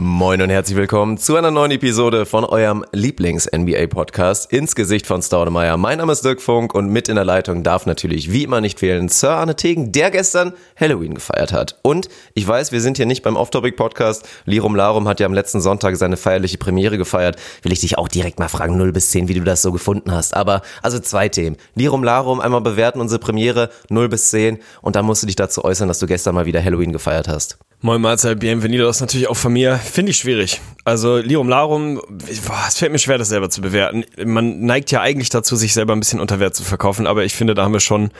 Moin und herzlich willkommen zu einer neuen Episode von eurem Lieblings-NBA-Podcast ins Gesicht von Staudemeyer. Mein Name ist Dirk Funk und mit in der Leitung darf natürlich wie immer nicht fehlen Sir Arne Tegen, der gestern Halloween gefeiert hat. Und ich weiß, wir sind hier nicht beim Off-Topic-Podcast. Lirum Larum hat ja am letzten Sonntag seine feierliche Premiere gefeiert. Will ich dich auch direkt mal fragen, 0 bis 10, wie du das so gefunden hast. Aber, also zwei Themen. Lirum Larum, einmal bewerten unsere Premiere 0 bis 10 und dann musst du dich dazu äußern, dass du gestern mal wieder Halloween gefeiert hast. Moin Mahlzeit, bienvenidos natürlich auch von mir. Finde ich schwierig. Also Lirum Larum, boah, es fällt mir schwer, das selber zu bewerten. Man neigt ja eigentlich dazu, sich selber ein bisschen unter Wert zu verkaufen, aber ich finde, da haben wir schon,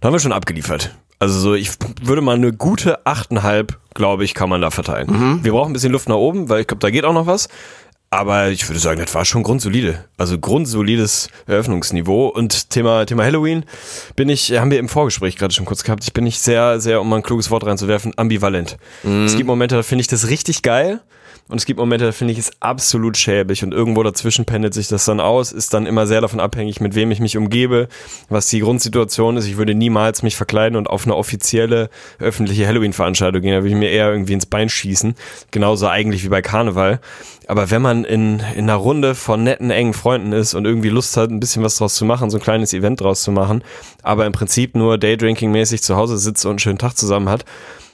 da haben wir schon abgeliefert. Also so, ich würde mal eine gute 8,5, glaube ich, kann man da verteilen. Wir brauchen ein bisschen Luft nach oben, weil ich glaube, da geht auch noch was. Aber ich würde sagen, das war schon grundsolide. Also grundsolides Eröffnungsniveau. Und Thema, Thema Halloween bin ich, haben wir im Vorgespräch gerade schon kurz gehabt, ich bin nicht sehr, sehr, um mal ein kluges Wort reinzuwerfen, ambivalent. Es gibt Momente, da finde ich das richtig geil. Und es gibt Momente, da finde ich es absolut schäbig und irgendwo dazwischen pendelt sich das dann aus, ist dann immer sehr davon abhängig, mit wem ich mich umgebe, was die Grundsituation ist. Ich würde niemals mich verkleiden und auf eine offizielle öffentliche Halloween-Veranstaltung gehen, da würde ich mir eher irgendwie ins Bein schießen. Genauso eigentlich wie bei Karneval. Aber wenn man in, in einer Runde von netten, engen Freunden ist und irgendwie Lust hat, ein bisschen was draus zu machen, so ein kleines Event draus zu machen, aber im Prinzip nur Daydrinking-mäßig zu Hause sitzt und einen schönen Tag zusammen hat,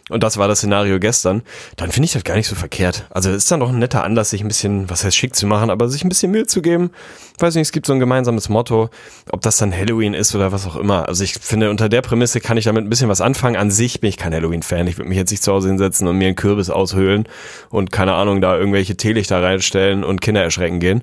und das war das Szenario gestern, dann finde ich das gar nicht so verkehrt. Also ist dann doch ein netter Anlass, sich ein bisschen, was heißt schick zu machen, aber sich ein bisschen Mühe zu geben. Weiß nicht, es gibt so ein gemeinsames Motto, ob das dann Halloween ist oder was auch immer. Also ich finde, unter der Prämisse kann ich damit ein bisschen was anfangen. An sich bin ich kein Halloween-Fan. Ich würde mich jetzt nicht zu Hause hinsetzen und mir einen Kürbis aushöhlen und keine Ahnung, da irgendwelche Teelichter reinstellen und Kinder erschrecken gehen.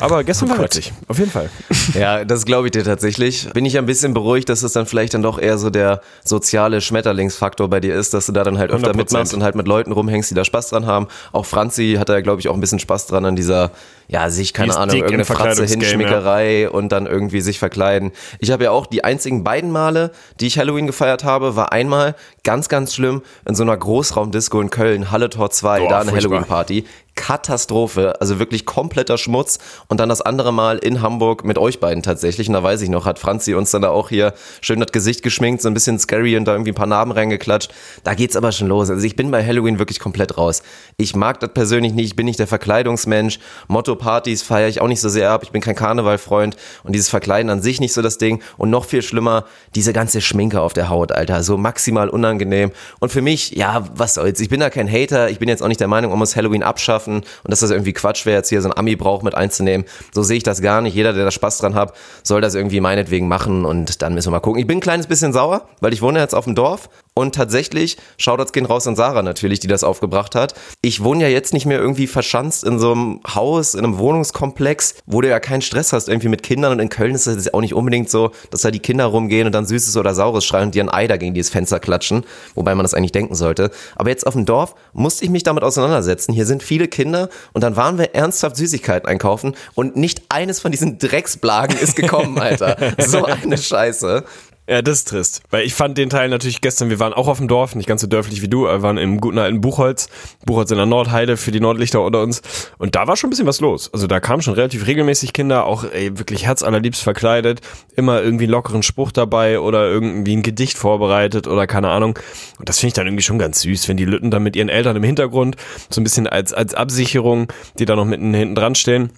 Aber gestern war witzig, auf jeden Fall. Ja, das glaube ich dir tatsächlich. Bin ich ein bisschen beruhigt, dass es dann vielleicht dann doch eher so der soziale Schmetterlingsfaktor bei dir ist, dass du da dann halt öfter 100%. mitmachst und halt mit Leuten rumhängst, die da Spaß dran haben. Auch Franzi hat da, glaube ich, auch ein bisschen Spaß dran an dieser, ja, sich, keine Ahnung, irgendeine Fratze Verkleidungsgame, hinschmickerei und dann irgendwie sich verkleiden. Ich habe ja auch die einzigen beiden Male, die ich Halloween gefeiert habe, war einmal ganz, ganz schlimm in so einer Großraumdisco in Köln, Halle Tor 2, Boah, da eine. Halloween-Party. Katastrophe, also wirklich kompletter Schmutz. Und dann das andere Mal in Hamburg mit euch beiden tatsächlich. Und da weiß ich noch, hat Franzi uns dann da auch hier schön das Gesicht geschminkt, so ein bisschen scary und da irgendwie ein paar Narben reingeklatscht. Da geht's aber schon los. Also ich bin bei Halloween wirklich komplett raus. Ich mag das persönlich nicht, ich bin nicht der Verkleidungsmensch. Motto-Partys feiere ich auch nicht so sehr ab. Ich bin kein Karnevalfreund und dieses Verkleiden an sich nicht so das Ding. Und noch viel schlimmer, diese ganze Schminke auf der Haut, Alter. So maximal unangenehm. Und für mich, ja, was soll's. Ich bin da kein Hater. Ich bin jetzt auch nicht der Meinung, man muss Halloween abschaffen und dass das irgendwie Quatsch wäre, jetzt hier so ein Ami-Brauch mit einzunehmen. So sehe ich das gar nicht. Jeder, der da Spaß dran hat, soll das irgendwie meinetwegen machen und dann müssen wir mal gucken. Ich bin ein kleines bisschen sauer, weil ich wohne jetzt auf dem Dorf und tatsächlich, Shoutouts gehen raus an Sarah natürlich, die das aufgebracht hat. Ich wohne ja jetzt nicht mehr irgendwie verschanzt in so einem Haus, in einem Wohnungskomplex, wo du ja keinen Stress hast irgendwie mit Kindern und in Köln ist es auch nicht unbedingt so, dass da die Kinder rumgehen und dann Süßes oder Saures schreien und dir ein Ei da gegen dieses Fenster klatschen, wobei man das eigentlich denken sollte. Aber jetzt auf dem Dorf musste ich mich damit auseinandersetzen. Hier sind viele Kinder und dann waren wir ernsthaft Süßigkeiten einkaufen und nicht eines von diesen Drecksblagen ist gekommen, Alter. So eine Scheiße. Ja, das ist trist. Weil ich fand den Teil natürlich gestern, wir waren auch auf dem Dorf, nicht ganz so dörflich wie du, aber wir waren im guten alten Buchholz. Buchholz in der Nordheide für die Nordlichter unter uns. Und da war schon ein bisschen was los. Also da kamen schon relativ regelmäßig Kinder, auch ey, wirklich herzallerliebst verkleidet, immer irgendwie einen lockeren Spruch dabei oder irgendwie ein Gedicht vorbereitet oder keine Ahnung. Und das finde ich dann irgendwie schon ganz süß, wenn die Lütten dann mit ihren Eltern im Hintergrund so ein bisschen als, als Absicherung, die da noch mitten hinten dran stehen,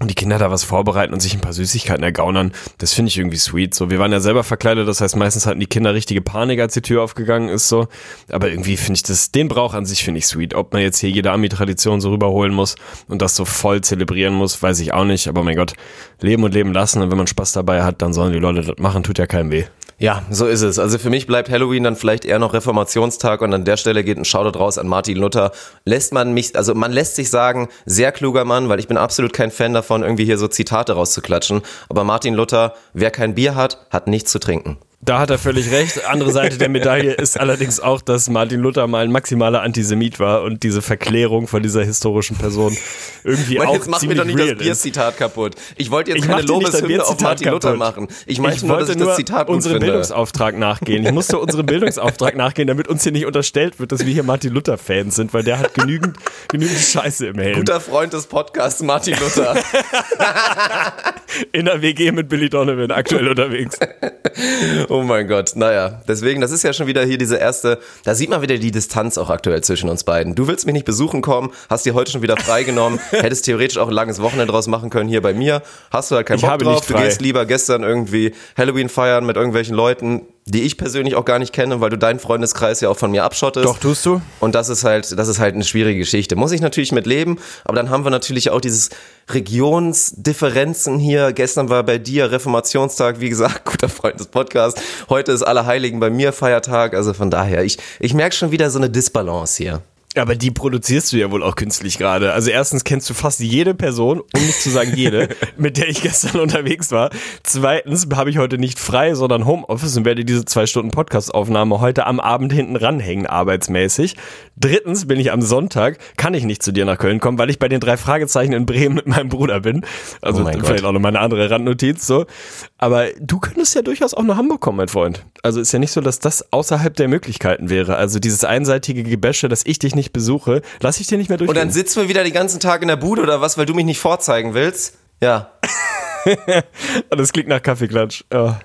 und die Kinder da was vorbereiten und sich ein paar Süßigkeiten ergaunern, das finde ich irgendwie sweet. So, wir waren ja selber verkleidet, das heißt, meistens hatten die Kinder richtige Panik, als die Tür aufgegangen ist, so. Aber irgendwie finde ich das, den Brauch an sich finde ich sweet. Ob man jetzt hier jede Ami-Tradition so rüberholen muss und das so voll zelebrieren muss, weiß ich auch nicht. Aber mein Gott, leben und leben lassen und wenn man Spaß dabei hat, dann sollen die Leute das machen, tut ja keinem weh. Ja, so ist es. Also für mich bleibt Halloween dann vielleicht eher noch Reformationstag und an der Stelle geht ein Shoutout raus an Martin Luther. Lässt man mich, also man lässt sich sagen, sehr kluger Mann, weil ich bin absolut kein Fan davon, irgendwie hier so Zitate rauszuklatschen. Aber Martin Luther, wer kein Bier hat, hat nichts zu trinken. Da hat er völlig recht. Andere Seite der Medaille ist allerdings auch, dass Martin Luther mal ein maximaler Antisemit war und diese Verklärung von dieser historischen Person irgendwie Mann, auch jetzt mach mir doch nicht das. Bierzitat kaputt. Ich wollte jetzt Ich keine Lobeshymne auf Martin Luther kaputt. machen. Ich meinte ich nur, dass ich das Zitat gut unserem finde. Bildungsauftrag nachgehen. Ich musste unserem Bildungsauftrag nachgehen, damit uns hier nicht unterstellt wird, dass wir hier Martin Luther Fans sind, weil der hat genügend, genügend Scheiße im Helm. Guter Freund des Podcasts, Martin Luther. In der WG mit Billy Donovan aktuell unterwegs. Oh mein Gott, naja, deswegen, das ist ja schon wieder hier diese erste, da sieht man wieder die Distanz auch aktuell zwischen uns beiden. Du willst mich nicht besuchen kommen, hast dir heute schon wieder freigenommen, hättest theoretisch auch ein langes Wochenende draus machen können hier bei mir, hast du halt keinen Ich Bock habe drauf, nicht du gehst lieber gestern irgendwie Halloween feiern mit irgendwelchen Leuten, die ich persönlich auch gar nicht kenne, weil du deinen Freundeskreis ja auch von mir abschottest. Doch, tust du. Und das ist halt, das ist halt eine schwierige Geschichte. Muss ich natürlich mit leben, aber dann haben wir natürlich auch dieses Regionsdifferenzen hier. Gestern war bei dir Reformationstag, wie gesagt, guter Freund des Podcasts. Heute ist Allerheiligen bei mir Feiertag. Also von daher, ich, ich merke schon wieder so eine Disbalance hier. Aber die produzierst du ja wohl auch künstlich gerade. Also erstens kennst du fast jede Person, um nicht zu sagen jede, mit der ich gestern unterwegs war. Zweitens habe ich heute nicht frei, sondern Homeoffice und werde diese zwei Stunden Podcastaufnahme heute am Abend hinten ranhängen, arbeitsmäßig. Drittens bin ich am Sonntag, kann ich nicht zu dir nach Köln kommen, weil ich bei den drei Fragezeichen in Bremen mit meinem Bruder bin. Also Oh mein vielleicht Gott. auch noch mal eine andere Randnotiz, so. Aber du könntest ja durchaus auch nach Hamburg kommen, mein Freund. Also ist ja nicht so, dass das außerhalb der Möglichkeiten wäre. Also dieses einseitige Gebäsche, dass ich dich nicht besuche, lass ich dir nicht mehr Und dann sitzen wir wieder den ganzen Tag in der Bude oder was, weil du mich nicht vorzeigen willst? Ja. Das klingt nach Kaffeeklatsch. Ja.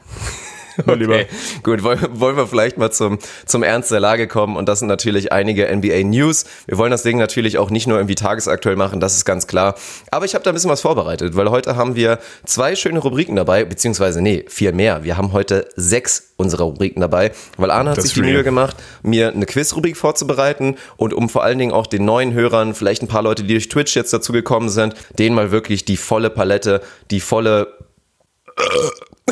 Okay, gut, wollen, wollen wir vielleicht mal zum, zum Ernst der Lage kommen und das sind natürlich einige NBA News. Wir wollen das Ding natürlich auch nicht nur irgendwie tagesaktuell machen, das ist ganz klar. Aber ich habe da ein bisschen was vorbereitet, weil heute haben wir zwei schöne Rubriken dabei, beziehungsweise nee, vier mehr. Wir haben heute sechs unserer Rubriken dabei, weil Arne hat Das sich die. Mühe gemacht, mir eine Quizrubrik vorzubereiten und um vor allen Dingen auch den neuen Hörern, vielleicht ein paar Leute, die durch Twitch jetzt dazu gekommen sind, denen mal wirklich die volle Palette, die volle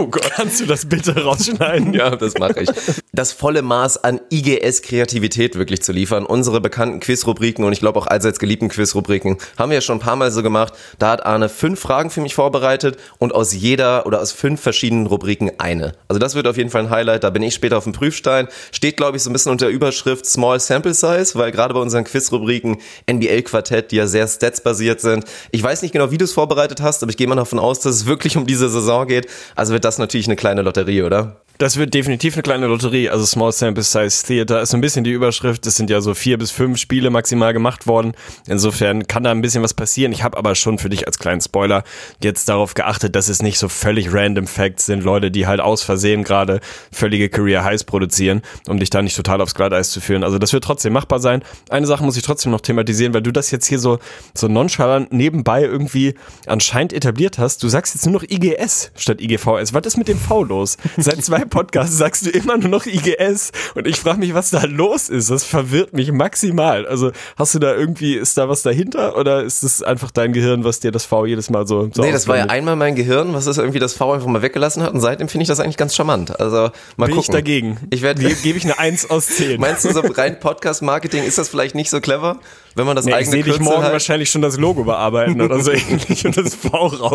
Oh Gott, kannst du das bitte rausschneiden? Ja, das mache ich. Das volle Maß an IGS-Kreativität wirklich zu liefern. Unsere bekannten Quizrubriken und ich glaube auch allseits geliebten Quizrubriken haben wir ja schon ein paar Mal so gemacht. Da hat Arne fünf Fragen für mich vorbereitet und aus jeder oder aus fünf verschiedenen Rubriken eine. Also das wird auf jeden Fall ein Highlight. Da bin ich später auf dem Prüfstein. Steht, glaube ich, so ein bisschen unter der Überschrift Small Sample Size, weil gerade bei unseren Quizrubriken NBL-Quartett, die ja sehr statsbasiert sind. Ich weiß nicht genau, wie du es vorbereitet hast, aber ich gehe mal davon aus, dass es wirklich um diese Saison geht. Also wird das natürlich eine kleine Lotterie, oder? Das wird definitiv eine kleine Lotterie. Also Small Sample Size Theater ist so ein bisschen die Überschrift. Es sind ja so vier bis fünf Spiele maximal gemacht worden. Insofern kann da ein bisschen was passieren. Ich habe aber schon für dich als kleinen Spoiler jetzt darauf geachtet, dass es nicht so völlig random Facts sind. Leute, die halt aus Versehen gerade völlige Career Highs produzieren, um dich da nicht total aufs Glatteis zu führen. Also das wird trotzdem machbar sein. Eine Sache muss ich trotzdem noch thematisieren, weil du das jetzt hier so, so nonchalant nebenbei irgendwie anscheinend etabliert hast. Du sagst jetzt nur noch IGS statt IGVS. Was ist mit dem V los? Seit zwei Podcasts sagst du immer nur noch IGS und ich frage mich, was da los ist. Das verwirrt mich maximal. Also hast du da irgendwie, ist da was dahinter oder ist das einfach dein Gehirn, was dir das V jedes Mal so, so Nee, das war ja einmal mein Gehirn, was es irgendwie das V einfach mal weggelassen hat und seitdem finde ich das eigentlich ganz charmant. Also mal Bin ich gucken. dagegen. Ich werde Ge- Gebe ich eine 1 aus 10. Meinst du so rein Podcast-Marketing ist das vielleicht nicht so clever, wenn man das Nee, ich eigene sehe dich morgen halt? wahrscheinlich schon das Logo bearbeiten oder so ähnlich und das V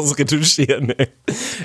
rausretuschieren. Ey.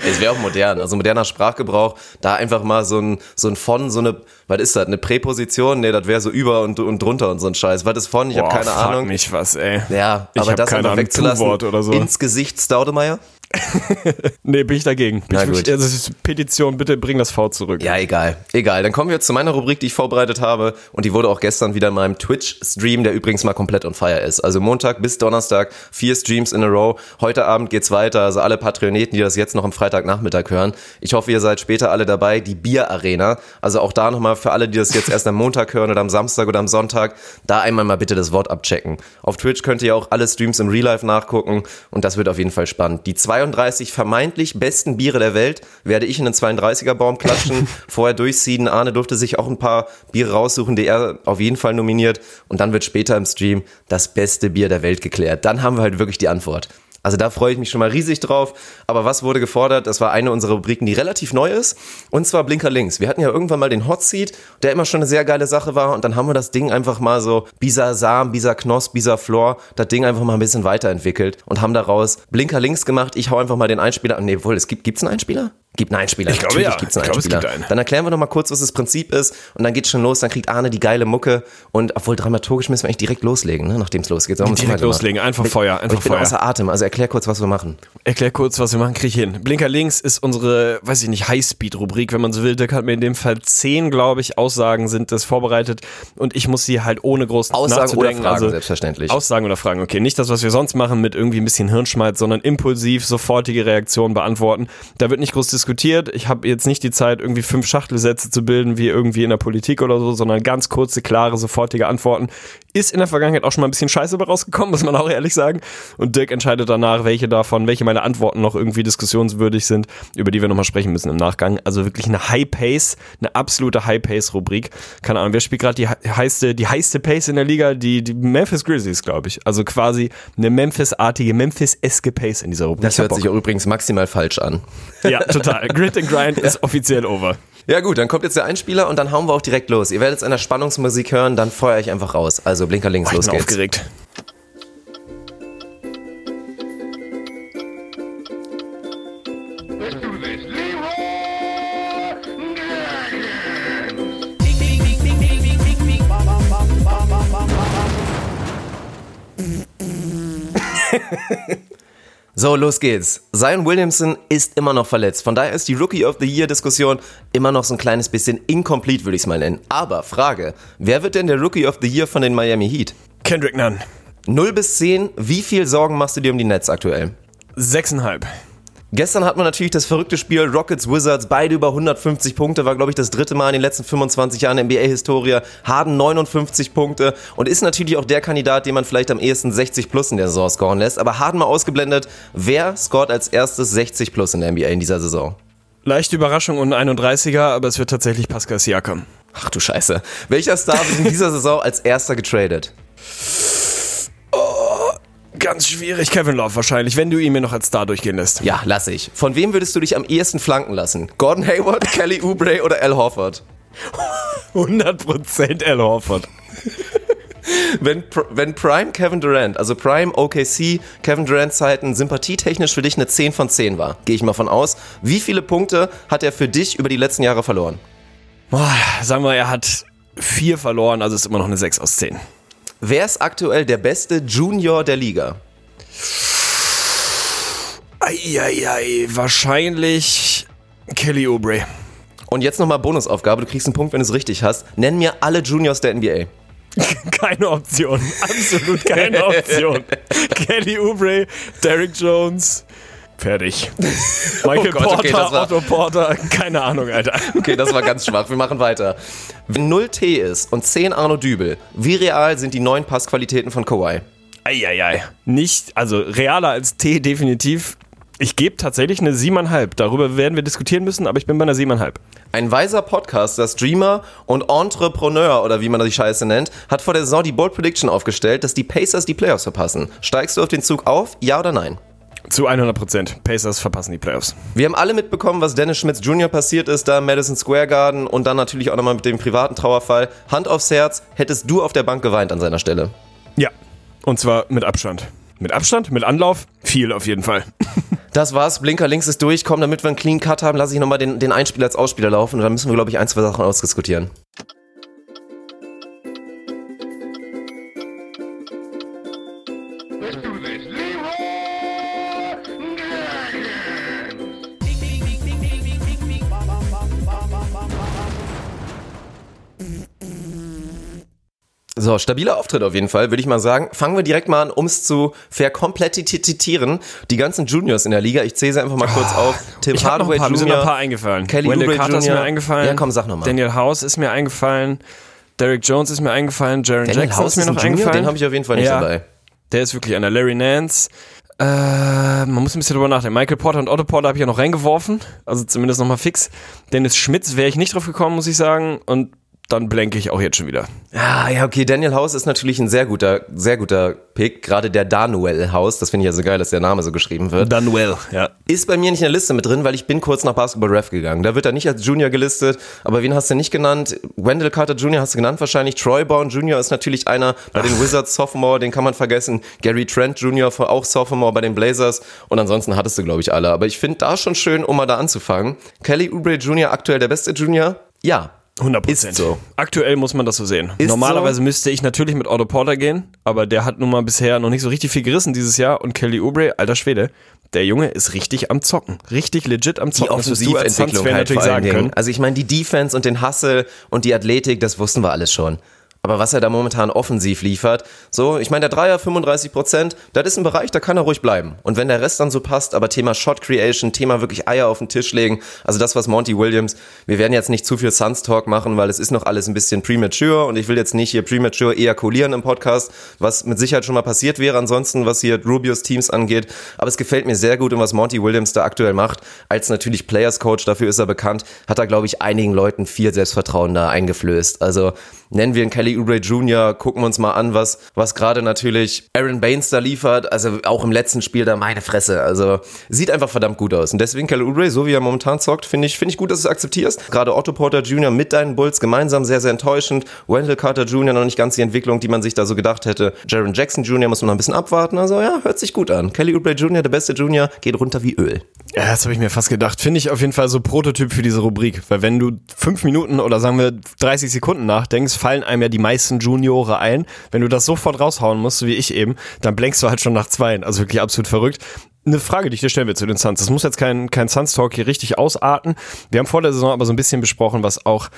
Es wäre auch modern, also moderner Sprachgebrauch, da einfach mal so ein, so ein von, so eine, was ist das, eine Präposition? Nee, das wäre so über und, und drunter und so ein Scheiß. Was ist von? Ich habe keine Ahnung. mich was, ey. Ja, Ich aber das einfach Ahnung, wegzulassen. Oder so. Ins Gesicht Staudemeyer? Nee, bin ich dagegen. Na ich, gut. Also, Petition, bitte bring das V zurück. Ja, egal. Egal. Dann kommen wir jetzt zu meiner Rubrik, die ich vorbereitet habe. Und die wurde auch gestern wieder in meinem Twitch-Stream, der übrigens mal komplett on fire ist. Also Montag bis Donnerstag, vier Streams in a row. Heute Abend geht's weiter. Also alle Patreoneten, die das jetzt noch am Freitagnachmittag hören. Ich hoffe, ihr seid später alle dabei. Die Bier-Arena. Also auch da nochmal für alle, die das jetzt erst am Montag hören oder am Samstag oder am Sonntag, da einmal mal bitte das Wort abchecken. Auf Twitch könnt ihr auch alle Streams im Real Life nachgucken. Und das wird auf jeden Fall spannend. Die 32 vermeintlich besten Biere der Welt werde ich in den 32er Baum klatschen, vorher durchsieden. Arne durfte sich auch ein paar Biere raussuchen, die er auf jeden Fall nominiert. Und dann wird später im Stream das beste Bier der Welt geklärt. Dann haben wir halt wirklich die Antwort. Also da freue ich mich schon mal riesig drauf. Aber was wurde gefordert? Das war eine unserer Rubriken, die relativ neu ist. Und zwar Blinker links. Wir hatten ja irgendwann mal den Hot Seat, der immer schon eine sehr geile Sache war. Und dann haben wir das Ding einfach mal so Bisa Sam, Bisa Knoss, Bisa Flor, das Ding einfach mal ein bisschen weiterentwickelt und haben daraus Blinker links gemacht. Ich hau einfach mal den Einspieler. Nee, wohl, es gibt, gibt's einen Einspieler? Gibt einen Einspieler. Ich glaube, Natürlich ja. gibt's einen Ich glaube, es Einspieler. gibt einen. Dann erklären wir noch mal kurz, was das Prinzip ist und dann geht's schon los. Dann kriegt Arne die geile Mucke und obwohl dramaturgisch müssen wir eigentlich direkt loslegen, ne? nachdem es losgeht. Sollen Direkt loslegen. Einfach Feuer, Aber einfach ich bin Feuer. außer Atem, also erklär kurz, was wir machen. Erklär kurz, was wir machen, krieg ich hin. Blinker links ist unsere, weiß ich nicht, Highspeed-Rubrik, wenn man so will. Dirk hat mir in dem Fall zehn, glaube ich, Aussagen sind das vorbereitet und ich muss sie halt ohne groß Aussagen oder nachzudenken. Fragen, also selbstverständlich. Aussagen oder Fragen, okay. Nicht das, was wir sonst machen mit irgendwie ein bisschen Hirnschmalz, sondern impulsiv, sofortige Reaktionen beantworten. Da wird nicht groß diskutiert. Ich habe jetzt nicht die Zeit, irgendwie fünf Schachtelsätze zu bilden, wie irgendwie in der Politik oder so, sondern ganz kurze, klare, sofortige Antworten. Ist in der Vergangenheit auch schon mal ein bisschen scheiße bei rausgekommen, muss man auch ehrlich sagen. Und Dirk entscheidet danach, welche davon, welche meiner Antworten noch irgendwie diskussionswürdig sind, über die wir nochmal sprechen müssen im Nachgang. Also wirklich eine High Pace, eine absolute High Pace Rubrik. Keine Ahnung, wer spielt gerade die heiße, die heiße Pace in der Liga? Die, die Memphis Grizzlies, glaube ich. Also quasi eine Memphis-artige, Memphis-eske Pace in dieser Rubrik. Das hört sich übrigens maximal falsch an. Ja, total. Grit and Grind ist offiziell over. Ja gut, dann kommt jetzt der Einspieler und dann hauen wir auch direkt los. Ihr werdet jetzt eine Spannungsmusik hören, dann feuer ich einfach raus. Also Blinker links, Boah, los ich bin geht's. aufgeregt. So, los geht's. Zion Williamson ist immer noch verletzt. Von daher ist die Rookie of the Year Diskussion immer noch so ein kleines bisschen incomplete, würde ich es mal nennen. Aber Frage, wer wird denn der Rookie of the Year von den Miami Heat? Kendrick Nunn. 0 bis 10, wie viel Sorgen machst du dir um die Nets aktuell? Sechseinhalb. Gestern hatten wir natürlich das verrückte Spiel Rockets Wizards, beide über 150 Punkte, war glaube ich das dritte Mal in den letzten 25 Jahren NBA-Historie. Harden 59 Punkte und ist natürlich auch der Kandidat, den man vielleicht am ehesten 60 plus in der Saison scoren lässt. Aber Harden mal ausgeblendet, wer scoret als erstes 60 plus in der NBA in dieser Saison? Leichte Überraschung und ein 31er, aber es wird tatsächlich Pascal Siakam. Ach du Scheiße. Welcher Star wird in dieser Saison als erster getradet? Ganz schwierig, Kevin Love wahrscheinlich, wenn du ihn mir noch als Star durchgehen lässt. Ja, lass ich. Von wem würdest du dich am ehesten flanken lassen? Gordon Hayward, Kelly Oubre oder Al Horford? 100% Al Horford. Wenn, wenn Prime Kevin Durant, also Prime OKC Kevin Durant Zeiten sympathietechnisch für dich eine 10 von 10 war, gehe ich mal von aus, wie viele Punkte hat er für dich über die letzten Jahre verloren? Boah, sagen wir, er hat vier verloren, also ist immer noch eine 6 aus 10. Wer ist aktuell der beste Junior der Liga? Eieiei, wahrscheinlich Kelly Oubre. Und jetzt nochmal Bonusaufgabe, du kriegst einen Punkt, wenn du es richtig hast. Nenn mir alle Juniors der NBA. Keine Option, absolut keine Option. Kelly Oubre, Derek Jones, fertig. Michael Oh Gott, Porter, okay, war- Otto Porter, keine Ahnung, Alter. Okay, das war ganz schwach, wir machen weiter. Wenn 0 T ist und 10 Arno Dübel, wie real sind die neuen Passqualitäten von Kawhi? Eieiei. Nicht, also realer als T definitiv. Ich gebe tatsächlich eine 7,5. Darüber werden wir diskutieren müssen, aber ich bin bei einer 7,5. Ein weiser Podcaster, Streamer und Entrepreneur oder wie man die Scheiße nennt, hat vor der Saison die Bold Prediction aufgestellt, dass die Pacers die Playoffs verpassen. Steigst du auf den Zug auf, ja oder nein? Zu 100%. Pacers verpassen die Playoffs. Wir haben alle mitbekommen, was Dennis Schmitz Jr. passiert ist, da im Madison Square Garden und dann natürlich auch nochmal mit dem privaten Trauerfall. Hand aufs Herz, hättest du auf der Bank geweint an seiner Stelle? Ja. Und zwar mit Abstand. Mit Abstand, mit Anlauf, viel auf jeden Fall. Das war's, Blinker links ist durch. Komm, damit wir einen Clean Cut haben, lasse ich nochmal den, den Einspieler als Ausspieler laufen und dann müssen wir, glaube ich, ein, zwei Sachen ausdiskutieren. So, stabiler Auftritt auf jeden Fall, würde ich mal sagen. Fangen wir direkt mal an, um es zu verkomplettitieren. Die ganzen Juniors in der Liga, ich zähle sie einfach mal kurz auf. Tim Ich habe noch Hardaway ein paar, mir sind ein paar eingefallen. Kelly Wendell Oubre Carter ist mir eingefallen. Ja, komm, sag noch mal. Daniel House ist mir eingefallen. Derek Jones ist mir eingefallen. Jaron Jackson House ist mir noch Junior? eingefallen. Den habe ich auf jeden Fall nicht ja, dabei. Der ist wirklich einer. Larry Nance. Äh, man muss ein bisschen drüber nachdenken. Michael Porter und Otto Porter habe ich ja noch reingeworfen. Also zumindest nochmal fix. Dennis Schmitz wäre ich nicht drauf gekommen, muss ich sagen. Und dann blenke ich auch jetzt schon wieder. Ah, ja, okay, Daniel House ist natürlich ein sehr guter, sehr guter Pick. Gerade der Danuel House, das finde ich ja so geil, dass der Name so geschrieben wird. Dunwell, ja. Ist bei mir nicht in der Liste mit drin, weil ich bin kurz nach Basketball Ref gegangen. Da wird er nicht als Junior gelistet, aber wen hast du nicht genannt? Wendell Carter Jr. hast du genannt wahrscheinlich. Troy Bourne Jr. ist natürlich einer bei den Wizards Sophomore, den kann man vergessen. Gary Trent Jr. auch Sophomore bei den Blazers und ansonsten hattest du glaube ich alle. Aber ich finde da schon schön, um mal da anzufangen. Kelly Oubre Jr. aktuell der beste Junior? Ja, 100 Ist so. Aktuell muss man das so sehen. Ist Normalerweise so. müsste ich natürlich mit Otto Porter gehen, aber der hat nun mal bisher noch nicht so richtig viel gerissen dieses Jahr. Und Kelly Oubre, alter Schwede, der Junge ist richtig am Zocken. Richtig legit am die Zocken. Als Offensiventwicklung halt natürlich sagen können. Also ich meine, die Defense und den Hustle und die Athletik, das wussten wir alles schon. Aber was er da momentan offensiv liefert, so, ich meine, der Dreier 35 Prozent, das ist ein Bereich, da kann er ruhig bleiben. Und wenn der Rest dann so passt, aber Thema Shot Creation, Thema wirklich Eier auf den Tisch legen, also das, was Monty Williams, wir werden jetzt nicht zu viel Suns Talk machen, weil es ist noch alles ein bisschen premature und ich will jetzt nicht hier premature ejakulieren im Podcast, was mit Sicherheit schon mal passiert wäre ansonsten, was hier Rubios Teams angeht. Aber es gefällt mir sehr gut und was Monty Williams da aktuell macht, als natürlich Players Coach, dafür ist er bekannt, hat er, glaube ich, einigen Leuten viel Selbstvertrauen da eingeflößt. Also nennen wir ihn Kelly Oubre Jr., gucken wir uns mal an, was, was gerade natürlich Aaron Baines da liefert. Also auch im letzten Spiel da meine Fresse. Also sieht einfach verdammt gut aus. Und deswegen Kelly Oubre, so wie er momentan zockt, finde ich, finde ich gut, dass du es akzeptierst. Gerade Otto Porter Jr. mit deinen Bulls gemeinsam sehr, sehr enttäuschend. Wendell Carter Jr. noch nicht ganz die Entwicklung, die man sich da so gedacht hätte. Jaron Jackson Jr. muss man noch ein bisschen abwarten. Also ja, hört sich gut an. Kelly Oubre Jr., der beste Junior, geht runter wie Öl. Ja, das habe ich mir fast gedacht. Finde ich auf jeden Fall so Prototyp für diese Rubrik. Weil wenn du fünf Minuten oder sagen wir 30 Sekunden nachdenkst, fallen einem ja die meisten Juniore ein. Wenn du das sofort raushauen musst, wie ich eben, dann blenkst du halt schon nach zwei. Also wirklich absolut verrückt. Eine Frage, die ich dir stellen will zu den Suns. Das muss jetzt kein, kein Suns-Talk hier richtig ausarten. Wir haben vor der Saison aber so ein bisschen besprochen, was auch,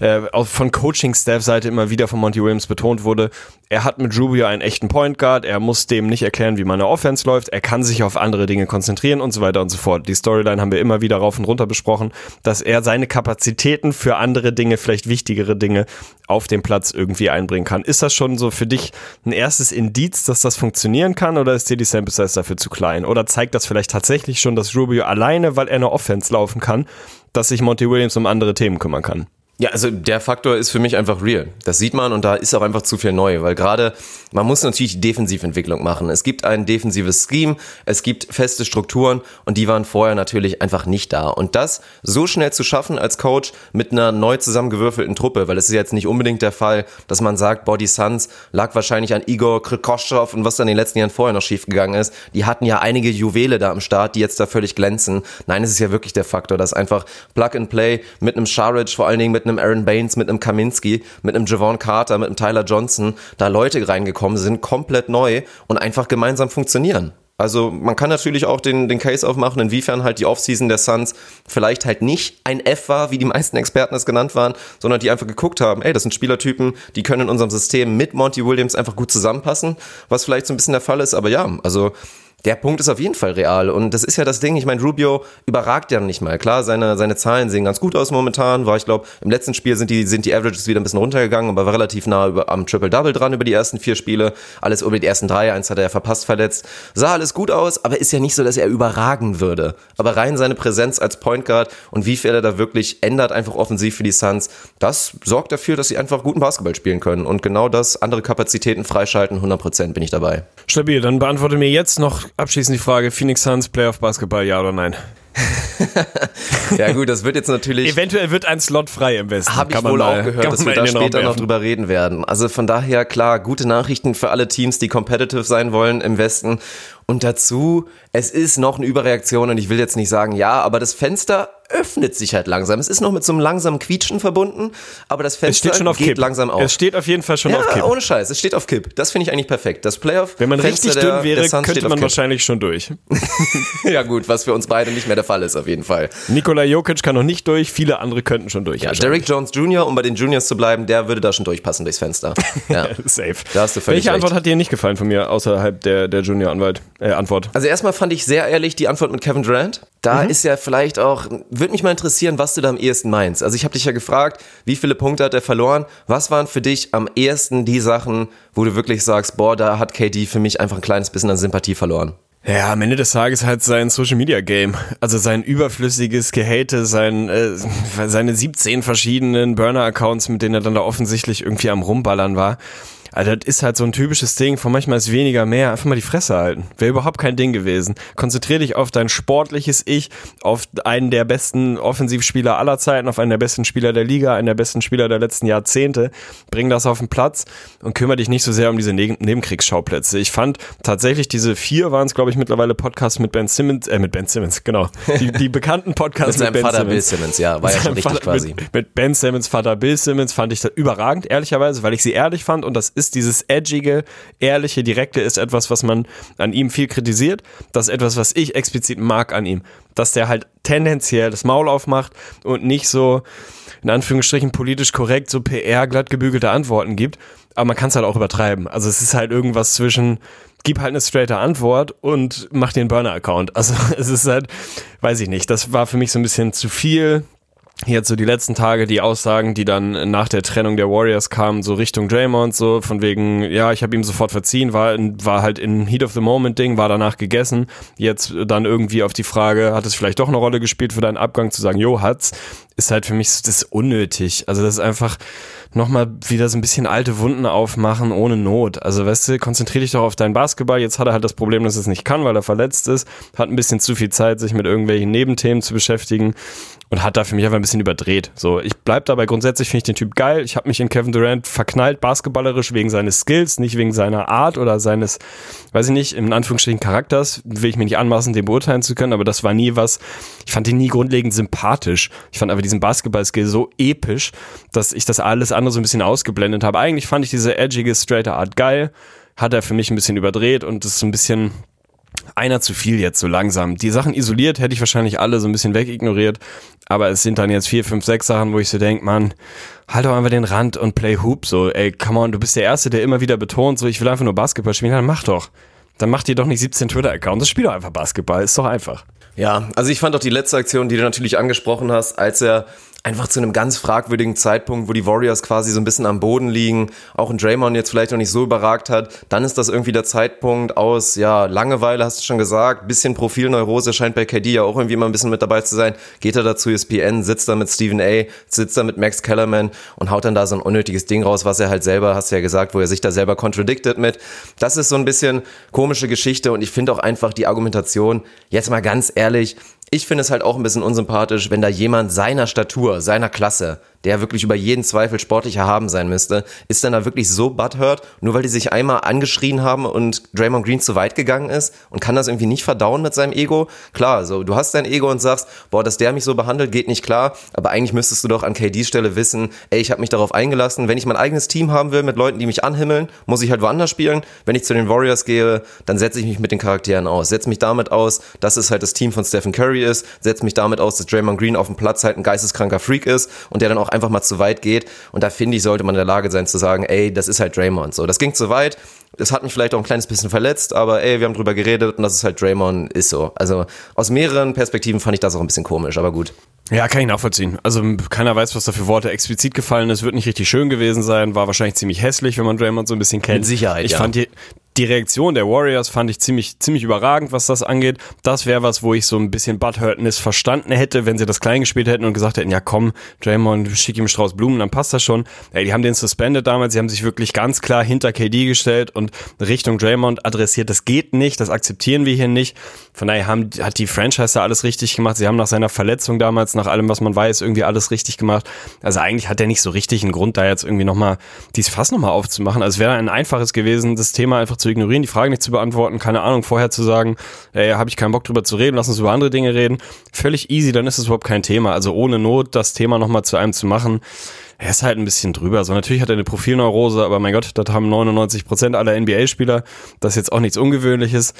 äh, auch von Coaching-Staff-Seite immer wieder von Monty Williams betont wurde. Er hat mit Rubio einen echten Point Guard. Er muss dem nicht erklären, wie meine Offense läuft. Er kann sich auf andere Dinge konzentrieren und so weiter und so fort. Die Storyline haben wir immer wieder rauf und runter besprochen, dass er seine Kapazitäten für andere Dinge, vielleicht wichtigere Dinge auf dem Platz irgendwie einbringen kann. Ist das schon so für dich ein erstes Indiz, dass das funktionieren kann oder ist dir die Sample Size dafür zu klein? Oder zeigt das vielleicht tatsächlich schon, dass Rubio alleine, weil er eine Offense laufen kann, dass sich Monty Williams um andere Themen kümmern kann? Ja, also der Faktor ist für mich einfach real. Das sieht man und da ist auch einfach zu viel neu, weil gerade man muss natürlich Defensiventwicklung machen. Es gibt ein defensives Scheme, es gibt feste Strukturen und die waren vorher natürlich einfach nicht da. Und das so schnell zu schaffen als Coach mit einer neu zusammengewürfelten Truppe, weil es ist jetzt nicht unbedingt der Fall, dass man sagt, boah, die Suns lag wahrscheinlich an Igor Krikoschov und was dann in den letzten Jahren vorher noch schiefgegangen ist. Die hatten ja einige Juwele da am Start, die jetzt da völlig glänzen. Nein, es ist ja wirklich der Faktor, dass einfach Plug and Play mit einem Sharic, vor allen Dingen mit einem Aaron Baines, mit einem Kaminski, mit einem Javon Carter, mit einem Tyler Johnson, da Leute reingekommen sind, komplett neu und einfach gemeinsam funktionieren. Also man kann natürlich auch den, den Case aufmachen, inwiefern halt die Offseason der Suns vielleicht halt nicht ein F war, wie die meisten Experten es genannt waren, sondern die einfach geguckt haben, ey, das sind Spielertypen, die können in unserem System mit Monty Williams einfach gut zusammenpassen, was vielleicht so ein bisschen der Fall ist, aber ja, also der Punkt ist auf jeden Fall real. Und das ist ja das Ding. Ich meine, Rubio überragt ja nicht mal. Klar, seine, seine Zahlen sehen ganz gut aus momentan. War, ich glaube, im letzten Spiel sind die, sind die Averages wieder ein bisschen runtergegangen, aber war relativ nah über, am Triple-Double dran über die ersten vier Spiele. Alles über die ersten drei. Eins hat er ja verpasst, verletzt. Sah alles gut aus, aber ist ja nicht so, dass er überragen würde. Aber rein seine Präsenz als Point Guard und wie viel er da wirklich ändert, einfach offensiv für die Suns, das sorgt dafür, dass sie einfach guten Basketball spielen können. Und genau das, andere Kapazitäten freischalten, 100% bin ich dabei. Stabil, dann beantworte mir jetzt noch abschließend die Frage, Phoenix Suns, Playoff Basketball, ja oder nein? Ja gut, das wird jetzt natürlich... Eventuell wird ein Slot frei im Westen. Habe ich wohl mal- auch gehört, dass wir da später noch drüber reden werden. Also von daher, klar, gute Nachrichten für alle Teams, die competitive sein wollen im Westen. Und dazu, es ist noch eine Überreaktion und ich will jetzt nicht sagen, ja, aber das Fenster öffnet sich halt langsam. Es ist noch mit so einem langsamen Quietschen verbunden, aber das Fenster steht schon auf geht Kipp. langsam auf. Es steht auf jeden Fall schon ja, auf Kipp. ohne Scheiß, es steht auf Kipp. Das finde ich eigentlich perfekt. Das Playoff. Wenn man Fenster richtig dünn wäre, könnte man wahrscheinlich schon durch. Ja gut, was für uns beide nicht mehr der Fall ist auf jeden Fall. Nikola Jokic kann noch nicht durch, viele andere könnten schon durch. Ja, Derrick Jones Jr., um bei den Juniors zu bleiben, der würde da schon durchpassen durchs Fenster. Ja. Safe. Da hast du völlig Welche recht. Antwort hat dir nicht gefallen von mir, außerhalb der, der Junior-Anwalt? Äh, Antwort. Also erstmal fand ich sehr ehrlich die Antwort mit Kevin Durant. Da ist ja vielleicht auch, würde mich mal interessieren, was du da am ehesten meinst. Also ich habe dich ja gefragt, wie viele Punkte hat er verloren? Was waren für dich am ehesten die Sachen, wo du wirklich sagst, boah, da hat KD für mich einfach ein kleines bisschen an Sympathie verloren? Ja, am Ende des Tages halt sein Social Media Game. Also sein überflüssiges Gehate, sein, äh, seine 17 verschiedenen Burner-Accounts, mit denen er dann da offensichtlich irgendwie am Rumballern war. Also das ist halt so ein typisches Ding von manchmal ist weniger mehr. Einfach mal die Fresse halten. Wäre überhaupt kein Ding gewesen. Konzentrier dich auf dein sportliches Ich, auf einen der besten Offensivspieler aller Zeiten, auf einen der besten Spieler der Liga, einen der besten Spieler der letzten Jahrzehnte. Bring das auf den Platz und kümmere dich nicht so sehr um diese Neben Nebenkriegsschauplätze. Ich fand tatsächlich diese vier waren es, glaube ich, mittlerweile Podcasts mit Ben Simmons, äh, mit Ben Simmons, genau. Die, die bekannten Podcasts mit, mit, Ben Vater Simmons. Bill Simmons, ja, war ja schon richtig Vater, quasi. Mit, mit Ben Simmons Vater Bill Simmons fand ich das überragend, ehrlicherweise, weil ich sie ehrlich fand und das ist dieses edgige, ehrliche, direkte ist etwas, was man an ihm viel kritisiert. Das ist etwas, was ich explizit mag an ihm. Dass der halt tendenziell das Maul aufmacht und nicht so, in Anführungsstrichen, politisch korrekt, so PR glatt gebügelte Antworten gibt. Aber man kann es halt auch übertreiben. Also es ist halt irgendwas zwischen, gib halt eine straighte Antwort und mach den Burner-Account. Also es ist halt, weiß ich nicht, das war für mich so ein bisschen zu viel jetzt so die letzten Tage die Aussagen, die dann nach der Trennung der Warriors kamen, so Richtung Draymond, so von wegen, ja, ich habe ihm sofort verziehen, war, war halt in Heat of the Moment Ding, war danach gegessen. Jetzt dann irgendwie auf die Frage, hat es vielleicht doch eine Rolle gespielt für deinen Abgang, zu sagen, jo, hat's, ist halt für mich, das unnötig. Also das ist einfach nochmal wieder so ein bisschen alte Wunden aufmachen ohne Not. Also weißt du, konzentrier dich doch auf deinen Basketball. Jetzt hat er halt das Problem, dass er es nicht kann, weil er verletzt ist, hat ein bisschen zu viel Zeit, sich mit irgendwelchen Nebenthemen zu beschäftigen und hat da für mich einfach ein bisschen überdreht. So, ich bleib dabei grundsätzlich finde ich den Typ geil. Ich habe mich in Kevin Durant verknallt basketballerisch wegen seines Skills, nicht wegen seiner Art oder seines, weiß ich nicht, in Anführungsstrichen Charakters. Will ich mir nicht anmaßen, den beurteilen zu können, aber das war nie was. Ich fand ihn nie grundlegend sympathisch. Ich fand aber diesen Basketball-Skill so episch, dass ich das alles andere so ein bisschen ausgeblendet habe. Eigentlich fand ich diese edgige, straighte Art geil. Hat er für mich ein bisschen überdreht und das ist so ein bisschen einer zu viel jetzt so langsam. Die Sachen isoliert hätte ich wahrscheinlich alle so ein bisschen wegignoriert, aber es sind dann jetzt vier, fünf, sechs Sachen, wo ich so denk, Mann, halt doch einfach den Rand und play Hoop, so, ey, come on, du bist der Erste, der immer wieder betont, so, ich will einfach nur Basketball spielen, dann mach doch. Dann mach dir doch nicht 17 Twitter-Accounts, das spiel doch einfach Basketball, ist doch einfach. Ja, also ich fand auch die letzte Aktion, die du natürlich angesprochen hast, als er einfach zu einem ganz fragwürdigen Zeitpunkt, wo die Warriors quasi so ein bisschen am Boden liegen, auch ein Draymond jetzt vielleicht noch nicht so überragt hat, dann ist das irgendwie der Zeitpunkt aus, ja, Langeweile, hast du schon gesagt, bisschen Profilneurose scheint bei KD ja auch irgendwie immer ein bisschen mit dabei zu sein, geht er dazu ESPN, sitzt da mit Stephen A., sitzt da mit Max Kellerman und haut dann da so ein unnötiges Ding raus, was er halt selber, hast du ja gesagt, wo er sich da selber contradicted mit. Das ist so ein bisschen komische Geschichte und ich finde auch einfach die Argumentation, jetzt mal ganz ehrlich, ich finde es halt auch ein bisschen unsympathisch, wenn da jemand seiner Statur, seiner Klasse, der wirklich über jeden Zweifel sportlich erhaben sein müsste, ist dann da wirklich so butthurt, nur weil die sich einmal angeschrien haben und Draymond Green zu weit gegangen ist und kann das irgendwie nicht verdauen mit seinem Ego? Klar, so du hast dein Ego und sagst, boah, dass der mich so behandelt, geht nicht klar, aber eigentlich müsstest du doch an KDs Stelle wissen, ey, ich habe mich darauf eingelassen, wenn ich mein eigenes Team haben will mit Leuten, die mich anhimmeln, muss ich halt woanders spielen. Wenn ich zu den Warriors gehe, dann setze ich mich mit den Charakteren aus, setze mich damit aus, dass es halt das Team von Stephen Curry ist, setze mich damit aus, dass Draymond Green auf dem Platz halt ein geisteskranker Freak ist und der dann auch einfach mal zu weit geht. Und da finde ich, sollte man in der Lage sein zu sagen, ey, das ist halt Draymond. So, das ging zu weit. Das hat mich vielleicht auch ein kleines bisschen verletzt, aber ey, wir haben drüber geredet und das ist halt Draymond, ist so. Also aus mehreren Perspektiven fand ich das auch ein bisschen komisch, aber gut. Ja, kann ich nachvollziehen. Also keiner weiß, was da für Worte explizit gefallen ist. Wird nicht richtig schön gewesen sein. War wahrscheinlich ziemlich hässlich, wenn man Draymond so ein bisschen kennt. Mit Sicherheit, Ich ja. fand die, die Reaktion der Warriors fand ich ziemlich, ziemlich überragend, was das angeht. Das wäre was, wo ich so ein bisschen Butthurtness verstanden hätte, wenn sie das klein gespielt hätten und gesagt hätten, ja komm, Draymond, schick ihm Strauß Blumen, dann passt das schon. Ey, die haben den suspended damals, sie haben sich wirklich ganz klar hinter KD gestellt und Richtung Draymond adressiert, das geht nicht, das akzeptieren wir hier nicht. Von daher haben, hat die Franchise da alles richtig gemacht. Sie haben nach seiner Verletzung damals, nach allem, was man weiß, irgendwie alles richtig gemacht. Also eigentlich hat er nicht so richtig einen Grund, da jetzt irgendwie nochmal dieses Fass nochmal aufzumachen. Also es wäre ein einfaches gewesen, das Thema einfach zu ignorieren, die Frage nicht zu beantworten, keine Ahnung, vorher zu sagen, ey, habe ich keinen Bock drüber zu reden, lass uns über andere Dinge reden. Völlig easy, dann ist es überhaupt kein Thema. Also ohne Not das Thema nochmal zu einem zu machen, er ist halt ein bisschen drüber. So, natürlich hat er eine Profilneurose, aber mein Gott, das haben 99 Prozent aller NBA-Spieler. Das ist jetzt auch nichts Ungewöhnliches.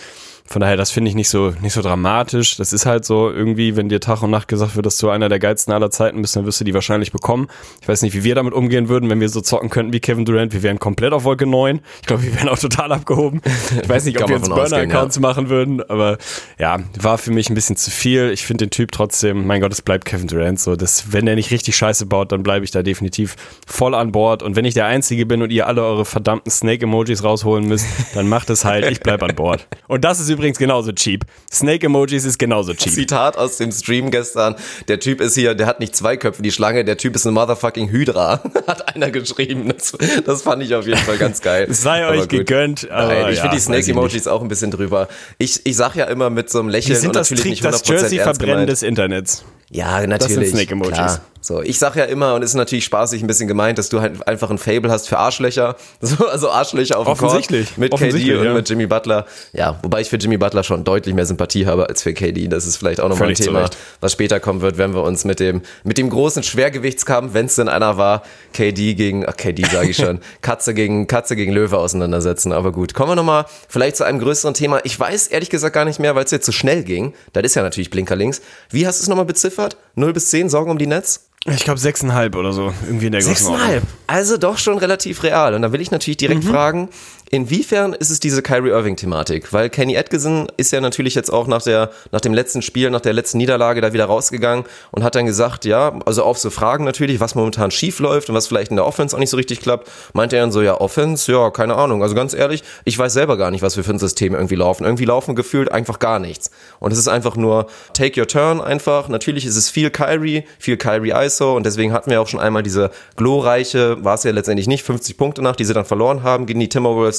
Von daher, das finde ich nicht so, nicht so dramatisch. Das ist halt so irgendwie, wenn dir Tag und Nacht gesagt wird, dass du einer der geilsten aller Zeiten bist, dann wirst du die wahrscheinlich bekommen. Ich weiß nicht, wie wir damit umgehen würden, wenn wir so zocken könnten wie Kevin Durant. Wir wären komplett auf Wolke 9. Ich glaube, wir wären auch total abgehoben. Ich weiß nicht, ob wir uns Burner-Accounts machen würden, aber ja, war für mich ein bisschen zu viel. Ich finde den Typ trotzdem, mein Gott, es bleibt Kevin Durant so. Das, wenn er nicht richtig Scheiße baut, dann bleibe ich da definitiv voll an Bord. Und wenn ich der Einzige bin und ihr alle eure verdammten Snake-Emojis rausholen müsst, dann macht es halt, ich bleib an Bord. Und das ist übrigens genauso cheap. Snake-Emojis ist genauso cheap. Zitat aus dem Stream gestern. Der Typ ist hier, der hat nicht zwei Köpfe, die Schlange, der Typ ist eine motherfucking Hydra. hat einer geschrieben. Das, das fand ich auf jeden Fall ganz geil. Sei Aber euch gut. gegönnt. Aber Nein, ich ja, finde die Snake-Emojis auch ein bisschen drüber. Ich, ich sag ja immer mit so einem Die Lächeln sind und das, natürlich Trick, nicht 100% das Jersey-Verbrennen des Internets. Ja, sind natürlich. Snake-Emojis. Klar. So, ich sag ja immer, und ist natürlich spaßig ein bisschen gemeint, dass du halt einfach ein Fable hast für Arschlöcher. So, also Arschlöcher auf dem Court Offensichtlich. mit KD Offensichtlich, und ja. mit Jimmy Butler. Ja, wobei ich für Jimmy Butler schon deutlich mehr Sympathie habe als für KD. Das ist vielleicht auch nochmal ein zu Thema, was später kommen wird, wenn wir uns mit dem, mit dem großen Schwergewichtskampf, wenn es denn einer war, KD gegen, ach, KD sage ich schon, Katze gegen, Katze gegen Löwe auseinandersetzen. Aber gut, kommen wir nochmal vielleicht zu einem größeren Thema. Ich weiß ehrlich gesagt gar nicht mehr, weil es jetzt so schnell ging. Das ist ja natürlich Blinker links. Wie hast du es nochmal beziffert? 0 bis 10, Sorgen um die Netz? Ich glaube sechseinhalb oder so. Irgendwie in der Größenordnung. Sechseinhalb. Also doch schon relativ real. Und da will ich natürlich direkt fragen, inwiefern ist es diese Kyrie Irving-Thematik? Weil Kenny Atkinson ist ja natürlich jetzt auch nach, der, nach dem letzten Spiel, nach der letzten Niederlage da wieder rausgegangen und hat dann gesagt, ja, also auf so Fragen natürlich, was momentan schief läuft und was vielleicht in der Offense auch nicht so richtig klappt, meinte er dann so, ja, Offense, ja, keine Ahnung. Also ganz ehrlich, ich weiß selber gar nicht, was wir für ein System irgendwie laufen. Irgendwie laufen gefühlt einfach gar nichts. Und es ist einfach nur take your turn einfach. Natürlich ist es viel Kyrie, viel Kyrie ISO und deswegen hatten wir auch schon einmal diese glorreiche, war es ja letztendlich nicht, 50 Punkte nach, die sie dann verloren haben gegen die Timberwolves.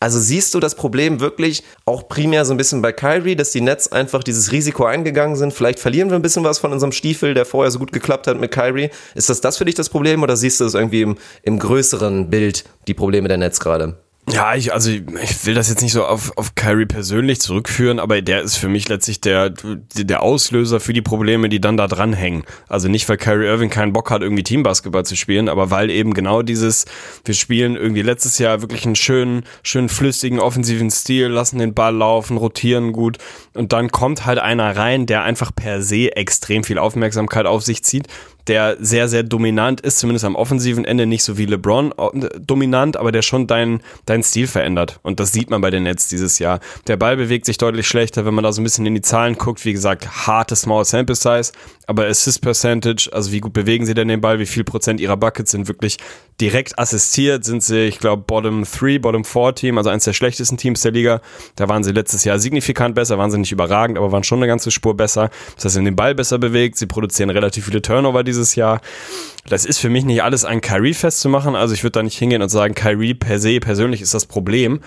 Also siehst du das Problem wirklich auch primär so ein bisschen bei Kyrie, dass die Nets einfach dieses Risiko eingegangen sind? Vielleicht verlieren wir ein bisschen was von unserem Stiefel, der vorher so gut geklappt hat mit Kyrie. Ist das das für dich das Problem oder siehst du es irgendwie im, im größeren Bild, die Probleme der Nets gerade? Ja, ich, also ich will das jetzt nicht so auf, auf Kyrie persönlich zurückführen, aber der ist für mich letztlich der, der Auslöser für die Probleme, die dann da dranhängen. Also nicht, weil Kyrie Irving keinen Bock hat, irgendwie Teambasketball zu spielen, aber weil eben genau dieses, wir spielen irgendwie letztes Jahr wirklich einen schönen, schönen flüssigen offensiven Stil, lassen den Ball laufen, rotieren gut und dann kommt halt einer rein, der einfach per se extrem viel Aufmerksamkeit auf sich zieht, der sehr, sehr dominant ist, zumindest am offensiven Ende, nicht so wie LeBron äh, dominant, aber der schon deinen dein Stil verändert. Und das sieht man bei den Nets dieses Jahr. Der Ball bewegt sich deutlich schlechter, wenn man da so ein bisschen in die Zahlen guckt. Wie gesagt, harte Small Sample Size, aber Assist Percentage, also wie gut bewegen sie denn den Ball, wie viel Prozent ihrer Buckets sind wirklich direkt assistiert, sind sie, ich glaube, Bottom 3, Bottom 4 Team, also eines der schlechtesten Teams der Liga. Da waren sie letztes Jahr signifikant besser, waren sie nicht überragend, aber waren schon eine ganze Spur besser. Das heißt, sie haben den Ball besser bewegt, sie produzieren relativ viele Turnover dieses Jahr. Das ist für mich nicht alles an Kyrie festzumachen. Also ich würde da nicht hingehen und sagen, Kyrie per se persönlich ist das Problem.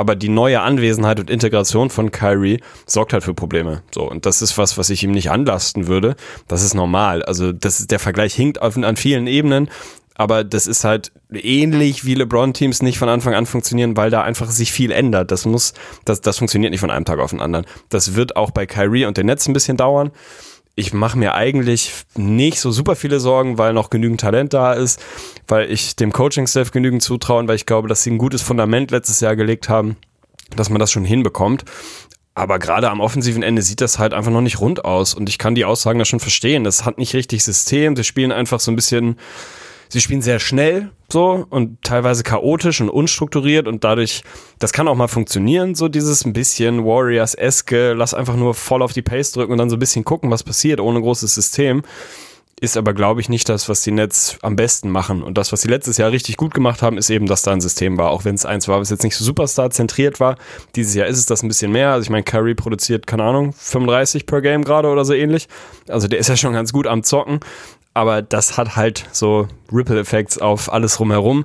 Aber die neue Anwesenheit und Integration von Kyrie sorgt halt für Probleme. So, und das ist was, was ich ihm nicht anlasten würde. Das ist normal. Also das ist, der Vergleich hinkt auf, an vielen Ebenen. Aber das ist halt ähnlich wie LeBron-Teams nicht von Anfang an funktionieren, weil da einfach sich viel ändert. Das muss, das, das funktioniert nicht von einem Tag auf den anderen. Das wird auch bei Kyrie und den Netz ein bisschen dauern ich mache mir eigentlich nicht so super viele Sorgen, weil noch genügend Talent da ist, weil ich dem Coaching-Staff genügend zutrauen, weil ich glaube, dass sie ein gutes Fundament letztes Jahr gelegt haben, dass man das schon hinbekommt. Aber gerade am offensiven Ende sieht das halt einfach noch nicht rund aus. Und ich kann die Aussagen da schon verstehen. Das hat nicht richtig System. Sie spielen einfach so ein bisschen, sie spielen sehr schnell so und teilweise chaotisch und unstrukturiert und dadurch, das kann auch mal funktionieren, so dieses ein bisschen Warriors-eske, lass einfach nur voll auf die Pace drücken und dann so ein bisschen gucken, was passiert, ohne großes System. Ist aber, glaube ich, nicht das, was die Nets am besten machen. Und das, was sie letztes Jahr richtig gut gemacht haben, ist eben, dass da ein System war. Auch wenn es eins war, was jetzt nicht so Superstar zentriert war. Dieses Jahr ist es das ein bisschen mehr. Also ich meine, Curry produziert, keine Ahnung, 35 per Game gerade oder so ähnlich. Also der ist ja schon ganz gut am Zocken. Aber das hat halt so Ripple-Effects auf alles rumherum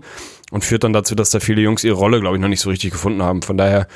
und führt dann dazu, dass da viele Jungs ihre Rolle, glaube ich, noch nicht so richtig gefunden haben. Von daher,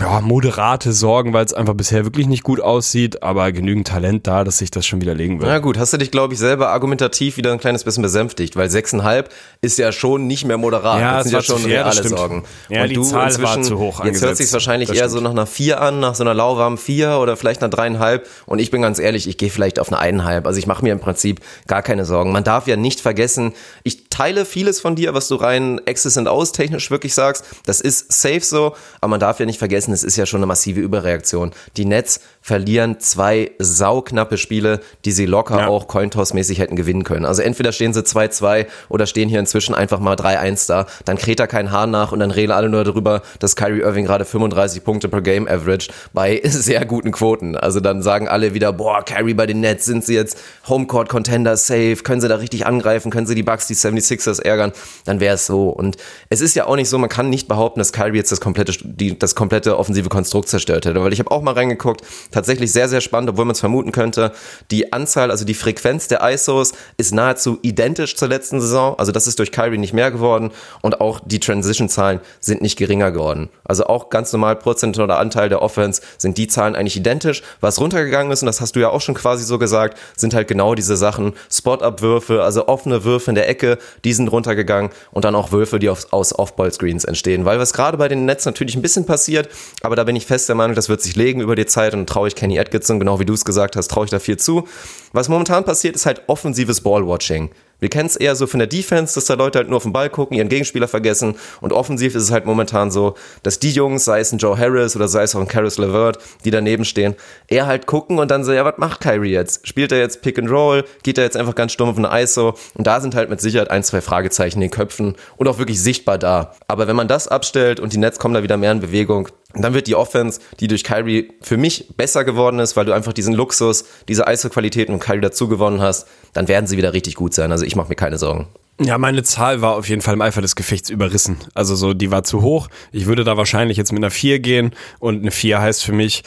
ja, moderate Sorgen, weil es einfach bisher wirklich nicht gut aussieht, aber genügend Talent da, dass sich das schon widerlegen wird. Na gut, hast du dich, glaube ich, selber argumentativ wieder ein kleines bisschen besänftigt, weil 6,5 ist ja schon nicht mehr moderat. Ja, das sind ja schon das reale. Sorgen. Ja, die Zahl war zu hoch Jetzt hört angesetzt. sich wahrscheinlich Das eher stimmt. so nach einer 4 an, nach so einer lauwarmen 4 oder vielleicht einer 3,5. Und ich bin ganz ehrlich, ich gehe vielleicht auf eine 1,5. Also ich mache mir im Prinzip gar keine Sorgen. Man darf ja nicht vergessen, ich teile vieles von dir, was du rein Access and Aus technisch wirklich sagst. Das ist safe so, aber man darf ja nicht vergessen, es ist ja schon eine massive Überreaktion. Die Nets verlieren zwei sauknappe Spiele, die sie locker Ja. auch Cointoss-mäßig hätten gewinnen können. Also entweder stehen sie 2-2 oder stehen hier inzwischen einfach mal 3-1 da. Dann kräht da kein Hahn nach und dann reden alle nur darüber, dass Kyrie Irving gerade 35 Punkte per Game average bei sehr guten Quoten. Also dann sagen alle wieder, boah, Kyrie bei den Nets, sind sie jetzt Homecourt Contender safe, können sie da richtig angreifen, können sie die Bucks, die 76ers ärgern, dann wäre es so. Und es ist ja auch nicht so, man kann nicht behaupten, dass Kyrie jetzt das komplette, die, das komplette offensive Konstrukt zerstört hätte, weil ich habe auch mal reingeguckt, tatsächlich sehr, sehr spannend, obwohl man es vermuten könnte, die Anzahl, also die Frequenz der ISOs ist nahezu identisch zur letzten Saison, also das ist durch Kyrie nicht mehr geworden und auch die Transition-Zahlen sind nicht geringer geworden. Also auch ganz normal Prozent oder Anteil der Offense sind die Zahlen eigentlich identisch. Was runtergegangen ist, und das hast du ja auch schon quasi so gesagt, sind halt genau diese Sachen, Spot-Up-Würfe, also offene Würfe in der Ecke, die sind runtergegangen und dann auch Würfe, die aus Off-Ball-Screens entstehen. Weil was gerade bei den Nets natürlich ein bisschen passiert, aber da bin ich fest der Meinung, das wird sich legen über die Zeit und traue ich Kenny Atkinson, genau wie du es gesagt hast, traue ich da viel zu. Was momentan passiert, ist halt offensives Ball-Watching. Wir kennen es eher so von der Defense, dass da Leute halt nur auf den Ball gucken, ihren Gegenspieler vergessen. Und offensiv ist es halt momentan so, dass die Jungs, sei es ein Joe Harris oder sei es auch ein Karis LeVert, die daneben stehen, eher halt gucken und dann so, ja, was macht Kyrie jetzt? Spielt er jetzt Pick and Roll? Geht er jetzt einfach ganz stumm auf eine ISO? Und da sind halt mit Sicherheit ein, zwei Fragezeichen in den Köpfen und auch wirklich sichtbar da. Aber wenn man das abstellt und die Nets kommen da wieder mehr in Bewegung, dann wird die Offense, die durch Kyrie für mich besser geworden ist, weil du einfach diesen Luxus, diese ISO-Qualität und Kyrie dazu gewonnen hast, dann werden sie wieder richtig gut sein. Also ich mache mir keine Sorgen. Ja, meine Zahl war auf jeden Fall im Eifer des Gefechts überrissen. Also so, die war zu hoch. Ich würde da wahrscheinlich jetzt mit einer 4 gehen und eine 4 heißt für mich,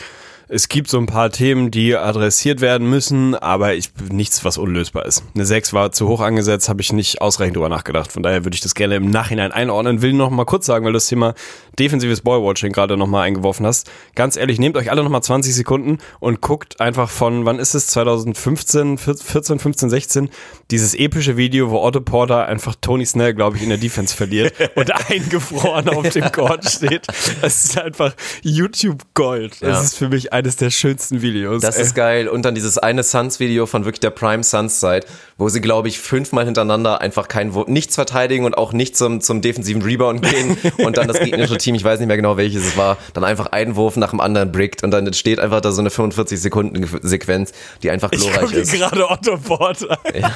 es gibt so ein paar Themen, die adressiert werden müssen, aber ich, nichts, was unlösbar ist. Eine 6 war zu hoch angesetzt, habe ich nicht ausreichend drüber nachgedacht. Von daher würde ich das gerne im Nachhinein einordnen. Will noch mal kurz sagen, weil du das Thema defensives Ballwatching gerade noch mal eingeworfen hast. Ganz ehrlich, nehmt euch alle noch mal 20 Sekunden und guckt einfach von, wann ist es, 2015, 14, 15, 16, dieses epische Video, wo Otto Porter einfach Tony Snell, glaube ich, in der Defense verliert und eingefroren auf dem Court steht. Das ist einfach YouTube Gold. Das Ja. ist für mich eines der schönsten Videos. Das ey. ist geil. Und dann dieses eine Suns-Video von wirklich der Prime Suns-Zeit, wo sie, glaube ich, fünfmal hintereinander einfach kein nichts verteidigen und auch nicht zum, zum defensiven Rebound gehen und dann das gegnerische Team, ich weiß nicht mehr genau welches es war, dann einfach einen Wurf nach dem anderen brickt und dann entsteht einfach da so eine 45-Sekunden-Sequenz, die einfach ich glorreich gucke ist. gerade Otto Porter. Ja.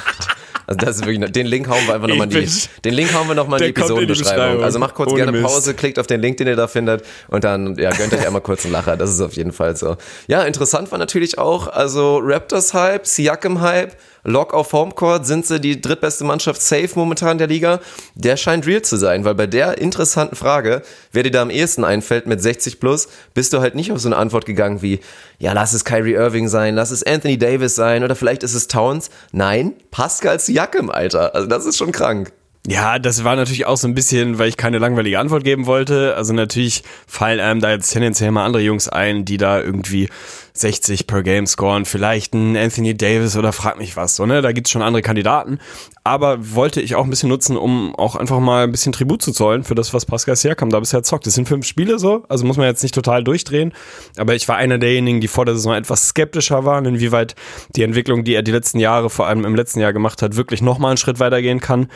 Also das ist wirklich, den Link hauen wir einfach nochmal in die, den Link hauen wir nochmal in die Episodenbeschreibung. Beschreibung. Also macht kurz gerne Mist. Pause, klickt auf den Link, den ihr da findet und dann, ja, gönnt euch einmal kurz einen Lacher. Das ist auf jeden Fall so. Ja, interessant war natürlich auch, also Raptors Hype, Siakam Hype, Lock auf Homecourt, sind sie die drittbeste Mannschaft safe momentan der Liga? Der scheint real zu sein, weil bei der interessanten Frage, wer dir da am ehesten einfällt mit 60 plus, bist du halt nicht auf so eine Antwort gegangen wie, ja, lass es Kyrie Irving sein, lass es Anthony Davis sein oder vielleicht ist es Towns. Nein, Pascal Siakam, Alter. Also das ist schon krank. Ja, das war natürlich auch so ein bisschen, weil ich keine langweilige Antwort geben wollte. Also natürlich fallen einem da jetzt tendenziell mal andere Jungs ein, die da irgendwie 60 per Game scoren. Vielleicht ein Anthony Davis oder frag mich was. So, ne? Da gibt's schon andere Kandidaten. Aber wollte ich auch ein bisschen nutzen, um auch einfach mal ein bisschen Tribut zu zollen für das, was Pascal Siakam da bisher zockt. Das sind fünf Spiele so, also muss man jetzt nicht total durchdrehen. Aber ich war einer derjenigen, die vor der Saison etwas skeptischer waren, inwieweit die Entwicklung, die er die letzten Jahre, vor allem im letzten Jahr gemacht hat, wirklich nochmal einen Schritt weitergehen kann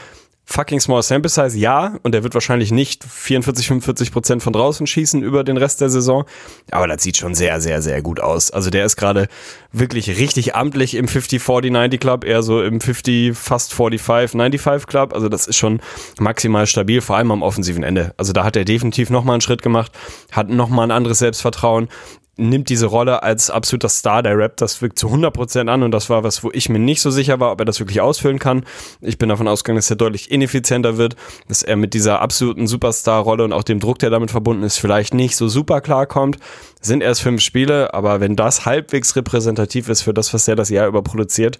fucking small sample size, ja, und er wird wahrscheinlich nicht 44, 45 Prozent von draußen schießen über den Rest der Saison, aber das sieht schon sehr, sehr, sehr gut aus. Also der ist gerade wirklich richtig amtlich im 50, 40, 90 Club, eher so im 50, fast 45, 95 Club, also das ist schon maximal stabil, vor allem am offensiven Ende. Also da hat er definitiv nochmal einen Schritt gemacht, hat nochmal ein anderes Selbstvertrauen, nimmt diese Rolle als absoluter Star der Raptors wirkt zu 100% an und das war was, wo ich mir nicht so sicher war, ob er das wirklich ausfüllen kann. Ich bin davon ausgegangen, dass er deutlich ineffizienter wird, dass er mit dieser absoluten Superstar-Rolle und auch dem Druck, der damit verbunden ist, vielleicht nicht so super klar kommt. Sind erst fünf Spiele, aber wenn das halbwegs repräsentativ ist für das, was er das Jahr über produziert,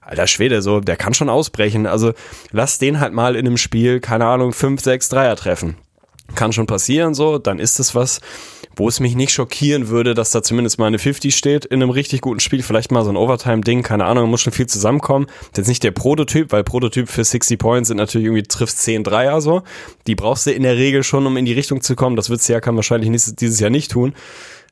alter Schwede, so, der kann schon ausbrechen. Also lass den halt mal in einem Spiel, keine Ahnung, fünf, sechs Dreier treffen kann schon passieren so, dann ist es was, wo es mich nicht schockieren würde, dass da zumindest mal eine 50 steht in einem richtig guten Spiel, vielleicht mal so ein Overtime-Ding, keine Ahnung, muss schon viel zusammenkommen. Das ist jetzt nicht der Prototyp, weil Prototyp für 60 Points sind natürlich irgendwie trifft 10 Dreier so. Die brauchst du in der Regel schon, um in die Richtung zu kommen. Das wird Siakam wahrscheinlich nächstes, dieses Jahr nicht tun.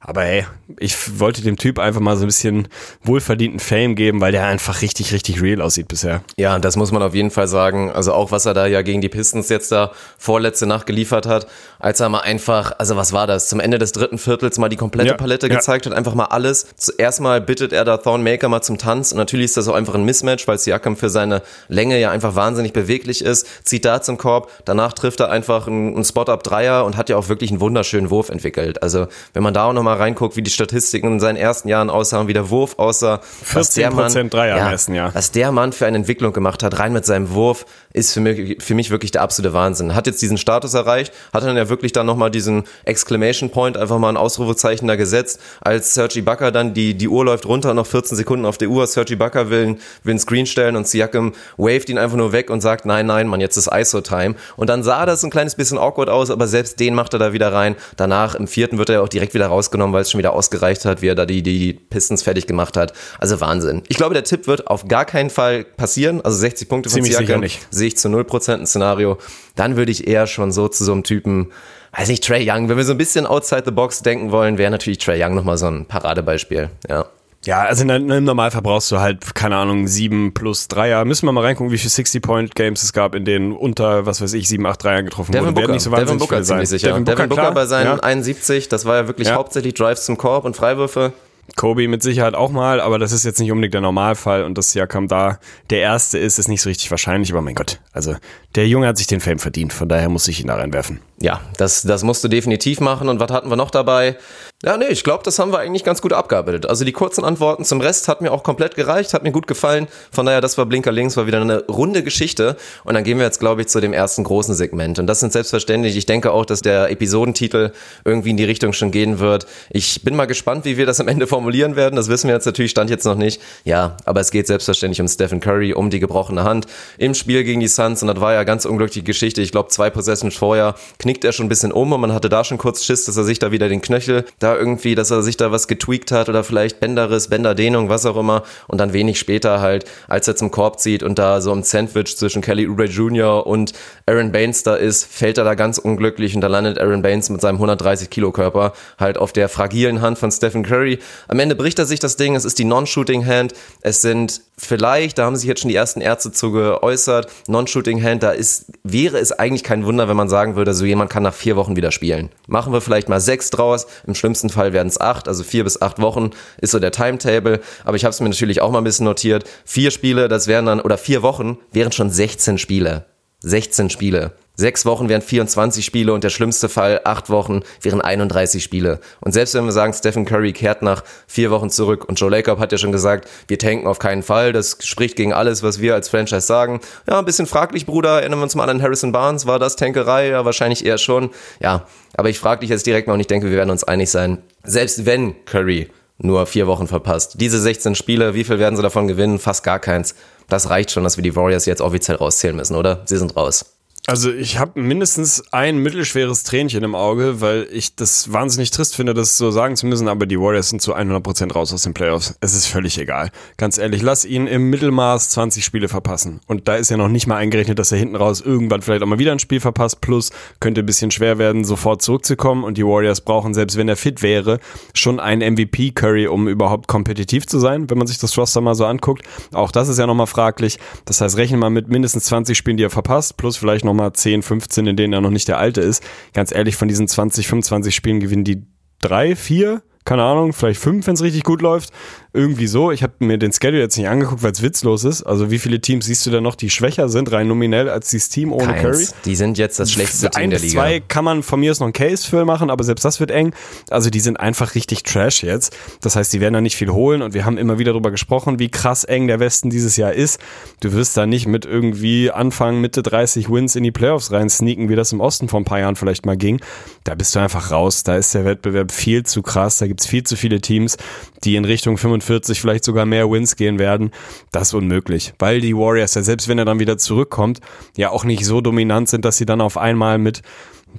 Aber hey, ich wollte dem Typ einfach mal so ein bisschen wohlverdienten Fame geben, weil der einfach richtig, richtig real aussieht bisher. Ja, das muss man auf jeden Fall sagen. Also auch was er da ja gegen die Pistons jetzt da vorletzte Nacht geliefert hat, als er mal einfach, also was war das, zum Ende des dritten Viertels mal die komplette Ja, Palette ja. gezeigt hat, einfach mal alles. Zuerst mal bittet er da Thornmaker mal zum Tanz und natürlich ist das auch einfach ein Mismatch, weil Siakam für seine Länge ja einfach wahnsinnig beweglich ist, zieht da zum Korb, danach trifft er einfach einen, einen Spot-Up-Dreier und hat ja auch wirklich einen wunderschönen Wurf entwickelt. Also wenn man da auch nochmal reinguckt, wie die Statistiken in seinen ersten Jahren aussahen, wie der Wurf aussah, was der Mann, 14% Dreier im ersten Jahr. was der Mann für eine Entwicklung gemacht hat, rein mit seinem Wurf, ist für mich, für mich wirklich der absolute Wahnsinn. Hat jetzt diesen Status erreicht, hat dann ja wirklich dann nochmal diesen Exclamation Point, einfach mal ein Ausrufezeichen da gesetzt, als Sergi Bakker dann, die, die Uhr läuft runter, noch 14 Sekunden auf der Uhr, Sergi Bakker will, will einen Screen stellen und Siakam waved ihn einfach nur weg und sagt, nein, nein, Mann, jetzt ist ISO-Time. Und dann sah das ein kleines bisschen awkward aus, aber selbst den macht er da wieder rein. Danach, im vierten wird er auch direkt wieder rausgenommen, weil es schon wieder ausgereicht hat, wie er da die, die Pistons fertig gemacht hat. Also Wahnsinn. Ich glaube, der Tipp wird auf gar keinen Fall passieren. Also 60 Punkte von Ziemlich sicher Siakam sehe ich zu 0% ein Szenario. Dann würde ich eher schon so zu so einem Typen, weiß nicht, Trey Young. Wenn wir so ein bisschen outside the box denken wollen, wäre natürlich Trey Young nochmal so ein Paradebeispiel. Ja. Ja, also in, im Normalfall brauchst du halt, keine Ahnung, sieben plus Dreier. Müssen wir mal reingucken, wie viele 60-Point-Games es gab, in denen unter, was weiß ich, sieben, acht Dreier getroffen Devin wurden. Booker, Werden nicht so Devin wahnsinnig Booker ziemlich sicher. Devin Devin Booker, Booker, klar. bei seinen ja. 71, das war ja wirklich Ja. hauptsächlich Drives zum Korb und Freiwürfe. Kobe mit Sicherheit auch mal, aber das ist jetzt nicht unbedingt der Normalfall und dass Siakam da der Erste ist, ist nicht so richtig wahrscheinlich, aber mein Gott, also der Junge hat sich den Fame verdient, von daher muss ich ihn da reinwerfen. Ja, das, das musst du definitiv machen. Und was hatten wir noch dabei? Ja, nee, ich glaube, das haben wir eigentlich ganz gut abgearbeitet. Also die kurzen Antworten zum Rest hat mir auch komplett gereicht, hat mir gut gefallen. Von daher, das war Blinker links, war wieder eine runde Geschichte. Und dann gehen wir jetzt, glaube ich, zu dem ersten großen Segment. Und das sind selbstverständlich, ich denke auch, dass der Episodentitel irgendwie in die Richtung schon gehen wird. Ich bin mal gespannt, wie wir das am Ende formulieren werden. Das wissen wir jetzt natürlich, stand jetzt noch nicht. Ja, aber es geht selbstverständlich um Stephen Curry, um die gebrochene Hand im Spiel gegen die Suns. Und das war ja ganz unglückliche Geschichte. Ich glaube, zwei Possessions vorher knickt er schon ein bisschen um und man hatte da schon kurz Schiss, dass er sich da wieder den Knöchel da irgendwie, dass er sich da was getweakt hat oder vielleicht Bänderriss, Bänderdehnung, was auch immer. Und dann wenig später halt, als er zum Korb zieht und da so im Sandwich zwischen Kelly Oubre Jr. und Aaron Baines da ist, fällt er da ganz unglücklich und da landet Aaron Baines mit seinem 130 Kilo Körper halt auf der fragilen Hand von Stephen Curry. Am Ende bricht er sich das Ding, es ist die Non-Shooting Hand. Es sind vielleicht, da haben sich jetzt schon die ersten Ärzte zu geäußert, Non-Shooting Hand, da ist, wäre es eigentlich kein Wunder, wenn man sagen würde, so jemand kann nach vier Wochen wieder spielen. Machen wir vielleicht mal sechs draus, im schlimmsten Fall werden es acht, also vier bis acht Wochen ist so der Timetable, aber ich habe es mir natürlich auch mal ein bisschen notiert. Vier Spiele, das wären dann, oder vier Wochen wären schon 16 Spiele. 16 Spiele. Sechs Wochen wären 24 Spiele und der schlimmste Fall, acht Wochen, wären 31 Spiele. Und selbst wenn wir sagen, Stephen Curry kehrt nach vier Wochen zurück und Joe Lacob hat ja schon gesagt, wir tanken auf keinen Fall, das spricht gegen alles, was wir als Franchise sagen. Ja, ein bisschen fraglich, Bruder, erinnern wir uns mal an Harrison Barnes, war das Tankerei? Ja, wahrscheinlich eher schon. Ja, aber ich frage dich jetzt direkt mal und ich denke, wir werden uns einig sein. Selbst wenn Curry nur vier Wochen verpasst, diese 16 Spiele, wie viel werden sie davon gewinnen? Fast gar keins. Das reicht schon, dass wir die Warriors jetzt offiziell rauszählen müssen, oder? Sie sind raus. Also ich habe mindestens ein mittelschweres Tränchen im Auge, weil ich das wahnsinnig trist finde, das so sagen zu müssen, aber die Warriors sind zu 100% raus aus den Playoffs. Es ist völlig egal. Ganz ehrlich, lass ihn im Mittelmaß 20 Spiele verpassen. Und da ist ja noch nicht mal eingerechnet, dass er hinten raus irgendwann vielleicht auch mal wieder ein Spiel verpasst. Plus könnte ein bisschen schwer werden, sofort zurückzukommen. Und die Warriors brauchen, selbst wenn er fit wäre, schon einen MVP-Curry, um überhaupt kompetitiv zu sein, wenn man sich das Roster mal so anguckt. Auch das ist ja nochmal fraglich. Das heißt, rechnen wir mit mindestens 20 Spielen, die er verpasst, plus vielleicht noch mal 10, 15, in denen er noch nicht der Alte ist. Ganz ehrlich, von diesen 20, 25 Spielen gewinnen die drei, vier, keine Ahnung, vielleicht fünf, wenn es richtig gut läuft. Irgendwie so. Ich habe mir den Schedule jetzt nicht angeguckt, weil es witzlos ist. Also wie viele Teams siehst du da noch, die schwächer sind, rein nominell, als dieses Team ohne Curry? Keins. Die sind jetzt das schlechteste Team ein der Liga. zwei kann man von mir aus noch einen Case für machen, aber selbst das wird eng. Also die sind einfach richtig trash jetzt. Das heißt, die werden da nicht viel holen und wir haben immer wieder darüber gesprochen, wie krass eng der Westen dieses Jahr ist. Du wirst da nicht mit irgendwie Anfang, Mitte 30 Wins in die Playoffs rein sneaken, wie das im Osten vor ein paar Jahren vielleicht mal ging. Da bist du einfach raus. Da ist der Wettbewerb viel zu krass. Da gibt's viel zu viele Teams, die in Richtung 45, vielleicht sogar mehr Wins gehen werden. Das ist unmöglich, weil die Warriors ja selbst wenn er dann wieder zurückkommt, ja auch nicht so dominant sind, dass sie dann auf einmal mit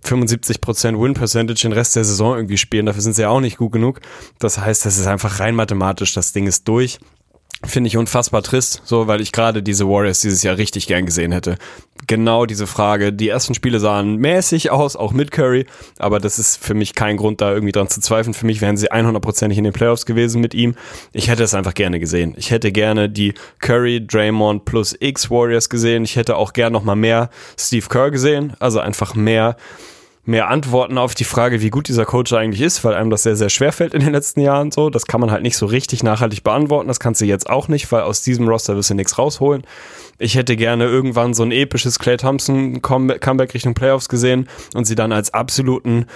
75% Win Percentage den Rest der Saison irgendwie spielen. Dafür sind sie ja auch nicht gut genug. Das heißt, das ist einfach rein mathematisch. Das Ding ist durch. Finde ich unfassbar trist, so, weil ich gerade diese Warriors dieses Jahr richtig gern gesehen hätte. Genau diese Frage. Die ersten Spiele sahen mäßig aus, auch mit Curry, aber das ist für mich kein Grund, da irgendwie dran zu zweifeln. Für mich wären sie 100%ig in den Playoffs gewesen mit ihm. Ich hätte es einfach gerne gesehen. Ich hätte gerne die Curry, Draymond plus X Warriors gesehen. Ich hätte auch gerne noch mal mehr Steve Kerr gesehen, also einfach mehr mehr Antworten auf die Frage, wie gut dieser Coach eigentlich ist, weil einem das sehr, sehr schwer fällt in den letzten Jahren so. Das kann man halt nicht so richtig nachhaltig beantworten. Das kannst du jetzt auch nicht, weil aus diesem Roster wirst du nichts rausholen. Ich hätte gerne irgendwann so ein episches Clay Thompson Comeback Richtung Playoffs gesehen und sie dann als absoluten,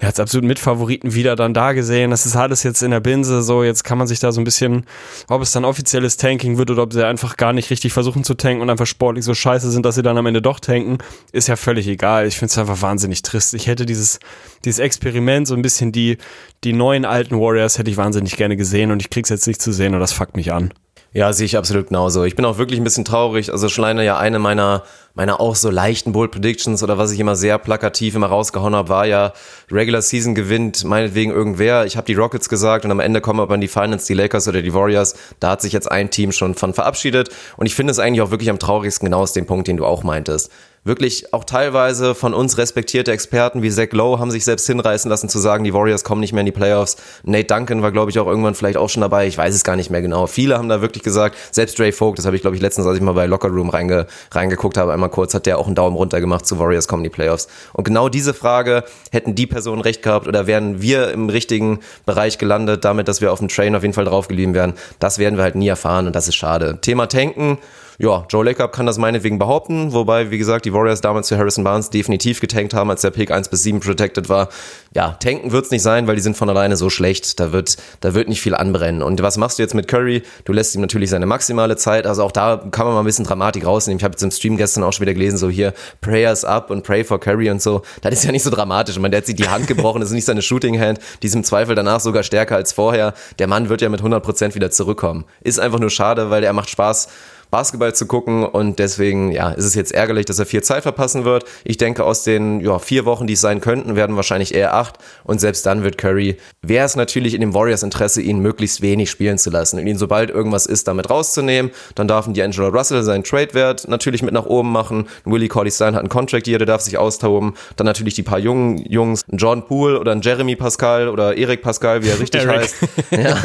ja, als absoluten Mitfavoriten wieder dann da gesehen. Das ist alles jetzt in der Binse so. Jetzt kann man sich da so ein bisschen, ob es dann offizielles Tanking wird oder ob sie einfach gar nicht richtig versuchen zu tanken und einfach sportlich so scheiße sind, dass sie dann am Ende doch tanken, ist ja völlig egal. Ich finde es einfach wahnsinnig trist. Ich hätte dieses, dieses Experiment, so ein bisschen die, die neuen alten Warriors hätte ich wahnsinnig gerne gesehen und ich krieg's jetzt nicht zu sehen und das fuckt mich an. Ja, sehe ich absolut genauso. Ich bin auch wirklich ein bisschen traurig. Also Schleiner ja eine meiner, meiner auch so leichten Bold Predictions oder was ich immer sehr plakativ immer rausgehauen habe, war ja Regular Season gewinnt meinetwegen irgendwer. Ich habe die Rockets gesagt und am Ende kommen aber in die Finals die Lakers oder die Warriors. Da hat sich jetzt ein Team schon von verabschiedet und ich finde es eigentlich auch wirklich am traurigsten genau aus dem Punkt, den du auch meintest wirklich auch teilweise von uns respektierte Experten wie Zach Lowe haben sich selbst hinreißen lassen zu sagen, die Warriors kommen nicht mehr in die Playoffs. Nate Duncan war, glaube ich, auch irgendwann vielleicht auch schon dabei. Ich weiß es gar nicht mehr genau. Viele haben da wirklich gesagt, selbst Dre Folk, das habe ich, glaube ich, letztens, als ich mal bei Locker Room reinge, reingeguckt habe, einmal kurz, hat der auch einen Daumen runter gemacht zu Warriors kommen die Playoffs. Und genau diese Frage, hätten die Personen recht gehabt oder wären wir im richtigen Bereich gelandet, damit, dass wir auf dem Train auf jeden Fall drauf geblieben wären, das werden wir halt nie erfahren und das ist schade. Thema Tanken, ja, Joe Lacob kann das meinetwegen behaupten, wobei, wie gesagt, die Warriors damals für Harrison Barnes definitiv getankt haben, als der Pick 1 bis 7 protected war. Ja, tanken wird's nicht sein, weil die sind von alleine so schlecht. Da wird, da wird nicht viel anbrennen. Und was machst du jetzt mit Curry? Du lässt ihm natürlich seine maximale Zeit. Also auch da kann man mal ein bisschen Dramatik rausnehmen. Ich habe jetzt im Stream gestern auch schon wieder gelesen, so hier Prayers up und pray for Curry und so. Das ist ja nicht so dramatisch. Ich meine, der hat sich die Hand gebrochen, das ist nicht seine Shooting Hand. Die ist im Zweifel danach sogar stärker als vorher. Der Mann wird ja mit 100% wieder zurückkommen. Ist einfach nur schade, weil er macht Spaß Basketball zu gucken und deswegen, ja, ist es jetzt ärgerlich, dass er viel Zeit verpassen wird. Ich denke, aus den ja, vier Wochen, die es sein könnten, werden wahrscheinlich eher acht und selbst dann wird Curry, wäre es natürlich in dem Warriors Interesse, ihn möglichst wenig spielen zu lassen und ihn sobald irgendwas ist, damit rauszunehmen. Dann darf die Angelo Russell seinen Trade-Wert natürlich mit nach oben machen. Willie Corley Stein hat einen Contract hier, der darf sich austoben. Dann natürlich die paar jungen Jungs, John Poole oder ein Jeremy Pascal oder Erik Pascal, wie er richtig heißt. Ja,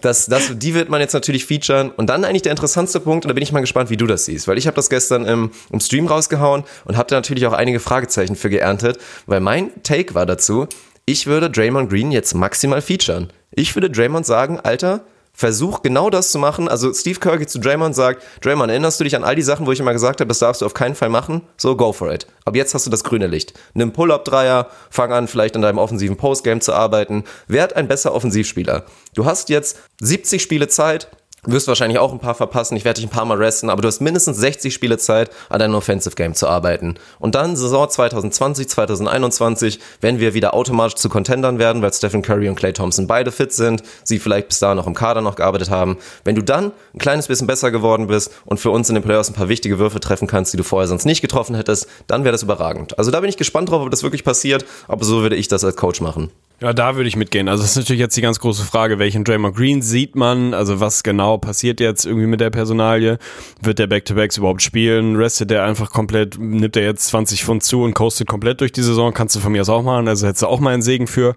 das, das, die wird man jetzt natürlich featuren. Und dann eigentlich der interessantste Punkt, und da bin ich mal gespannt, wie du das siehst, weil ich habe das gestern im, im Stream rausgehauen und habe da natürlich auch einige Fragezeichen für geerntet, weil mein Take war dazu, ich würde Draymond Green jetzt maximal featuren. Ich würde Draymond sagen, Alter, versuch genau das zu machen. Also Steve Kerr zu Draymond sagt, Draymond, erinnerst du dich an all die Sachen, wo ich immer gesagt habe, das darfst du auf keinen Fall machen? So, go for it. Ab jetzt hast du das grüne Licht. Nimm Pull-Up-Dreier, fang an, vielleicht an deinem offensiven Postgame zu arbeiten. Werd ein besser Offensivspieler. Du hast jetzt 70 Spiele Zeit, wirst wahrscheinlich auch ein paar verpassen. Ich werde dich ein paar Mal resten, aber du hast mindestens 60 Spiele Zeit, an deinem Offensive Game zu arbeiten. Und dann Saison 2020, 2021, wenn wir wieder automatisch zu Contendern werden, weil Stephen Curry und Clay Thompson beide fit sind, sie vielleicht bis dahin noch im Kader noch gearbeitet haben. Wenn du dann ein kleines bisschen besser geworden bist und für uns in den Playoffs ein paar wichtige Würfe treffen kannst, die du vorher sonst nicht getroffen hättest, dann wäre das überragend. Also da bin ich gespannt drauf, ob das wirklich passiert, aber so würde ich das als Coach machen. Ja, da würde ich mitgehen. Also das ist natürlich jetzt die ganz große Frage, welchen Draymond Green sieht man? Also was genau passiert jetzt irgendwie mit der Personalie? Wird der Back-to-Backs überhaupt spielen? Restet der einfach komplett, nimmt er jetzt 20 Pfund zu und coastet komplett durch die Saison? Kannst du von mir aus auch machen. Also hättest du auch mal einen Segen für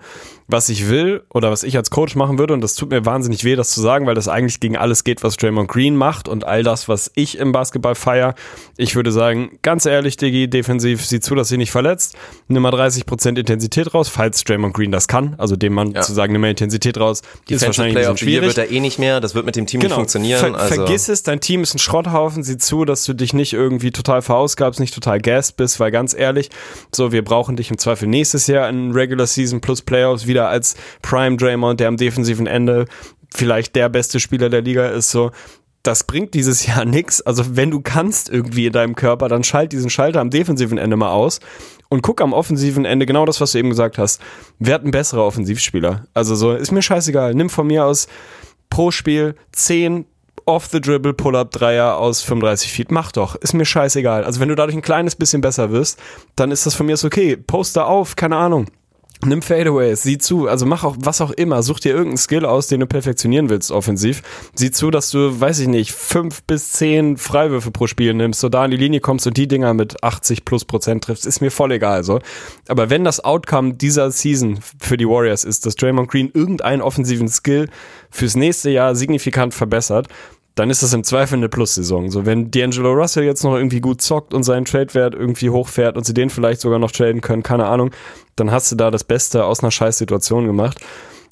was ich will oder was ich als Coach machen würde, und das tut mir wahnsinnig weh, das zu sagen, weil das eigentlich gegen alles geht, was Draymond Green macht und all das, was ich im Basketball feier. Ich würde sagen, ganz ehrlich, Diggi, defensiv, sieh zu, dass sie nicht verletzt. Nimm mal 30% Intensität raus, falls Draymond Green das kann. Also dem Mann ja. zu sagen, nimm mal Intensität raus, die ist wahrscheinlich ein bisschen schwierig. wird er eh nicht mehr, das wird mit dem Team genau. nicht funktionieren. Ver also. Vergiss es, dein Team ist ein Schrotthaufen, sieh zu, dass du dich nicht irgendwie total verausgabst, nicht total gassed bist, weil ganz ehrlich, so, wir brauchen dich im Zweifel nächstes Jahr in Regular Season plus Playoffs wieder als Prime Draymond, der am defensiven Ende vielleicht der beste Spieler der Liga ist, so, das bringt dieses Jahr nichts. Also wenn du kannst irgendwie in deinem Körper, dann schalt diesen Schalter am defensiven Ende mal aus und guck am offensiven Ende genau das, was du eben gesagt hast. Werd ein besserer Offensivspieler. Also so, ist mir scheißegal. Nimm von mir aus pro Spiel 10 off the dribble Pull-up Dreier aus 35 Feet. Mach doch. Ist mir scheißegal. Also wenn du dadurch ein kleines bisschen besser wirst, dann ist das von mir okay. Poster auf, keine Ahnung Nimm Fadeaways, sieh zu, also mach auch was auch immer, such dir irgendeinen Skill aus, den du perfektionieren willst offensiv. Sieh zu, dass du, weiß ich nicht, fünf bis zehn Freiwürfe pro Spiel nimmst, so da an die Linie kommst und die Dinger mit 80 plus Prozent triffst, ist mir voll egal so. Aber wenn das Outcome dieser Season für die Warriors ist, dass Draymond Green irgendeinen offensiven Skill fürs nächste Jahr signifikant verbessert, dann ist das im Zweifel eine Plus-Saison. So, wenn D'Angelo Russell jetzt noch irgendwie gut zockt und seinen Trade-Wert irgendwie hochfährt und sie den vielleicht sogar noch traden können, keine Ahnung, dann hast du da das Beste aus einer Scheißsituation gemacht.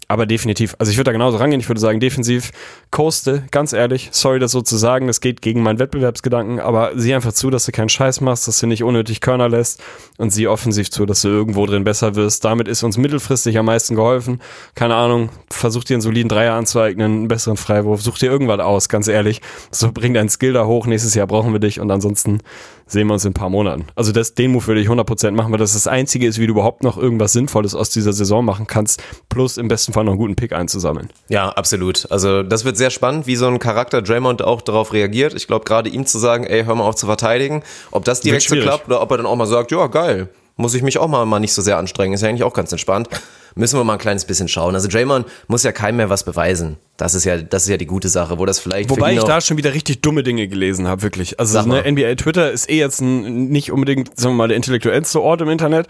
Aber definitiv, also ich würde da genauso rangehen. Ich würde sagen, defensiv coaste, ganz ehrlich, sorry, das so zu sagen, das geht gegen meinen Wettbewerbsgedanken, aber sieh einfach zu, dass du keinen Scheiß machst, dass du nicht unnötig Körner lässt und sieh offensiv zu, dass du irgendwo drin besser wirst. Damit ist uns mittelfristig am meisten geholfen. Keine Ahnung, versuch dir einen soliden Dreier anzueignen, einen besseren Freiwurf, such dir irgendwas aus, ganz ehrlich. So bring deinen Skill da hoch, nächstes Jahr brauchen wir dich und ansonsten sehen wir uns in ein paar Monaten. Also das, den Move würde ich 100% machen, weil das das Einzige ist, wie du überhaupt noch irgendwas Sinnvolles aus dieser Saison machen kannst, plus im besten Fall noch einen guten Pick einzusammeln. Ja, absolut. Also das wird sehr spannend, wie so ein Charakter Draymond auch darauf reagiert. Ich glaube, gerade ihm zu sagen, ey, hör mal auf zu verteidigen, ob das direkt so klappt oder ob er dann auch mal sagt, ja, geil, muss ich mich auch mal, mal nicht so sehr anstrengen, ist ja eigentlich auch ganz entspannt. Müssen wir mal ein kleines bisschen schauen. Also Draymond muss ja keinem mehr was beweisen. Das ist ja, das ist ja die gute Sache, wo das vielleicht. Wobei ich da schon wieder richtig dumme Dinge gelesen habe, wirklich. Also ne, NBA Twitter ist eh jetzt ein, nicht unbedingt, sagen wir mal, der intellektuellste Ort im Internet.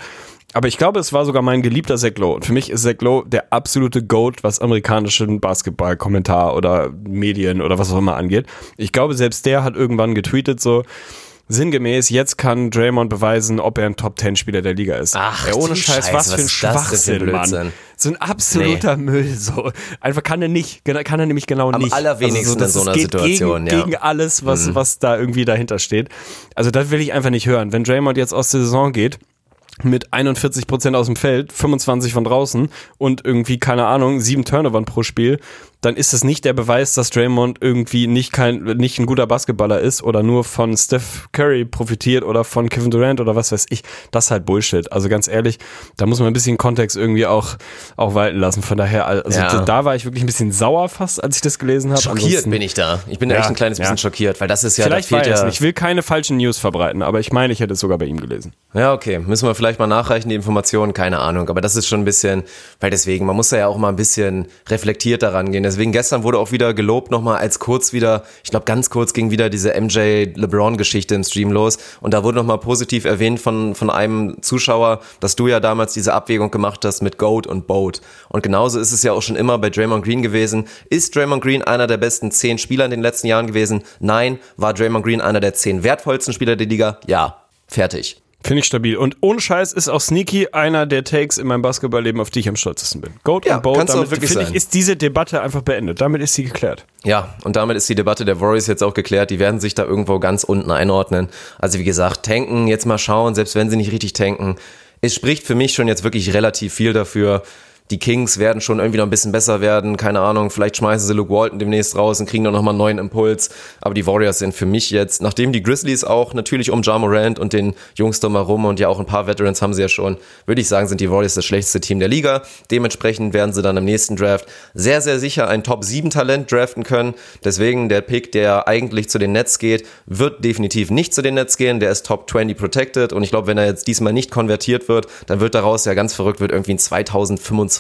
Aber ich glaube, es war sogar mein geliebter Zach Lowe. Und für mich ist Zach Lowe der absolute Goat, was amerikanischen Basketball-Kommentar oder Medien oder was auch immer angeht. Ich glaube, selbst der hat irgendwann getweetet so, sinngemäß, jetzt kann Draymond beweisen, ob er ein Top-10-Spieler der Liga ist. Ach, ja, ohne Scheiß, Scheiße, was für ein Schwachsinn, Mann. So ein absoluter Müll, so. Einfach kann er nicht, kann er nämlich genau Am nicht. allerwenigsten das in so einer Situation, gegen, ja. Gegen alles, was, Mhm. was da irgendwie dahinter steht. Also das will ich einfach nicht hören. Wenn Draymond jetzt aus der Saison geht, mit 41 Prozent aus dem Feld, 25 von draußen und irgendwie, keine Ahnung, sieben Turnovern pro Spiel, dann ist es nicht der Beweis, dass Draymond irgendwie nicht kein, nicht ein guter Basketballer ist oder nur von Steph Curry profitiert oder von Kevin Durant oder was weiß ich. Das ist halt Bullshit. Also ganz ehrlich, da muss man ein bisschen Kontext irgendwie auch, auch walten lassen. Von daher, also Ja. da war ich wirklich ein bisschen sauer fast, als ich das gelesen habe. Schockiert Ansonsten- bin ich da. Ich bin Ja, echt ein kleines bisschen ja. schockiert, weil das ist ja, Vielleicht da fehlt ja, nicht. Ich will keine falschen News verbreiten, aber ich meine, ich hätte es sogar bei ihm gelesen. Ja, okay. Müssen wir vielleicht mal nachreichen, die Informationen, keine Ahnung. Aber das ist schon ein bisschen, weil deswegen, man muss ja auch mal ein bisschen reflektiert daran gehen. Deswegen gestern wurde auch wieder gelobt nochmal, als kurz wieder, ich glaube ganz kurz ging wieder diese MJ-LeBron-Geschichte im Stream los. Und da wurde nochmal positiv erwähnt von, von einem Zuschauer, dass du ja damals diese Abwägung gemacht hast mit Goat und Boat. Und genauso ist es ja auch schon immer bei Draymond Green gewesen. Ist Draymond Green einer der besten zehn Spieler in den letzten Jahren gewesen? Nein. War Draymond Green einer der zehn wertvollsten Spieler der Liga? Ja. Fertig. Finde ich stabil. Und ohne Scheiß ist auch Sneaky einer der Takes in meinem Basketballleben, auf die ich am stolzesten bin. Goat Ja, und Boat, damit finde ich, ist diese Debatte einfach beendet. Damit ist sie geklärt. Ja, und damit ist die Debatte der Warriors jetzt auch geklärt. Die werden sich da irgendwo ganz unten einordnen. Also wie gesagt, tanken, jetzt mal schauen, selbst wenn sie nicht richtig tanken. Es spricht für mich schon jetzt wirklich relativ viel dafür. Die Kings werden schon irgendwie noch ein bisschen besser werden. Keine Ahnung, vielleicht schmeißen sie Luke Walton demnächst raus und kriegen dann nochmal einen neuen Impuls. Aber die Warriors sind für mich jetzt, nachdem die Grizzlies auch natürlich um Ja Morant und den Jungs drumherum und ja auch ein paar Veterans haben sie ja schon, würde ich sagen, sind die Warriors das schlechteste Team der Liga. Dementsprechend werden sie dann im nächsten Draft sehr, sehr sicher ein Top-7-Talent draften können. Deswegen der Pick, der eigentlich zu den Nets geht, wird definitiv nicht zu den Nets gehen. Der ist Top 20 protected und ich glaube, wenn er jetzt diesmal nicht konvertiert wird, dann wird daraus ja ganz verrückt, wird irgendwie ein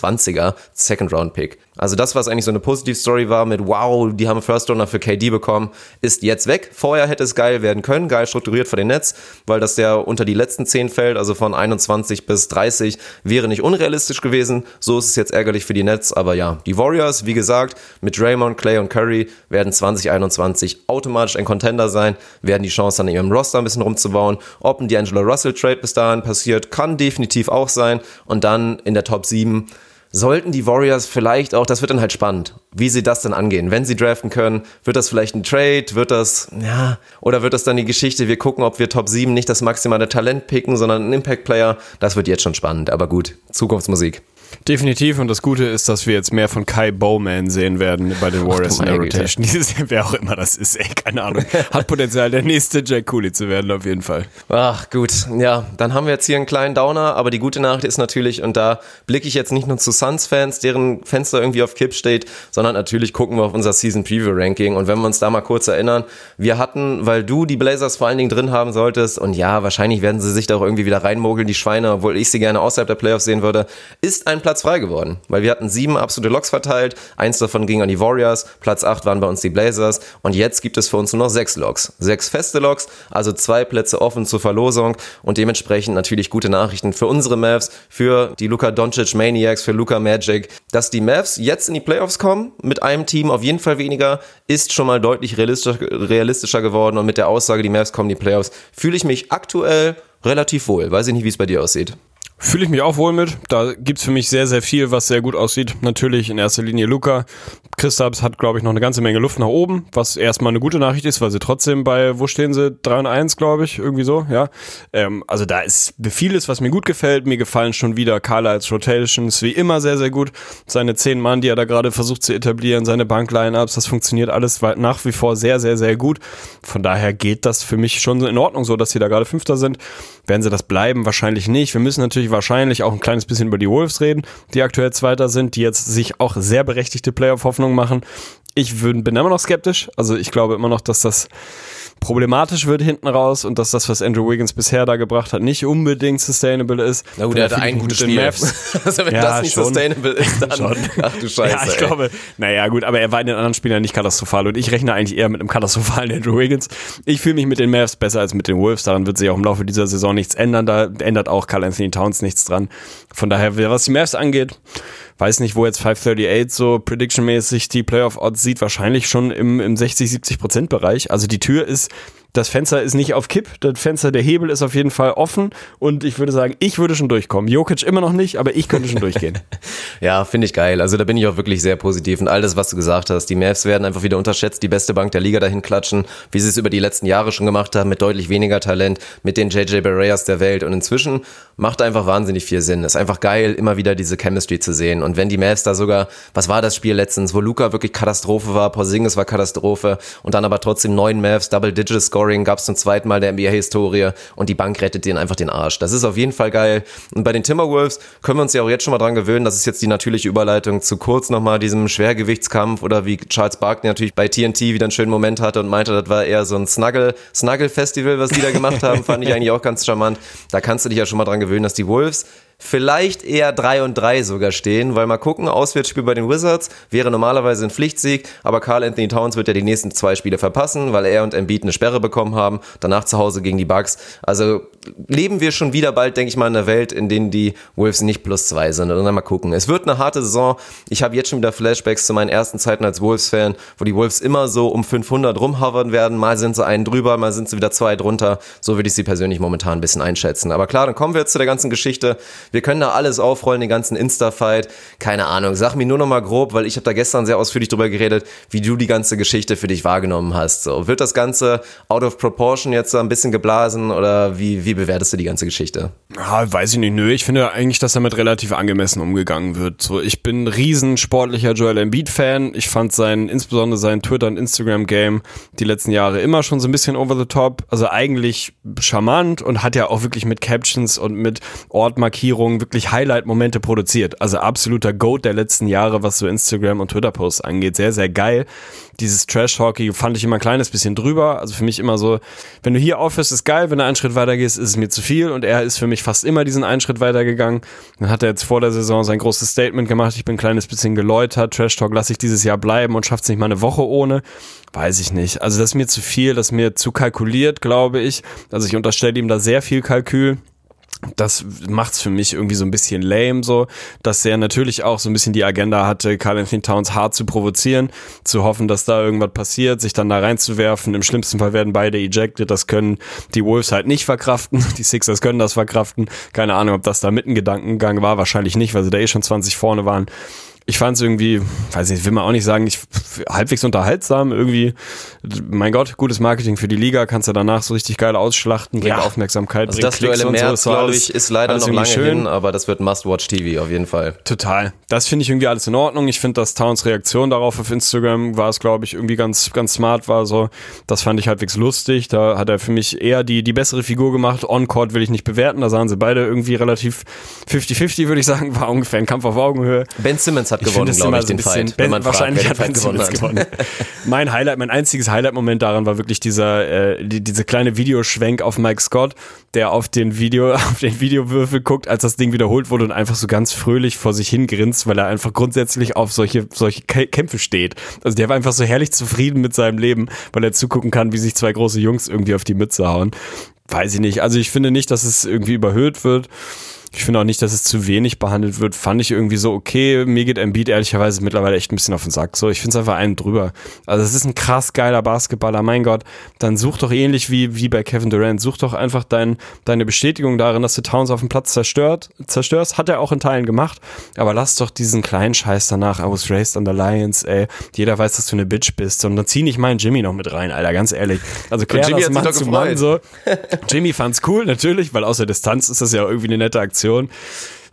2025er Second-Round-Pick. Also das, was eigentlich so eine Positiv-Story war mit wow, die haben einen First-Runner für KD bekommen, ist jetzt weg. Vorher hätte es geil werden können, geil strukturiert von den Nets, weil das der unter die letzten 10 fällt, also von 21 bis 30, wäre nicht unrealistisch gewesen. So ist es jetzt ärgerlich für die Nets, aber ja, die Warriors, wie gesagt, mit Draymond, Clay und Curry werden 2021 automatisch ein Contender sein, werden die Chance an ihrem Roster ein bisschen rumzubauen. Ob ein D'Angelo Russell Trade bis dahin passiert, kann definitiv auch sein und dann in der Top 7 sollten die Warriors vielleicht auch, das wird dann halt spannend, wie sie das dann angehen. Wenn sie draften können, wird das vielleicht ein Trade, wird das, ja, oder wird das dann die Geschichte, wir gucken, ob wir Top 7 nicht das maximale Talent picken, sondern einen Impact-Player. Das wird jetzt schon spannend, aber gut, Zukunftsmusik. Definitiv und das Gute ist, dass wir jetzt mehr von Kai Bowman sehen werden bei den Warriors in der Rotation. Dieses, wer auch immer das ist, ey, keine Ahnung. Hat Potenzial, der nächste Jack Cooley zu werden, auf jeden Fall. Ach, gut. Ja, dann haben wir jetzt hier einen kleinen Downer, aber die gute Nachricht ist natürlich, und da blicke ich jetzt nicht nur zu Suns-Fans, deren Fenster irgendwie auf Kipp steht, sondern natürlich gucken wir auf unser Season Preview Ranking. Und wenn wir uns da mal kurz erinnern, wir hatten, weil du die Blazers vor allen Dingen drin haben solltest, und ja, wahrscheinlich werden sie sich da auch irgendwie wieder reinmogeln, die Schweine, obwohl ich sie gerne außerhalb der Playoffs sehen würde, ist ein Platz frei geworden. Weil wir hatten sieben absolute Loks verteilt, eins davon ging an die Warriors, Platz acht waren bei uns die Blazers, und jetzt gibt es für uns nur noch sechs Loks. Sechs feste Loks, also zwei Plätze offen zur Verlosung und dementsprechend natürlich gute Nachrichten für unsere Mavs, für die Luka Doncic Maniacs, für Luka Magic. Dass die Mavs jetzt in die Playoffs kommen, mit einem Team auf jeden Fall weniger, ist schon mal deutlich realistischer, realistischer geworden und mit der Aussage, die Mavs kommen in die Playoffs, fühle ich mich aktuell relativ wohl. Weiß ich nicht, wie es bei dir aussieht. Fühle ich mich auch wohl mit. Da gibt's für mich sehr, sehr viel, was sehr gut aussieht. Natürlich in erster Linie Luca. Christaps hat, glaube ich, noch eine ganze Menge Luft nach oben, was erstmal eine gute Nachricht ist, weil sie trotzdem bei, wo stehen sie? 3 und 1, glaube ich, irgendwie so, ja. Ähm, also da ist vieles, was mir gut gefällt. Mir gefallen schon wieder Carla als Rotations wie immer sehr, sehr gut. Seine zehn Mann, die er da gerade versucht zu etablieren, seine Bank-Line-Ups, das funktioniert alles nach wie vor sehr, sehr, sehr gut. Von daher geht das für mich schon in Ordnung so, dass sie da gerade Fünfter sind. Werden sie das bleiben? Wahrscheinlich nicht. Wir müssen natürlich wahrscheinlich auch ein kleines bisschen über die Wolves reden, die aktuell Zweiter sind, die jetzt sich auch sehr berechtigte Playoff-Hoffnungen machen. Ich bin immer noch skeptisch. Also ich glaube immer noch, dass das problematisch wird hinten raus und dass das, was Andrew Wiggins bisher da gebracht hat, nicht unbedingt sustainable ist. Na gut, er hatte ein gutes Spiel. also wenn ja, das nicht schon. sustainable ist, dann schon. ach du Scheiße. Ja, ich ey. glaube, naja gut, aber er war in den anderen Spielern nicht katastrophal und ich rechne eigentlich eher mit einem katastrophalen Andrew Wiggins. Ich fühle mich mit den Mavs besser als mit den Wolves, daran wird sich auch im Laufe dieser Saison nichts ändern, da ändert auch Carl Anthony Towns nichts dran. Von daher, was die Mavs angeht, weiß nicht, wo jetzt 538 so prediction-mäßig die Playoff-Odds sieht, wahrscheinlich schon im, im 60, 70 Prozent Bereich. Also die Tür ist das Fenster ist nicht auf Kipp, das Fenster, der Hebel ist auf jeden Fall offen und ich würde sagen, ich würde schon durchkommen. Jokic immer noch nicht, aber ich könnte schon durchgehen. ja, finde ich geil. Also da bin ich auch wirklich sehr positiv und all das, was du gesagt hast. Die Mavs werden einfach wieder unterschätzt, die beste Bank der Liga dahin klatschen, wie sie es über die letzten Jahre schon gemacht haben, mit deutlich weniger Talent, mit den JJ Barreas der Welt und inzwischen macht einfach wahnsinnig viel Sinn. Ist einfach geil, immer wieder diese Chemistry zu sehen und wenn die Mavs da sogar, was war das Spiel letztens, wo Luca wirklich Katastrophe war, Porzingis war Katastrophe und dann aber trotzdem neun Mavs, Double-Digit Scoring Scoring gab es zum zweiten Mal der NBA-Historie und die Bank rettet denen einfach den Arsch. Das ist auf jeden Fall geil. Und bei den Timberwolves können wir uns ja auch jetzt schon mal dran gewöhnen, das ist jetzt die natürliche Überleitung zu kurz nochmal diesem Schwergewichtskampf oder wie Charles Barkley natürlich bei TNT wieder einen schönen Moment hatte und meinte, das war eher so ein Snuggle, Snuggle-Festival, was die da gemacht haben, fand ich eigentlich auch ganz charmant. Da kannst du dich ja schon mal dran gewöhnen, dass die Wolves vielleicht eher 3 und 3 sogar stehen, weil mal gucken, Auswärtsspiel bei den Wizards wäre normalerweise ein Pflichtsieg, aber Carl Anthony Towns wird ja die nächsten zwei Spiele verpassen, weil er und Embiid eine Sperre bekommen haben, danach zu Hause gegen die Bucks. Also leben wir schon wieder bald, denke ich mal, in einer Welt, in denen die Wolves nicht plus zwei sind. Und dann mal gucken. Es wird eine harte Saison. Ich habe jetzt schon wieder Flashbacks zu meinen ersten Zeiten als Wolves-Fan, wo die Wolves immer so um 500 rumhovern werden. Mal sind sie einen drüber, mal sind sie wieder zwei drunter. So würde ich sie persönlich momentan ein bisschen einschätzen. Aber klar, dann kommen wir jetzt zu der ganzen Geschichte. Wir können da alles aufrollen, den ganzen Insta-Fight. Keine Ahnung. Sag mir nur noch mal grob, weil ich habe da gestern sehr ausführlich drüber geredet, wie du die ganze Geschichte für dich wahrgenommen hast. So, wird das Ganze out of proportion jetzt so ein bisschen geblasen oder wie, wie bewertest du die ganze Geschichte? Ja, weiß ich nicht. Nö, ich finde eigentlich, dass damit relativ angemessen umgegangen wird. So, ich bin ein riesen sportlicher Joel Embiid-Fan. Ich fand sein, insbesondere sein Twitter- und Instagram-Game die letzten Jahre immer schon so ein bisschen over the top. Also eigentlich charmant und hat ja auch wirklich mit Captions und mit Ortmarkierungen wirklich Highlight-Momente produziert. Also absoluter Goat der letzten Jahre, was so Instagram und Twitter-Posts angeht. Sehr, sehr geil. Dieses Trash-Hockey fand ich immer ein kleines bisschen drüber. Also für mich immer so, wenn du hier aufhörst, ist geil. Wenn du einen Schritt weiter gehst, ist es mir zu viel. Und er ist für mich fast immer diesen einen Schritt weiter gegangen. Dann hat er jetzt vor der Saison sein großes Statement gemacht. Ich bin ein kleines bisschen geläutert. Trash-Talk lasse ich dieses Jahr bleiben und schafft es nicht mal eine Woche ohne. Weiß ich nicht. Also das ist mir zu viel, das ist mir zu kalkuliert, glaube ich. Also ich unterstelle ihm da sehr viel Kalkül das macht's für mich irgendwie so ein bisschen lame, so, dass er natürlich auch so ein bisschen die Agenda hatte, Carl Anthony Towns hart zu provozieren, zu hoffen, dass da irgendwas passiert, sich dann da reinzuwerfen. Im schlimmsten Fall werden beide ejected. Das können die Wolves halt nicht verkraften. Die Sixers können das verkraften. Keine Ahnung, ob das da mit ein Gedankengang war. Wahrscheinlich nicht, weil sie da eh schon 20 vorne waren ich fand es irgendwie, weiß nicht, will man auch nicht sagen, ich halbwegs unterhaltsam, irgendwie, mein Gott, gutes Marketing für die Liga, kannst du danach so richtig geil ausschlachten, bringt Ja. Aufmerksamkeit, Also bringt das Duell Klicks im und so, März, so glaube ich, ist leider noch lange schön. hin, aber das wird Must-Watch-TV auf jeden Fall. Total. Das finde ich irgendwie alles in Ordnung. Ich finde, dass Towns Reaktion darauf auf Instagram war es, glaube ich, irgendwie ganz, ganz smart war so. Das fand ich halbwegs lustig. Da hat er für mich eher die, die bessere Figur gemacht. On-Court will ich nicht bewerten. Da sahen sie beide irgendwie relativ 50-50, würde ich sagen. War ungefähr ein Kampf auf Augenhöhe. Ben Simmons hat Ich gewonnen, finde es glaube immer ich, so ein den bisschen, Fight. ben, wenn man wahrscheinlich fragt, hat Ben Simmons gewonnen hat. mein Highlight, mein einziges Highlight-Moment daran war wirklich dieser, äh, die, diese kleine Videoschwenk auf Mike Scott, der auf den Video, auf den Videowürfel guckt, als das Ding wiederholt wurde und einfach so ganz fröhlich vor sich hingrinst, weil er einfach grundsätzlich auf solche, solche Kä- Kämpfe steht. Also der war einfach so herrlich zufrieden mit seinem Leben, weil er zugucken kann, wie sich zwei große Jungs irgendwie auf die Mütze hauen. Weiß ich nicht. Also ich finde nicht, dass es irgendwie überhöht wird. Ich finde auch nicht, dass es zu wenig behandelt wird. Fand ich irgendwie so okay. Mir geht Embiid ehrlicherweise mittlerweile echt ein bisschen auf den Sack. So, ich finde es einfach einen drüber. Also es ist ein krass geiler Basketballer. Mein Gott, dann such doch ähnlich wie, wie bei Kevin Durant. Such doch einfach dein, deine Bestätigung darin, dass du Towns auf dem Platz zerstört, zerstörst. Hat er auch in Teilen gemacht. Aber lass doch diesen kleinen Scheiß danach. I was raised on the Lions, ey. Jeder weiß, dass du eine Bitch bist. Und dann zieh nicht meinen Jimmy noch mit rein, Alter. Ganz ehrlich. Also klär Jimmy das Mann zu. Mann so. Jimmy fand's cool, natürlich, weil aus der Distanz ist das ja irgendwie eine nette Aktion. Situation.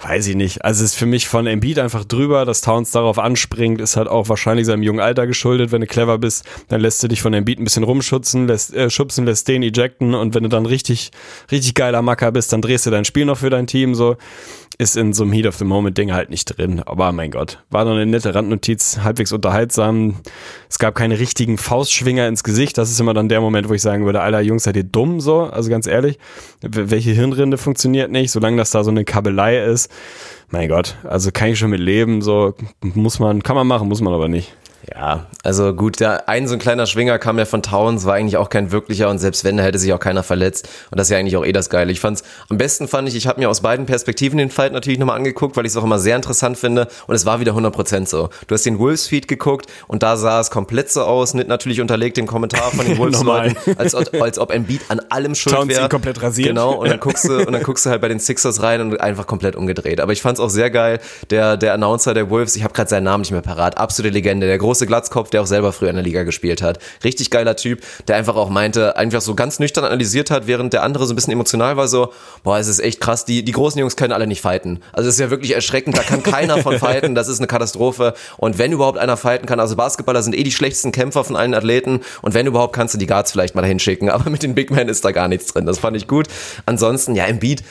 Weiß ich nicht. Also es ist für mich von Embiid einfach drüber, dass Towns darauf anspringt, ist halt auch wahrscheinlich seinem jungen Alter geschuldet. Wenn du clever bist, dann lässt du dich von Embiid ein bisschen rumschubsen, lässt, äh, schubsen, lässt den ejecten und wenn du dann richtig, richtig geiler Macker bist, dann drehst du dein Spiel noch für dein Team so. Ist in so einem Heat of the Moment Ding halt nicht drin. Aber mein Gott, war noch eine nette Randnotiz, halbwegs unterhaltsam. Es gab keine richtigen Faustschwinger ins Gesicht. Das ist immer dann der Moment, wo ich sagen würde, Alter, Jungs, seid ihr dumm so? Also ganz ehrlich, welche Hirnrinde funktioniert nicht, solange das da so eine Kabelei ist. Mein Gott, also kann ich schon mit leben, so muss man, kann man machen, muss man aber nicht. Ja, also gut, der ein so ein kleiner Schwinger kam ja von Towns, war eigentlich auch kein wirklicher und selbst wenn, da hätte sich auch keiner verletzt und das ist ja eigentlich auch eh das Geile. Ich fand's, am besten fand ich, ich habe mir aus beiden Perspektiven den Fight natürlich nochmal angeguckt, weil ich es auch immer sehr interessant finde und es war wieder 100% so. Du hast den Wolves-Feed geguckt und da sah es komplett so aus, nicht natürlich unterlegt den Kommentar von den Wolves-Leuten, als, ob- als ob Embiid an allem schuld Towns wäre. komplett rasiert. Genau, und dann guckst du, und dann guckst du halt bei den Sixers rein und einfach komplett umgedreht. Aber ich fand's auch sehr geil, der, der Announcer der Wolves, ich habe gerade seinen Namen nicht mehr parat, absolute Legende, der große Glatzkopf, der auch selber früher in der Liga gespielt hat. Richtig geiler Typ, der einfach auch meinte, einfach so ganz nüchtern analysiert hat, während der andere so ein bisschen emotional war, so, boah, es ist echt krass, die, die großen Jungs können alle nicht fighten. Also es ist ja wirklich erschreckend, da kann keiner von fighten, das ist eine Katastrophe. Und wenn überhaupt einer fighten kann, also Basketballer sind eh die schlechtesten Kämpfer von allen Athleten und wenn überhaupt kannst du die Guards vielleicht mal dahin schicken, aber mit den Big Men ist da gar nichts drin. Das fand ich gut. Ansonsten, ja, im Beat,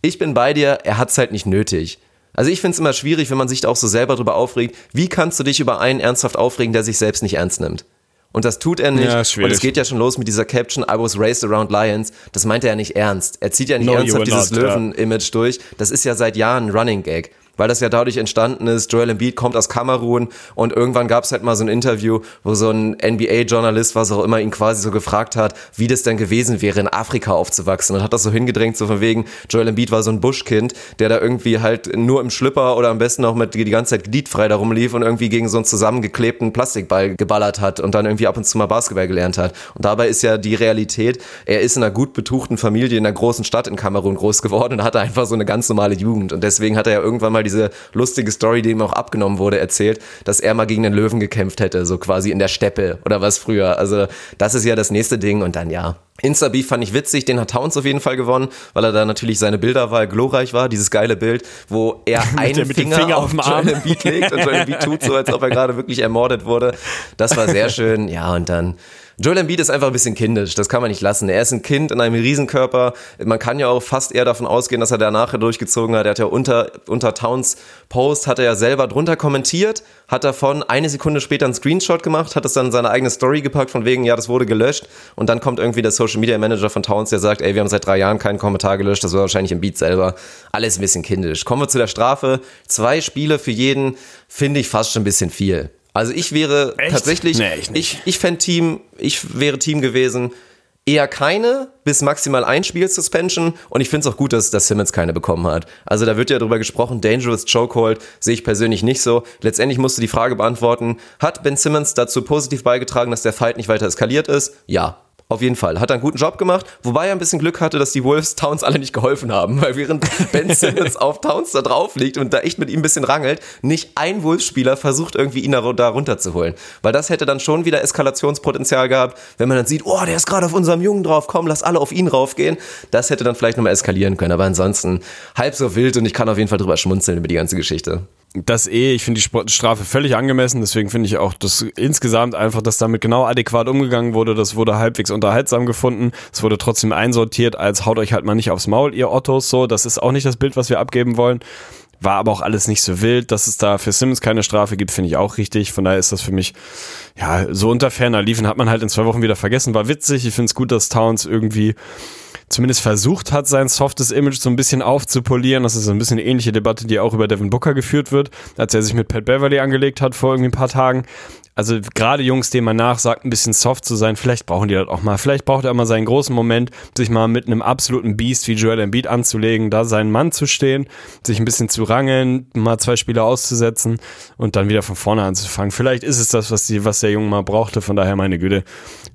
ich bin bei dir, er hat's halt nicht nötig. Also ich find's immer schwierig, wenn man sich da auch so selber drüber aufregt. Wie kannst du dich über einen ernsthaft aufregen, der sich selbst nicht ernst nimmt? Und das tut er nicht. Ja, und es geht ja schon los mit dieser Caption, I was raised around lions. Das meint er ja nicht ernst. Er zieht ja nicht No, ernsthaft dieses. Löwen-Image durch. Das ist ja seit Jahren ein Running Gag. Weil das ja dadurch entstanden ist, Joel Embiid kommt aus Kamerun und irgendwann gab es halt mal so ein Interview, wo so ein NBA-Journalist, was auch immer, ihn quasi so gefragt hat, wie das denn gewesen wäre, in Afrika aufzuwachsen und hat das so hingedrängt, so von wegen, Joel Embiid war so ein Buschkind, der da irgendwie halt nur im Schlüpper oder am besten auch mit die ganze Zeit gliedfrei da rumlief und irgendwie gegen so einen zusammengeklebten Plastikball geballert hat und dann irgendwie ab und zu mal Basketball gelernt hat. Und dabei ist ja die Realität, er ist in einer gut betuchten Familie in einer großen Stadt in Kamerun groß geworden und hatte einfach so eine ganz normale Jugend. Und deswegen hat er ja irgendwann mal diese lustige Story, die ihm auch abgenommen wurde, erzählt, dass er mal gegen den Löwen gekämpft hätte, so quasi in der Steppe oder was früher. Also das ist ja das nächste Ding und dann ja. Insta-Beef fand ich witzig, den hat Towns auf jeden Fall gewonnen, weil er da natürlich seine Bilderwahl glorreich war, dieses geile Bild, wo er einen der- mit dem Finger, Finger auf Arm. Joel Embiid legt und Joel Embiid tut so, als ob er gerade wirklich ermordet wurde. Das war sehr schön, ja und dann Joel Embiid ist einfach ein bisschen kindisch, das kann man nicht lassen. Er ist ein Kind in einem Riesenkörper. Man kann ja auch fast eher davon ausgehen, dass er da nachher durchgezogen hat. Er hat ja unter, unter Towns Post, hat er ja selber drunter kommentiert, hat davon eine Sekunde später einen Screenshot gemacht, hat es dann in seine eigene Story gepackt, von wegen, ja, das wurde gelöscht. Und dann kommt irgendwie der Social Media Manager von Towns, der sagt, ey, wir haben seit drei Jahren keinen Kommentar gelöscht, das war wahrscheinlich Embiid selber. Alles ein bisschen kindisch. Kommen wir zu der Strafe. Zwei Spiele für jeden finde ich fast schon ein bisschen viel. Also ich wäre Echt? tatsächlich, Nee, ich nicht. ich, ich fände Team, ich wäre Team gewesen, eher keine bis maximal ein Spiel Suspension und ich finde es auch gut, dass, dass Simmons keine bekommen hat. Also da wird ja drüber gesprochen, Dangerous Chokehold sehe ich persönlich nicht so. Letztendlich musst du die Frage beantworten, hat Ben Simmons dazu positiv beigetragen, dass der Fight nicht weiter eskaliert ist? Ja. Auf jeden Fall. Hat er einen guten Job gemacht, wobei er ein bisschen Glück hatte, dass die Wolves Towns alle nicht geholfen haben, weil während Ben Simmons auf Towns da drauf liegt und da echt mit ihm ein bisschen rangelt, nicht ein Wolves-Spieler versucht irgendwie ihn da runterzuholen. Weil das hätte dann schon wieder Eskalationspotenzial gehabt, wenn man dann sieht, oh, der ist gerade auf unserem Jungen drauf, komm, lass alle auf ihn raufgehen. Das hätte dann vielleicht nochmal eskalieren können, aber ansonsten halb so wild und ich kann auf jeden Fall drüber schmunzeln über die ganze Geschichte das eh, ich finde die Strafe völlig angemessen, deswegen finde ich auch, dass insgesamt einfach, dass damit genau adäquat umgegangen wurde, das wurde halbwegs unterhaltsam gefunden, es wurde trotzdem einsortiert, als haut euch halt mal nicht aufs Maul, ihr Ottos, so, das ist auch nicht das Bild, was wir abgeben wollen. War aber auch alles nicht so wild, dass es da für Simmons keine Strafe gibt, finde ich auch richtig. Von daher ist das für mich, ja, so unter ferner Liefen hat man halt in zwei Wochen wieder vergessen. War witzig. Ich finde es gut, dass Towns irgendwie zumindest versucht hat, sein softes Image so ein bisschen aufzupolieren. Das ist so ein bisschen eine ähnliche Debatte, die auch über Devin Booker geführt wird, als er sich mit Pat Beverly angelegt hat vor irgendwie ein paar Tagen. Also gerade Jungs, denen man nachsagt, ein bisschen soft zu sein, vielleicht brauchen die das auch mal. Vielleicht braucht er mal seinen großen Moment, sich mal mit einem absoluten Beast wie Joel Embiid anzulegen, da seinen Mann zu stehen, sich ein bisschen zu rangeln, mal zwei Spiele auszusetzen und dann wieder von vorne anzufangen. Vielleicht ist es das, was, die, was der Junge mal brauchte. Von daher, meine Güte,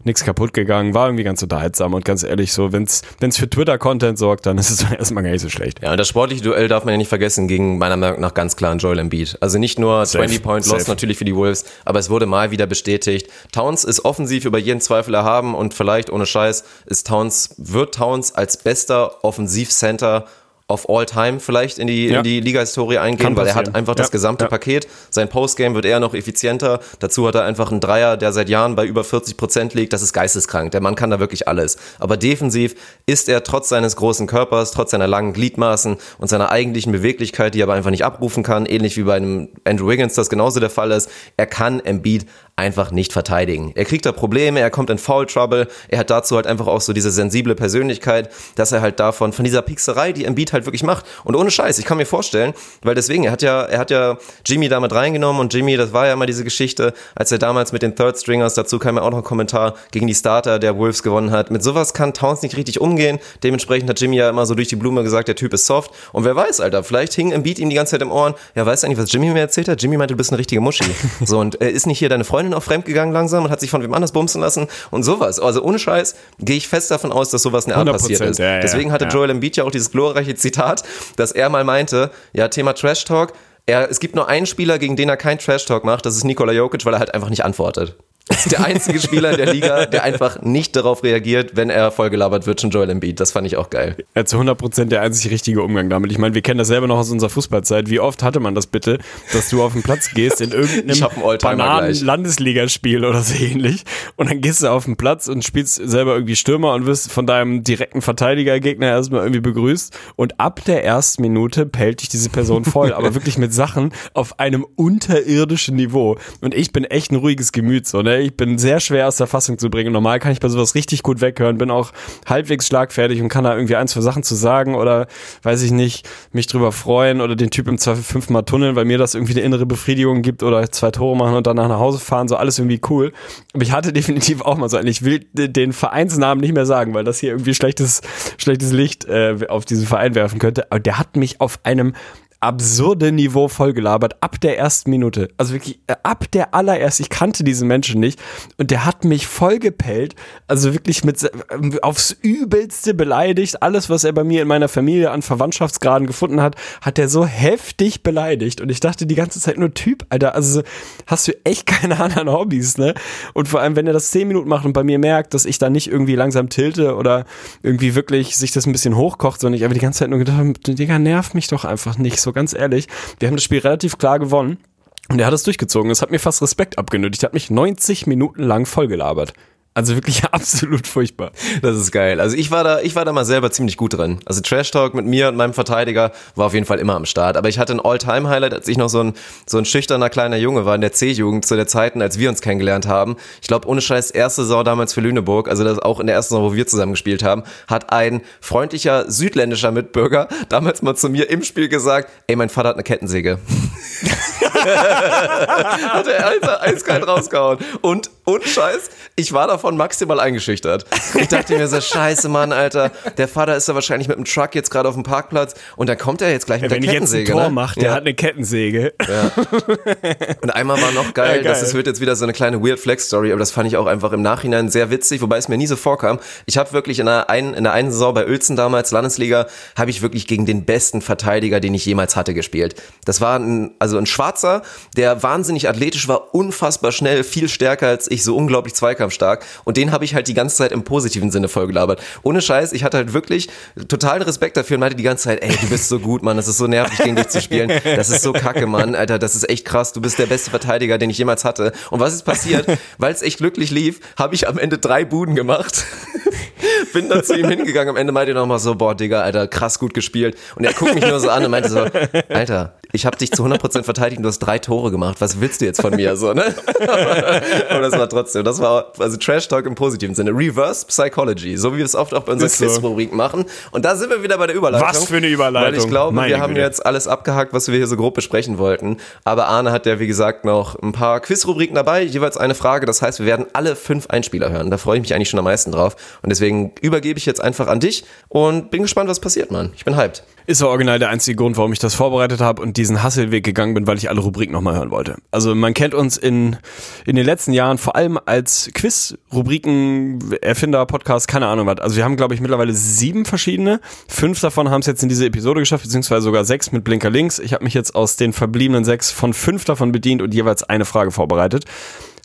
nichts kaputt gegangen. War irgendwie ganz unterhaltsam und ganz ehrlich so, wenn es für Twitter-Content sorgt, dann ist es erstmal gar nicht so schlecht. Ja, und das sportliche Duell darf man ja nicht vergessen, gegen meiner Meinung nach ganz klar Joel Embiid. Also nicht nur 20-Point-Loss natürlich für die Wolves, aber es wurde mal wieder bestätigt. Towns ist offensiv über jeden Zweifel erhaben und vielleicht ohne Scheiß ist Towns, wird Towns als bester Offensivcenter of all time vielleicht in die, ja. in die Liga-Historie eingehen, weil er hat einfach das gesamte ja. Paket. Sein Postgame wird eher noch effizienter. Dazu hat er einfach einen Dreier, der seit Jahren bei über 40 Prozent liegt. Das ist geisteskrank. Der Mann kann da wirklich alles. Aber defensiv ist er trotz seines großen Körpers, trotz seiner langen Gliedmaßen und seiner eigentlichen Beweglichkeit, die er aber einfach nicht abrufen kann, ähnlich wie bei einem Andrew Wiggins das genauso der Fall ist, er kann Embiid einfach nicht verteidigen. Er kriegt da Probleme, er kommt in Foul Trouble, er hat dazu halt einfach auch so diese sensible Persönlichkeit, dass er halt davon, von dieser Pixerei, die Embiid halt wirklich macht. Und ohne Scheiß, ich kann mir vorstellen, weil deswegen, er hat ja, er hat ja Jimmy damit reingenommen und Jimmy, das war ja immer diese Geschichte, als er damals mit den Third Stringers, dazu kam ja auch noch ein Kommentar, gegen die Starter der Wolves gewonnen hat. Mit sowas kann Towns nicht richtig umgehen. Dementsprechend hat Jimmy ja immer so durch die Blume gesagt, der Typ ist soft. Und wer weiß, Alter, vielleicht hing Embiid ihm die ganze Zeit im Ohren. Ja, weißt du eigentlich, was Jimmy mir erzählt hat? Jimmy meinte, du bist eine richtige Muschi. So, und er ist nicht hier deine Freundin Freundin auch fremdgegangen langsam und hat sich von wem anders bumsen lassen und sowas. Also ohne Scheiß gehe ich fest davon aus, dass sowas in der Art passiert ist. Ja, ja, Deswegen hatte ja. Joel Embiid ja auch dieses glorreiche Zitat, dass er mal meinte, ja, Thema Trash Talk, er, es gibt nur einen Spieler, gegen den er kein Trash Talk macht, das ist Nikola Jokic, weil er halt einfach nicht antwortet. Das ist der einzige Spieler in der Liga, der einfach nicht darauf reagiert, wenn er vollgelabert wird, schon Joel Embiid. Das fand ich auch geil. Ja, zu 100% der einzig richtige Umgang damit. Ich meine, wir kennen das selber noch aus unserer Fußballzeit. Wie oft hatte man das bitte, dass du auf den Platz gehst in irgendeinem Bananen-Landesligaspiel oder so ähnlich und dann gehst du auf den Platz und spielst selber irgendwie Stürmer und wirst von deinem direkten Verteidigergegner erstmal irgendwie begrüßt und ab der ersten Minute pellt dich diese Person voll, aber wirklich mit Sachen auf einem unterirdischen Niveau. Und ich bin echt ein ruhiges Gemüt, so, ne? Ich bin sehr schwer aus der Fassung zu bringen. Normal kann ich bei sowas richtig gut weghören, bin auch halbwegs schlagfertig und kann da irgendwie ein, zwei Sachen zu sagen oder, weiß ich nicht, mich drüber freuen oder den Typ im Zweifel fünfmal tunneln, weil mir das irgendwie eine innere Befriedigung gibt oder zwei Tore machen und danach nach Hause fahren, so alles irgendwie cool. Aber ich hatte definitiv auch mal so einen, ich will den Vereinsnamen nicht mehr sagen, weil das hier irgendwie schlechtes, schlechtes Licht äh, auf diesen Verein werfen könnte. Aber der hat mich auf einem absurde Niveau vollgelabert ab der ersten Minute. Also wirklich äh, ab der allerersten. Ich kannte diesen Menschen nicht und der hat mich vollgepellt. Also wirklich mit äh, aufs übelste beleidigt. Alles, was er bei mir in meiner Familie an Verwandtschaftsgraden gefunden hat, hat er so heftig beleidigt. Und ich dachte die ganze Zeit nur Typ, Alter. Also hast du echt keine anderen Hobbys, ne? Und vor allem, wenn er das zehn Minuten macht und bei mir merkt, dass ich da nicht irgendwie langsam tilte oder irgendwie wirklich sich das ein bisschen hochkocht, sondern ich aber die ganze Zeit nur gedacht habe, Digga, nerv mich doch einfach nicht so ganz ehrlich. Wir haben das Spiel relativ klar gewonnen. Und er hat es durchgezogen. Es hat mir fast Respekt abgenötigt. Er hat mich 90 Minuten lang vollgelabert. Also wirklich absolut furchtbar. Das ist geil. Also ich war da, ich war da mal selber ziemlich gut drin. Also Trash Talk mit mir und meinem Verteidiger war auf jeden Fall immer am Start. Aber ich hatte ein All-Time-Highlight, als ich noch so ein, so ein schüchterner kleiner Junge war in der C-Jugend zu der Zeiten, als wir uns kennengelernt haben. Ich glaube, ohne Scheiß, erste Saison damals für Lüneburg, also das auch in der ersten Saison, wo wir zusammen gespielt haben, hat ein freundlicher südländischer Mitbürger damals mal zu mir im Spiel gesagt, ey, mein Vater hat eine Kettensäge. hat er eiskalt rausgehauen. Und Und Scheiß, ich war davon maximal eingeschüchtert. Ich dachte mir so, scheiße, Mann, Alter, der Vater ist ja wahrscheinlich mit dem Truck jetzt gerade auf dem Parkplatz und dann kommt er jetzt gleich mit Wenn der ich jetzt ein Kettensäge. Tor ne? mache, der Ja. hat eine Kettensäge. Und einmal war noch geil, Ja, geil. das ist, wird jetzt wieder so eine kleine Weird Flex Story, aber das fand ich auch einfach im Nachhinein sehr witzig, wobei es mir nie so vorkam. Ich habe wirklich in der, einen, in der einen Saison bei Uelzen damals, Landesliga, habe ich wirklich gegen den besten Verteidiger, den ich jemals hatte, gespielt. Das war ein, also ein Schwarzer, der wahnsinnig athletisch war, unfassbar schnell, viel stärker als ich, so unglaublich zweikampfstark. Und den habe ich halt die ganze Zeit im positiven Sinne vollgelabert. Ohne Scheiß, ich hatte halt wirklich totalen Respekt dafür und meinte die ganze Zeit, ey, du bist so gut, Mann, das ist so nervig, gegen dich zu spielen. Das ist so kacke, Mann, Alter, das ist echt krass. Du bist der beste Verteidiger, den ich jemals hatte. Und was ist passiert? Weil es echt glücklich lief, habe ich am Ende drei Buden gemacht. Bin dann zu ihm hingegangen. Am Ende meinte er nochmal so, boah, Digga, Alter, krass gut gespielt. Und er guckt mich nur so an und meinte so, Alter, ich habe dich zu 100% verteidigt und du hast drei Tore gemacht. Was willst du jetzt von mir? So, ne? Aber das war trotzdem, das war also Trash Talk im positiven Sinne. Reverse Psychology, so wie wir es oft auch bei unserer Ist so. Machen. Und da sind wir wieder bei der Überleitung. Was für eine Überleitung. Weil ich glaube, Meine wir haben Güte. jetzt alles abgehakt, was wir hier so grob besprechen wollten. Aber Arne hat ja, wie gesagt, noch ein paar Quizrubriken dabei, jeweils eine Frage. Das heißt, wir werden alle fünf Einspieler hören. Da freue ich mich eigentlich schon am meisten drauf. Und deswegen übergebe ich jetzt einfach an dich und bin gespannt, was passiert, Mann. Ich bin hyped. Ist so original der einzige Grund, warum ich das vorbereitet habe und diesen Hasselweg gegangen bin, weil ich alle Rubriken nochmal hören wollte. Also man kennt uns in, in den letzten Jahren vor allem als Quiz-Rubriken, Erfinder, Podcast, keine Ahnung was. Also wir haben, glaube ich, mittlerweile sieben verschiedene. Fünf davon haben es jetzt in diese Episode geschafft, beziehungsweise sogar sechs mit Blinker links. Ich habe mich jetzt aus den verbliebenen sechs von fünf davon bedient und jeweils eine Frage vorbereitet.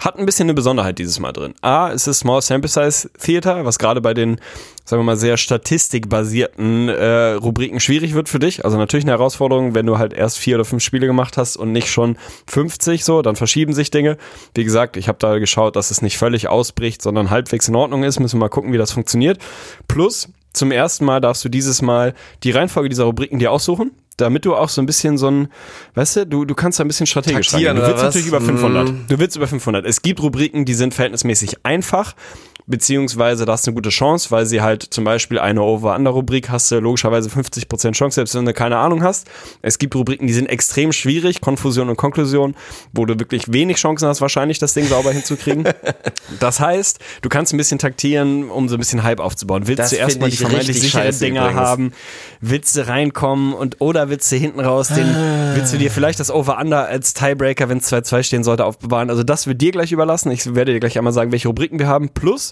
Hat ein bisschen eine Besonderheit dieses Mal drin. A, es ist Small Sample Size Theater, was gerade bei den, sagen wir mal, sehr statistikbasierten äh, Rubriken schwierig wird für dich. Also natürlich eine Herausforderung, wenn du halt erst vier oder fünf Spiele gemacht hast und nicht schon 50 so, dann verschieben sich Dinge. Wie gesagt, ich habe da geschaut, dass es nicht völlig ausbricht, sondern halbwegs in Ordnung ist. Müssen wir mal gucken, wie das funktioniert. Plus, zum ersten Mal darfst du dieses Mal die Reihenfolge dieser Rubriken dir aussuchen. Damit du auch so ein bisschen so ein, weißt du, du, du kannst da ein bisschen strategisch Taktieren rangehen. Du willst natürlich über 500. Mm. Du willst über 500. Es gibt Rubriken, die sind verhältnismäßig einfach, beziehungsweise da hast du eine gute Chance, weil sie halt zum Beispiel eine Over-Under-Rubrik hast du logischerweise 50% Chance, selbst wenn du keine Ahnung hast. Es gibt Rubriken, die sind extrem schwierig, Konfusion und Konklusion, wo du wirklich wenig Chancen hast, wahrscheinlich das Ding sauber hinzukriegen. Das heißt, du kannst ein bisschen taktieren, um so ein bisschen Hype aufzubauen. Willst Das du erstmal die ich vermeintlich richtig sichere scheiße Dinger übrigens. haben? Willst du reinkommen und oder willst du hinten raus den, willst du dir vielleicht das Over-Under als Tiebreaker, wenn es 2-2 stehen sollte, aufbewahren? Also das wird dir gleich überlassen. Ich werde dir gleich einmal sagen, welche Rubriken wir haben. Plus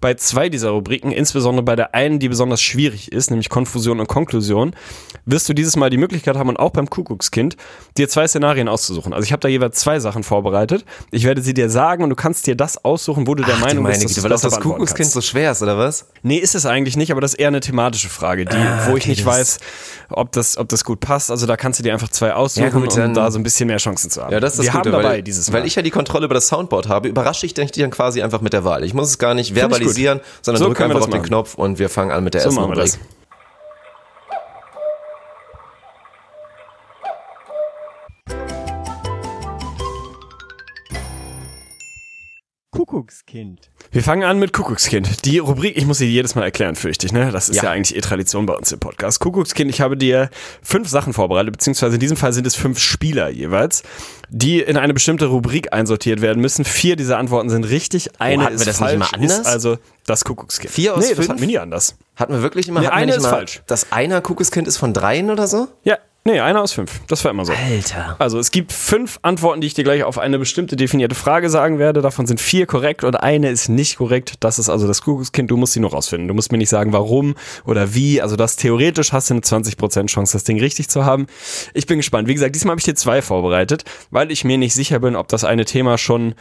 bei zwei dieser Rubriken, insbesondere bei der einen, die besonders schwierig ist, nämlich Konfusion und Konklusion, wirst du dieses Mal die Möglichkeit haben und auch beim Kuckuckskind, dir zwei Szenarien auszusuchen. Also ich habe da jeweils zwei Sachen vorbereitet. Ich werde sie dir sagen und du kannst dir das aussuchen, wo du der Ach, Meinung bist, dass Güte, weil das das Kuckuckskind kannst. so schwer ist, oder was? Nee, ist es eigentlich nicht, aber das ist eher eine thematische Frage, die, wo ich okay, nicht weiß, ob das, ob das gut passt. Also da kannst du dir einfach zwei aussuchen, Ja, gut, dann- um da so ein bisschen mehr Chancen zu haben. Ja, das ist das Wir Gute, haben dabei weil, dieses Mal. weil ich ja die Kontrolle über das Soundboard habe, überrasche ich dich dann quasi einfach mit der Wahl. Ich muss es gar nicht ich gut. verbalisieren, sondern So wir einfach auf den machen. Knopf und wir fangen an mit der so ersten Rubrik. Kuckuckskind. Wir fangen an mit Kuckuckskind. Die Rubrik, ich muss sie jedes Mal erklären, fürchte ich, ne? Das ist ja. Ja. eigentlich eh Tradition bei uns im Podcast. Kuckuckskind, ich habe dir fünf Sachen vorbereitet, beziehungsweise in diesem Fall sind es fünf Spieler jeweils, die in eine bestimmte Rubrik einsortiert werden müssen. Vier dieser Antworten sind richtig, eine hatten wir ist das nicht falsch, immer anders? ist also das Kuckuckskind. Vier aus nee, das fünf? hatten wir nie anders. Hatten wir wirklich immer, Nee, hatten wir eine nicht ist mal, falsch. dass einer Kuckuckskind ist von dreien oder so? Ja, nee, einer aus fünf. Das war immer so. Alter. Also es gibt fünf Antworten, die ich dir gleich auf eine bestimmte definierte Frage sagen werde. Davon sind vier korrekt und eine ist nicht korrekt. Das ist also das Kuckuckskind. Du musst sie nur rausfinden. Du musst mir nicht sagen, warum oder wie. Also das theoretisch hast du eine 20% Chance, das Ding richtig zu haben. Ich bin gespannt. Wie gesagt, diesmal habe ich dir zwei vorbereitet, weil ich mir nicht sicher bin, ob das eine Thema schon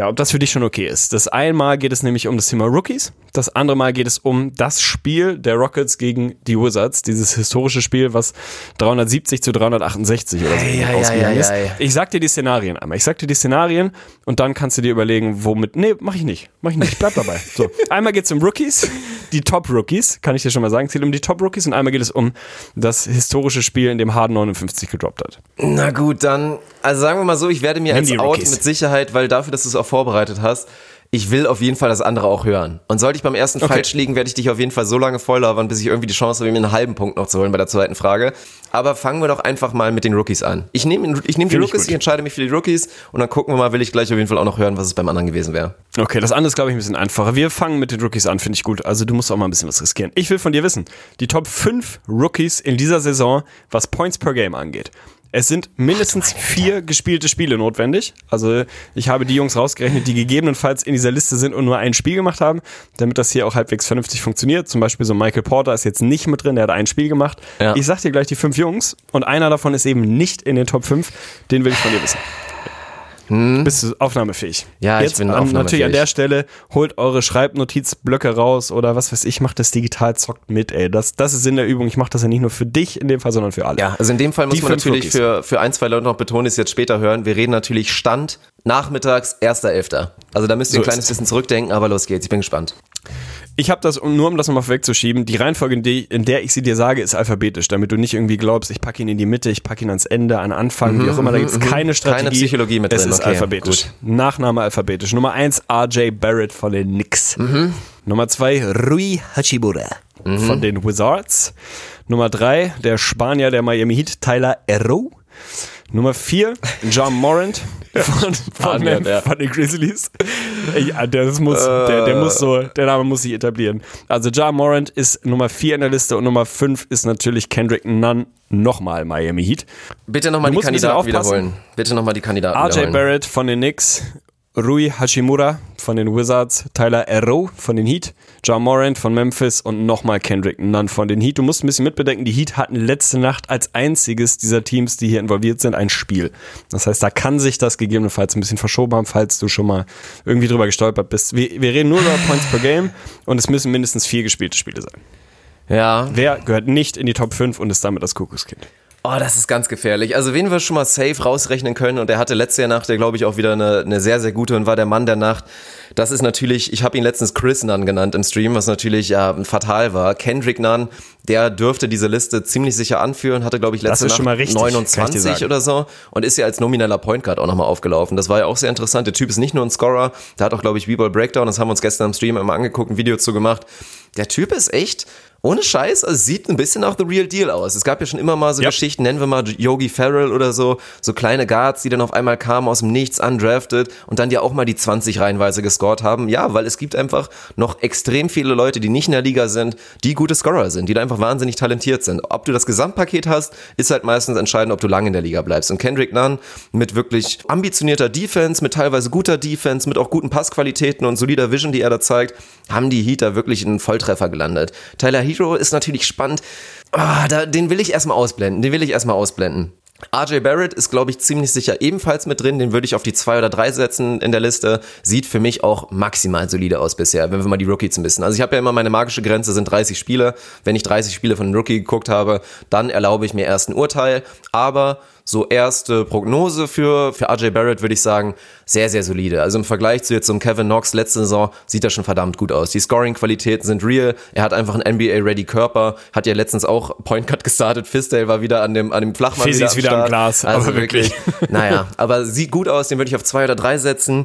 ja, ob das für dich schon okay ist. Das einmal geht es nämlich um das Thema Rookies. Das andere Mal geht es um das Spiel der Rockets gegen die Wizards. Dieses historische Spiel, was 370 zu 368 oder so ei, ausgegangen ei, ist. Ich sag dir die Szenarien einmal. Ich sag dir die Szenarien und dann kannst du dir überlegen, womit. Nee, mach ich nicht. Mach ich nicht. Bleib dabei. So. Einmal geht es um Rookies, die Top-Rookies, kann ich dir schon mal sagen. Es geht um die Top-Rookies und einmal geht es um das historische Spiel, in dem Harden 59 gedroppt hat. Na gut, dann, also sagen wir mal so, ich werde mir Nimm als Out mit Sicherheit, weil dafür, dass du es auch vorbereitet hast, ich will auf jeden Fall das andere auch hören. Und sollte ich beim ersten Okay. falsch liegen, werde ich dich auf jeden Fall so lange voll labern, bis ich irgendwie die Chance habe, mir einen halben Punkt noch zu holen bei der zweiten Frage. Aber fangen wir doch einfach mal mit den Rookies an. Ich nehme ich nehme die ich Rookies, gut. ich entscheide mich für die Rookies und dann gucken wir mal, will ich gleich auf jeden Fall auch noch hören, was es beim anderen gewesen wäre. Okay, das andere ist, glaube ich, ein bisschen einfacher. Wir fangen mit den Rookies an, finde ich gut. Also du musst auch mal ein bisschen was riskieren. Ich will von dir wissen, die Top 5 Rookies in dieser Saison, was Points per Game angeht. Es sind mindestens vier gespielte Spiele notwendig. Also ich habe die Jungs rausgerechnet, die gegebenenfalls in dieser Liste sind und nur ein Spiel gemacht haben, damit das hier auch halbwegs vernünftig funktioniert. Zum Beispiel so Michael Porter ist jetzt nicht mit drin, der hat ein Spiel gemacht. Ja. Ich sag dir gleich die fünf Jungs und einer davon ist eben nicht in den Top 5. Den will ich von dir wissen. Bist du aufnahmefähig? Hm? Ja, ich Jetzt bin an, Natürlich an aufnahmefähig. der Stelle, holt eure Schreibnotizblöcke raus oder was weiß ich, macht das digital, zockt mit, ey. Das, das ist Sinn der Übung. Ich mache das ja nicht nur für dich in dem Fall, sondern für alle. Ja, also in dem Fall muss Die man natürlich für, für ein, zwei Leute noch betonen, die es jetzt später hören. Wir reden natürlich Stand nachmittags 1.11. Also da müsst ihr So ein kleines bisschen zurückdenken, aber los geht's. Ich bin gespannt. Ich habe das, nur um das nochmal wegzuschieben, die Reihenfolge, in, die, in der ich sie dir sage, ist alphabetisch, damit du nicht irgendwie glaubst, ich packe ihn in die Mitte, ich packe ihn ans Ende, an Anfang, wie auch immer, da gibt es keine Strategie. Mhm, Psychologie mit es drin, ist okay, alphabetisch. gut. Nachname alphabetisch. Nummer eins RJ Barrett von den Knicks. Mhm. Nummer zwei Rui Hachimura von den Wizards. Nummer drei der Spanier der Miami Heat, Tyler Erro. Nummer vier John Morant von, von, den, der. von den Grizzlies. Ja, der, das muss, der, der muss so, der Name muss sich etablieren. Also Ja Morant ist Nummer 4 in der Liste und Nummer 5 ist natürlich Kendrick Nunn, nochmal Miami Heat. Bitte nochmal die Kandidaten wiederholen. Bitte nochmal die Kandidaten RJ wiederholen. Barrett von den Knicks, Rui Hachimura von den Wizards, Tyler Erro von den Heat, Ja Morant von Memphis und nochmal Kendrick Nunn von den Heat. Du musst ein bisschen mitbedenken, die Heat hatten letzte Nacht als einziges dieser Teams, die hier involviert sind, ein Spiel. Das heißt, da kann sich das gegebenenfalls ein bisschen verschoben haben, falls du schon mal irgendwie drüber gestolpert bist. Wir, wir reden nur über Points per Game und es müssen mindestens vier gespielte Spiele sein. Ja, Wer gehört nicht in die Top 5 und ist damit das Kuckuckskind? Oh, das ist ganz gefährlich. Also wen wir schon mal safe rausrechnen können und der hatte letzte Nacht ja glaube ich auch wieder eine, eine sehr, sehr gute und war der Mann der Nacht. Das ist natürlich, ich habe ihn letztens Chris Nunn genannt im Stream, was natürlich ja fatal war. Kendrick Nunn, der dürfte diese Liste ziemlich sicher anführen, hatte glaube ich letzte Nacht richtig, kann ich dir 29 sagen. oder so und ist ja als nomineller Point Guard auch nochmal aufgelaufen. Das war ja auch sehr interessant. Der Typ ist nicht nur ein Scorer, der hat auch glaube ich B-Ball Breakdown, das haben wir uns gestern im Stream immer angeguckt, ein Video zu gemacht. Der Typ ist echt ohne Scheiß, also sieht ein bisschen nach The Real Deal aus. Es gab ja schon immer mal so Ja. Geschichten, nennen wir mal Yogi Farrell oder so, so kleine Guards, die dann auf einmal kamen aus dem Nichts, undrafted und dann ja auch mal die 20 reihenweise gescored haben. Ja, weil es gibt einfach noch extrem viele Leute, die nicht in der Liga sind, die gute Scorer sind, die da einfach wahnsinnig talentiert sind. Ob du das Gesamtpaket hast, ist halt meistens entscheidend, ob du lange in der Liga bleibst. Und Kendrick Nunn mit wirklich ambitionierter Defense, mit teilweise guter Defense, mit auch guten Passqualitäten und solider Vision, die er da zeigt, haben die Heat da wirklich einen Volltreffer gelandet. Tyler Hero ist natürlich spannend. Ah, da, den will ich erstmal ausblenden. Den will ich erstmal ausblenden. RJ Barrett ist, glaube ich, ziemlich sicher ebenfalls mit drin. Den würde ich auf die zwei oder drei setzen in der Liste. Sieht für mich auch maximal solide aus bisher, wenn wir mal die Rookies ein bisschen. Also ich habe ja immer meine magische Grenze sind 30 Spiele. Wenn ich 30 Spiele von einem Rookie geguckt habe, dann erlaube ich mir erst ein Urteil. Aber so erste Prognose für, für RJ Barrett würde ich sagen, sehr, sehr solide. Also im Vergleich zu jetzt zum Kevin Knox letzte Saison sieht er schon verdammt gut aus. Die Scoring-Qualitäten sind real. Er hat einfach einen NBA-ready Körper. Hat ja letztens auch Point Cut gestartet. Fisdale war wieder an dem, an dem Flachmann Fizzy ist wieder am. Glas, Also aber wirklich. wirklich. Naja, aber sieht gut aus. Den würde ich auf zwei oder drei setzen.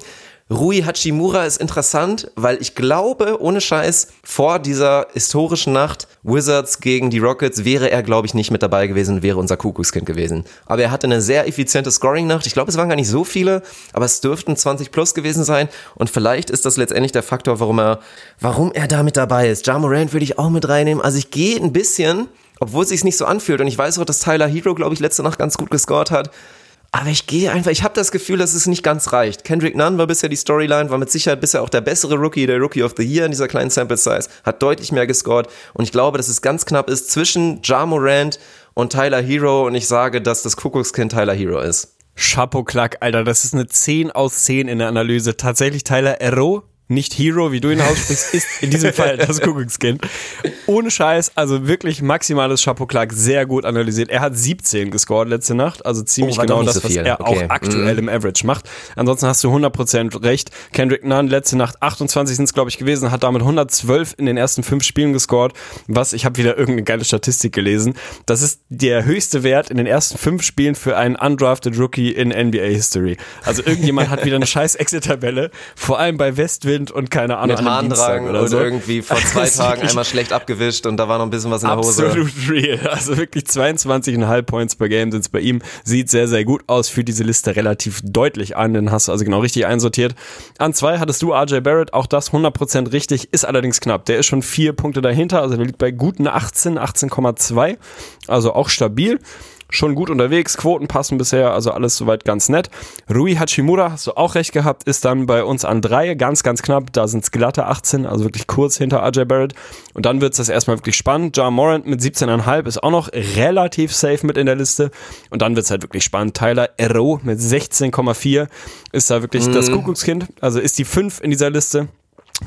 Rui Hachimura ist interessant, weil ich glaube, ohne Scheiß, vor dieser historischen Nacht Wizards gegen die Rockets wäre er, glaube ich, nicht mit dabei gewesen, wäre unser Kuckuckskind gewesen. Aber er hatte eine sehr effiziente Scoring-Nacht. Ich glaube, es waren gar nicht so viele, aber es dürften 20 plus gewesen sein. Und vielleicht ist das letztendlich der Faktor, warum er, warum er da mit dabei ist. Ja Morant würde ich auch mit reinnehmen. Also ich gehe ein bisschen, obwohl es sich nicht so anfühlt. Und ich weiß auch, dass Tyler Hero, glaube ich, letzte Nacht ganz gut gescored hat. Aber ich gehe einfach, ich habe das Gefühl, dass es nicht ganz reicht. Kendrick Nunn war bisher die Storyline, war mit Sicherheit bisher auch der bessere Rookie, der Rookie of the Year in dieser kleinen Sample Size, hat deutlich mehr gescored und ich glaube, dass es ganz knapp ist zwischen Ja Morant und Tyler Hero und ich sage, dass das Kuckuckskind Tyler Hero ist. Chapeau Klack, Alter, das ist eine 10 aus 10 in der Analyse. Tatsächlich Tyler Erro, nicht Hero, wie du ihn aussprichst, ist in diesem Fall das Kuckuckskind. Ohne Scheiß, also wirklich maximales Chapeau Clark, sehr gut analysiert. Er hat 17 gescored letzte Nacht, also ziemlich Oh, genau das, so was er Okay. Auch aktuell im Average macht. Ansonsten hast du 100% recht. Kendrick Nunn letzte Nacht 28 sind es, glaube ich, gewesen, hat damit 112 in den ersten fünf Spielen gescored, was, ich habe wieder irgendeine geile Statistik gelesen, das ist der höchste Wert in den ersten fünf Spielen für einen undrafted Rookie in NBA History. Also irgendjemand hat wieder eine scheiß Excel-Tabelle, vor allem bei Westville Wind und keine Ahnung. Mit Harndrang oder so. irgendwie vor zwei Tagen einmal schlecht abgewischt und da war noch ein bisschen was in der Hose. Absolut real. Also wirklich 22,5 Points per Game sind es bei ihm. Sieht sehr, sehr gut aus. Führt diese Liste relativ deutlich an. Den hast du also genau richtig einsortiert. An zwei hattest du RJ Barrett. Auch das 100% richtig. Ist allerdings knapp. Der ist schon vier Punkte dahinter. Also der liegt bei guten 18, 18,2. Also auch stabil schon gut unterwegs, Quoten passen bisher, also alles soweit ganz nett. Rui Hachimura, hast du auch recht gehabt, ist dann bei uns an drei, ganz, ganz knapp, da sind es glatte 18, also wirklich kurz hinter RJ Barrett. Und dann wird es das erstmal wirklich spannend. John Morant mit 17,5 ist auch noch relativ safe mit in der Liste. Und dann wird es halt wirklich spannend. Tyler Ero mit 16,4 ist da wirklich das Kuckuckskind, also ist die 5 in dieser Liste.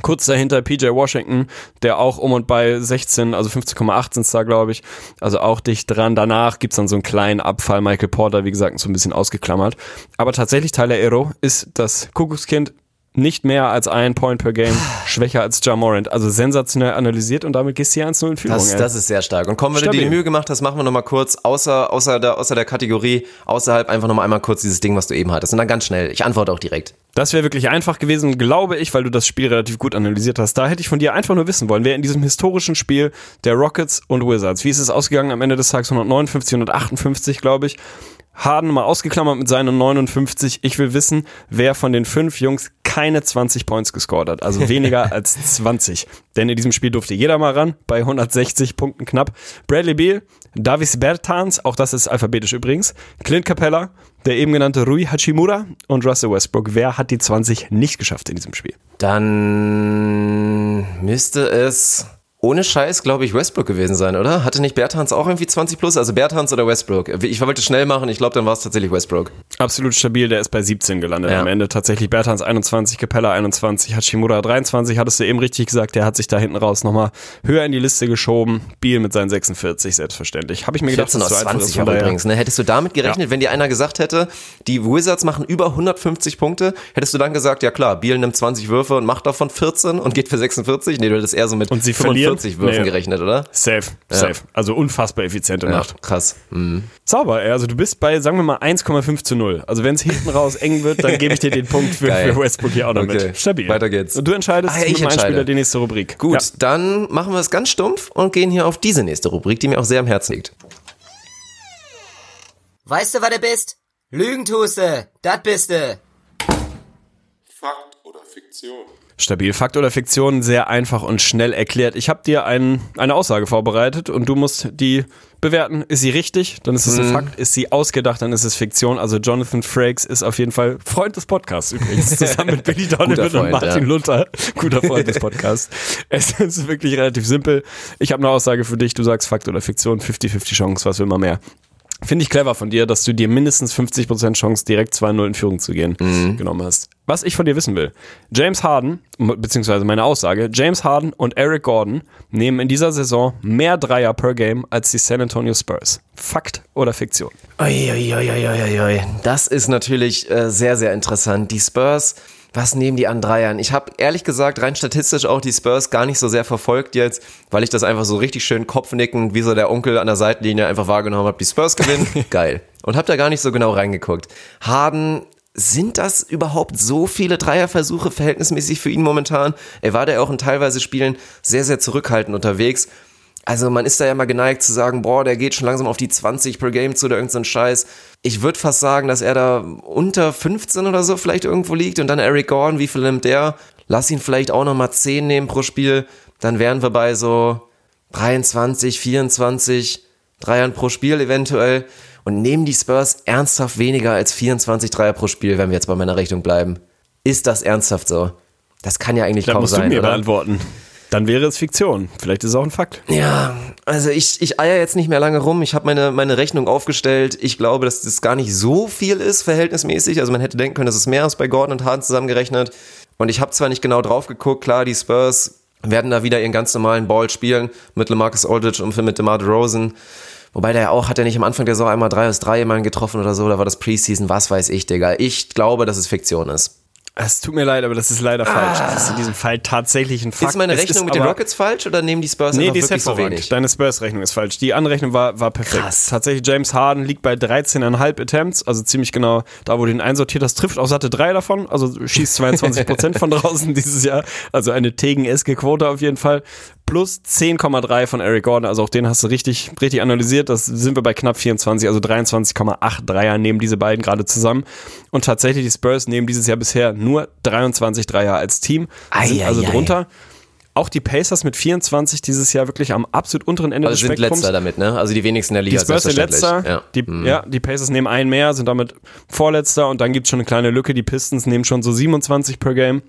Kurz dahinter PJ Washington, der auch um und bei 16, also 15,8 sind da, glaube ich. Also auch dicht dran. Danach gibt's dann so einen kleinen Abfall. Michael Porter, wie gesagt, so ein bisschen ausgeklammert. Aber tatsächlich, Tyler Ero ist das Kuckuckskind nicht mehr als ein Point per Game, schwächer als Ja Morant. Also sensationell analysiert und damit gehst du hier 1-0 in Führung. Das, das ist sehr stark. Und komm, wenn du dir die. Mühe gemacht hast, machen wir nochmal kurz, außer, außer, der, außer der Kategorie, außerhalb einfach nochmal einmal kurz dieses Ding, was du eben hattest. Und dann ganz schnell. Ich antworte auch direkt. Das wäre wirklich einfach gewesen, glaube ich, weil du das Spiel relativ gut analysiert hast. Da hätte ich von dir einfach nur wissen wollen, wer in diesem historischen Spiel der Rockets und Wizards, wie ist es ausgegangen am Ende des Tages 159, 158, glaube ich. Harden mal ausgeklammert mit seinen 59. Ich will wissen, wer von den fünf Jungs keine 20 Points gescored hat. Also weniger als 20. Denn in diesem Spiel durfte jeder mal ran, bei 160 Punkten knapp. Bradley Beal, Davis Bertans, auch das ist alphabetisch übrigens, Clint Capella, der eben genannte Rui Hachimura und Russell Westbrook. Wer hat die 20 nicht geschafft in diesem Spiel? Dann müsste es ohne Scheiß, glaube ich, Westbrook gewesen sein, oder? Hatte nicht Bertans auch irgendwie 20 plus? Also Bertans oder Westbrook? Ich wollte schnell machen, ich glaube, dann war es tatsächlich Westbrook. Absolut stabil, der ist bei 17 gelandet Ja. am Ende. Tatsächlich Bertans 21, Capella 21, Hachimura 23, hattest du eben richtig gesagt, der hat sich da hinten raus nochmal höher in die Liste geschoben. Biel mit seinen 46, selbstverständlich. Habe ich mir gedacht, 14 aus das ist so einfach 20 ist, übrigens. Ne? Hättest du damit gerechnet, wenn dir einer gesagt hätte, die Wizards machen über 150 Punkte, hättest du dann gesagt, ja klar, Biel nimmt 20 Würfe und macht davon 14 und geht für 46? Nee, du hättest eher so mit Und sie 45 verlieren? Würfen Nee. gerechnet, oder? Safe, safe. Also unfassbar effiziente Ja, Nacht. krass. Mhm. Sauber, ey. also du bist bei, sagen wir mal, 1,5 zu 0. Also wenn es hinten raus eng wird, dann gebe ich dir den Punkt für, für Westbrook hier auch noch Okay. mit. Stabil. Weiter geht's. Und du entscheidest Ah, ja, ich mit entscheide. Einspieler die nächste Rubrik. Gut, Ja. dann machen wir es ganz stumpf und gehen hier auf diese nächste Rubrik, die mir auch sehr am Herzen liegt. Weißt du, was du bist? Lügen tust du. Das bist du. Fakt oder Fiktion? Stabil. Fakt oder Fiktion, sehr einfach und schnell erklärt. Ich habe dir ein, eine Aussage vorbereitet und du musst die bewerten. Ist sie richtig? Dann ist es Mhm. ein Fakt. Ist sie ausgedacht? Dann ist es Fiktion. Also Jonathan Frakes ist auf jeden Fall Freund des Podcasts übrigens. Zusammen mit Billy Donovan und Martin ja. Luther. Guter Freund des Podcasts. Es ist wirklich relativ simpel. Ich habe eine Aussage für dich. Du sagst Fakt oder Fiktion. 50-50 Chance. Was will man mehr? Finde ich clever von dir, dass du dir mindestens 50% Chance direkt 2-0 in Führung zu gehen genommen hast. Was ich von dir wissen will. James Harden, beziehungsweise meine Aussage, James Harden und Eric Gordon nehmen in dieser Saison mehr Dreier per Game als die San Antonio Spurs. Fakt oder Fiktion? Uiuiuiuiui. Das ist natürlich äh, sehr, sehr interessant. Die Spurs, was nehmen die an Dreiern? Ich habe ehrlich gesagt rein statistisch auch die Spurs gar nicht so sehr verfolgt jetzt, weil ich das einfach so richtig schön kopfnickend, wie so der Onkel an der Seitenlinie einfach wahrgenommen habe. Die Spurs gewinnen, geil. Und habe da gar nicht so genau reingeguckt. Harden sind das überhaupt so viele Dreierversuche verhältnismäßig für ihn momentan? Er war da ja auch in teilweise Spielen sehr, sehr zurückhaltend unterwegs. Also man ist da ja mal geneigt zu sagen, boah, der geht schon langsam auf die 20 per Game zu oder irgendein so Scheiß. Ich würde fast sagen, dass er da unter 15 oder so vielleicht irgendwo liegt und dann Eric Gordon, wie viel nimmt der? Lass ihn vielleicht auch nochmal 10 nehmen pro Spiel, dann wären wir bei so 23, 24 Dreiern pro Spiel eventuell und nehmen die Spurs ernsthaft weniger als 24 Dreier pro Spiel, wenn wir jetzt bei meiner Rechnung bleiben. Ist das ernsthaft so? Das kann ja eigentlich Da kaum musst sein, du mir oder? beantworten. Dann wäre es Fiktion. Vielleicht ist es auch ein Fakt. Ja, also ich, ich eier jetzt nicht mehr lange rum. Ich habe meine, meine Rechnung aufgestellt. Ich glaube, dass das gar nicht so viel ist, verhältnismäßig. Also man hätte denken können, dass es mehr ist bei Gordon und Harden zusammengerechnet. Und ich habe zwar nicht genau drauf geguckt, klar, die Spurs werden da wieder ihren ganz normalen Ball spielen mit LaMarcus Aldridge und mit DeMar DeRozan. Wobei der ja auch, hat er nicht am Anfang der Saison einmal drei aus drei Mann getroffen oder so, da war das Preseason, was weiß ich, Digga. Ich glaube, dass es Fiktion ist. Es tut mir leid, aber das ist leider falsch. Das ist in diesem Fall tatsächlich ein Fakt. Ist meine Rechnung mit den Rockets falsch oder nehmen die Spurs Nee, die ist wirklich so wenig? Deine Spurs-Rechnung ist falsch. Die Anrechnung war, war perfekt. Krass. Tatsächlich, James Harden liegt bei 13,5 Attempts, also ziemlich genau da, wo du ihn einsortiert hast, trifft auch satte drei davon, also schießt 22% von draußen dieses Jahr, also eine Tegen-eske Quote auf jeden Fall. Plus 10,3 von Eric Gordon, also auch den hast du richtig, richtig analysiert. Das sind wir bei knapp 24, also 23,8 Dreier nehmen diese beiden gerade zusammen. Und tatsächlich, die Spurs nehmen dieses Jahr bisher nur 23 Dreier als Team, sind Ei, also ei, ei. drunter. Auch die Pacers mit 24 dieses Jahr wirklich am absolut unteren Ende Also des sind Spektrums. letzter damit, ne? Also die wenigsten der Die Liga. Spurs sind letzter, Ja. die, Mhm. ja, die Pacers nehmen einen mehr, sind damit vorletzter und dann gibt's schon eine kleine Lücke. Die Pistons nehmen schon so 27 per Game.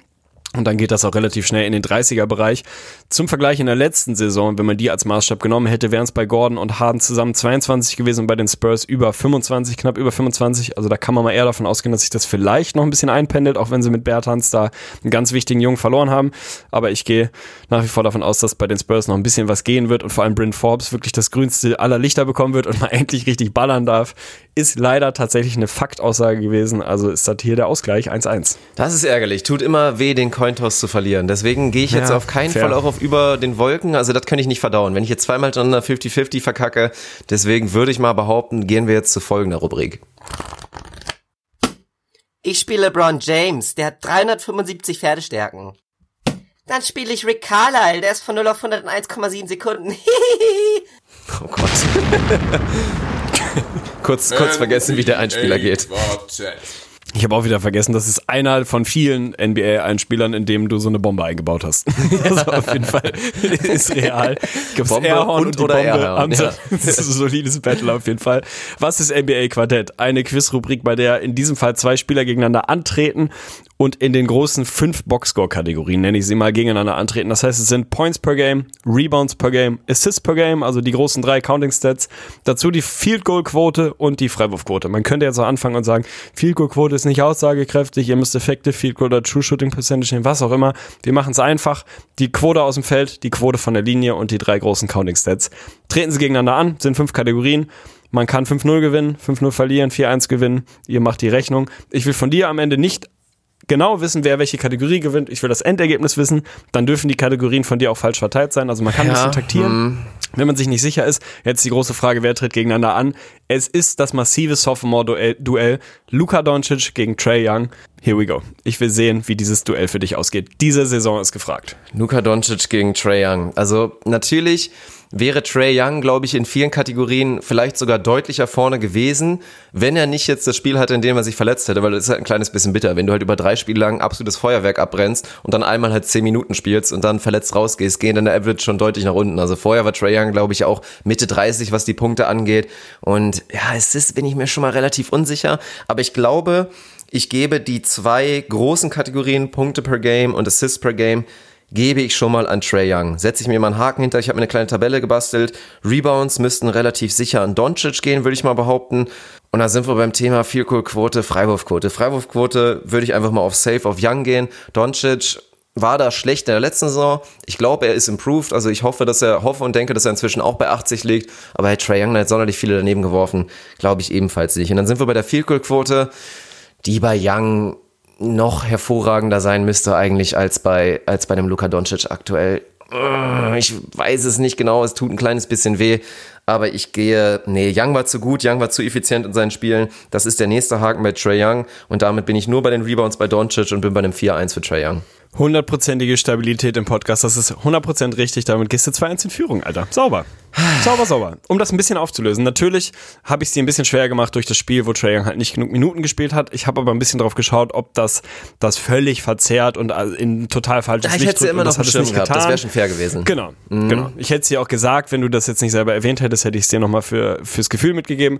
Und dann geht das auch relativ schnell in den 30er-Bereich. Zum Vergleich in der letzten Saison, wenn man die als Maßstab genommen hätte, wären es bei Gordon und Harden zusammen 22 gewesen und bei den Spurs über 25, knapp über 25. Also da kann man mal eher davon ausgehen, dass sich das vielleicht noch ein bisschen einpendelt, auch wenn sie mit Bertans da einen ganz wichtigen Jungen verloren haben. Aber ich gehe nach wie vor davon aus, dass bei den Spurs noch ein bisschen was gehen wird und vor allem Bryn Forbes wirklich das grünste aller Lichter bekommen wird und mal endlich richtig ballern darf. Ist leider tatsächlich eine Faktaussage gewesen. Also ist das hier der Ausgleich 1-1. Das ist ärgerlich. Tut immer weh, den Cointoss zu verlieren. Deswegen gehe ich jetzt Ja, auf keinen fair. Fall auch auf über den Wolken. Also das könnte ich nicht verdauen. Wenn ich jetzt zweimal hintereinander 50-50 verkacke, deswegen würde ich mal behaupten, gehen wir jetzt zu folgender Rubrik. Ich spiele LeBron James, der hat 375 Pferdestärken. Dann spiele ich Rick Carlisle, der ist von 0 auf 100 in 1,7 Sekunden. Oh Gott. kurz, kurz vergessen, wie der Einspieler geht. Ich habe auch wieder vergessen, das ist einer von vielen NBA-Einspielern, in dem du so eine Bombe eingebaut hast. also auf jeden Fall ist real. Gibt's Bombe Airhorn und und die oder Bombe Airhorn, ja. Das ist ein solides Battle auf jeden Fall. Was ist NBA Quartett? Eine Quizrubrik, bei der in diesem Fall zwei Spieler gegeneinander antreten und in den großen fünf Boxscore-Kategorien, nenne ich sie mal, gegeneinander antreten. Das heißt, es sind Points per Game, Rebounds per Game, Assists per Game, also die großen drei Counting-Stats. Dazu die Field Goal-Quote und die Freiwurfquote. Man könnte jetzt auch anfangen und sagen, Field Goal-Quote ist nicht aussagekräftig, ihr müsst Effective Field Goal oder True Shooting Percentage nehmen, was auch immer. Wir machen es einfach. Die Quote aus dem Feld, die Quote von der Linie und die drei großen Counting-Stats. Treten sie gegeneinander an, sind fünf Kategorien. Man kann 5-0 gewinnen, 5-0 verlieren, 4-1 gewinnen. Ihr macht die Rechnung. Ich will von dir am Ende nicht genau wissen, wer welche Kategorie gewinnt. Ich will das Endergebnis wissen. Dann dürfen die Kategorien von dir auch falsch verteilt sein. Also man kann ein Ja, bisschen taktieren. Wenn man sich nicht sicher ist, jetzt die große Frage, wer tritt gegeneinander an? Es ist das massive Sophomore-Duell. Luka Doncic gegen Trey Young. Here we go. Ich will sehen, wie dieses Duell für dich ausgeht. Diese Saison ist gefragt. Luka Doncic gegen Trey Young. Also natürlich wäre Trey Young, glaube ich, in vielen Kategorien vielleicht sogar deutlicher vorne gewesen, wenn er nicht jetzt das Spiel hatte, in dem er sich verletzt hätte, weil das ist halt ein kleines bisschen bitter, wenn du halt über drei Spiele lang absolutes Feuerwerk abbrennst und dann einmal halt zehn Minuten spielst und dann verletzt rausgehst, gehen dann der Average schon deutlich nach unten. Also vorher war Trey Young, glaube ich, auch Mitte 30, was die Punkte angeht. Und ja, es ist, bin ich mir schon mal relativ unsicher, aber ich glaube, ich gebe die zwei großen Kategorien Punkte per Game und Assists per Game gebe ich schon mal an Trey Young. Setze ich mir mal einen Haken hinter. Ich habe mir eine kleine Tabelle gebastelt. Rebounds müssten relativ sicher an Doncic gehen, würde ich mal behaupten. Und da sind wir beim Thema Field Goal Quote, Freiwurfquote. Freiwurfquote würde ich einfach mal auf Safe, auf Young gehen. Doncic war da schlecht in der letzten Saison. Ich glaube, er ist improved. Also ich hoffe, dass er, hoffe und denke, dass er inzwischen auch bei 80 liegt. Aber er hat Trey Young hat sonderlich viele daneben geworfen. Glaube ich ebenfalls nicht. Und dann sind wir bei der Field Goal Quote, die bei Young noch hervorragender sein müsste eigentlich als bei, als bei dem Luka Doncic aktuell. Äh, Ich weiß es nicht genau, es tut ein kleines bisschen weh, aber ich gehe, nee, Young war zu gut, Young war zu effizient in seinen Spielen. Das ist der nächste Haken bei Trey Young und damit bin ich nur bei den Rebounds bei Doncic und bin bei einem 4-1 für Trey Young. Hundertprozentige Stabilität im Podcast, das ist 100% richtig. Damit gehst du 2-1 in Führung, Alter. Sauber. Sauber, sauber. Um das ein bisschen aufzulösen. Natürlich habe ich es dir ein bisschen schwer gemacht durch das Spiel, wo Trae Young halt nicht genug Minuten gespielt hat. Ich habe aber ein bisschen drauf geschaut, ob das das völlig verzerrt und in total falsches Ich Licht hätte sie immer noch das Schirm gehabt, das wäre schon fair gewesen. Genau, genau. Ich hätte es dir auch gesagt, wenn du das jetzt nicht selber erwähnt hättest, hätte ich es dir nochmal für, fürs Gefühl mitgegeben.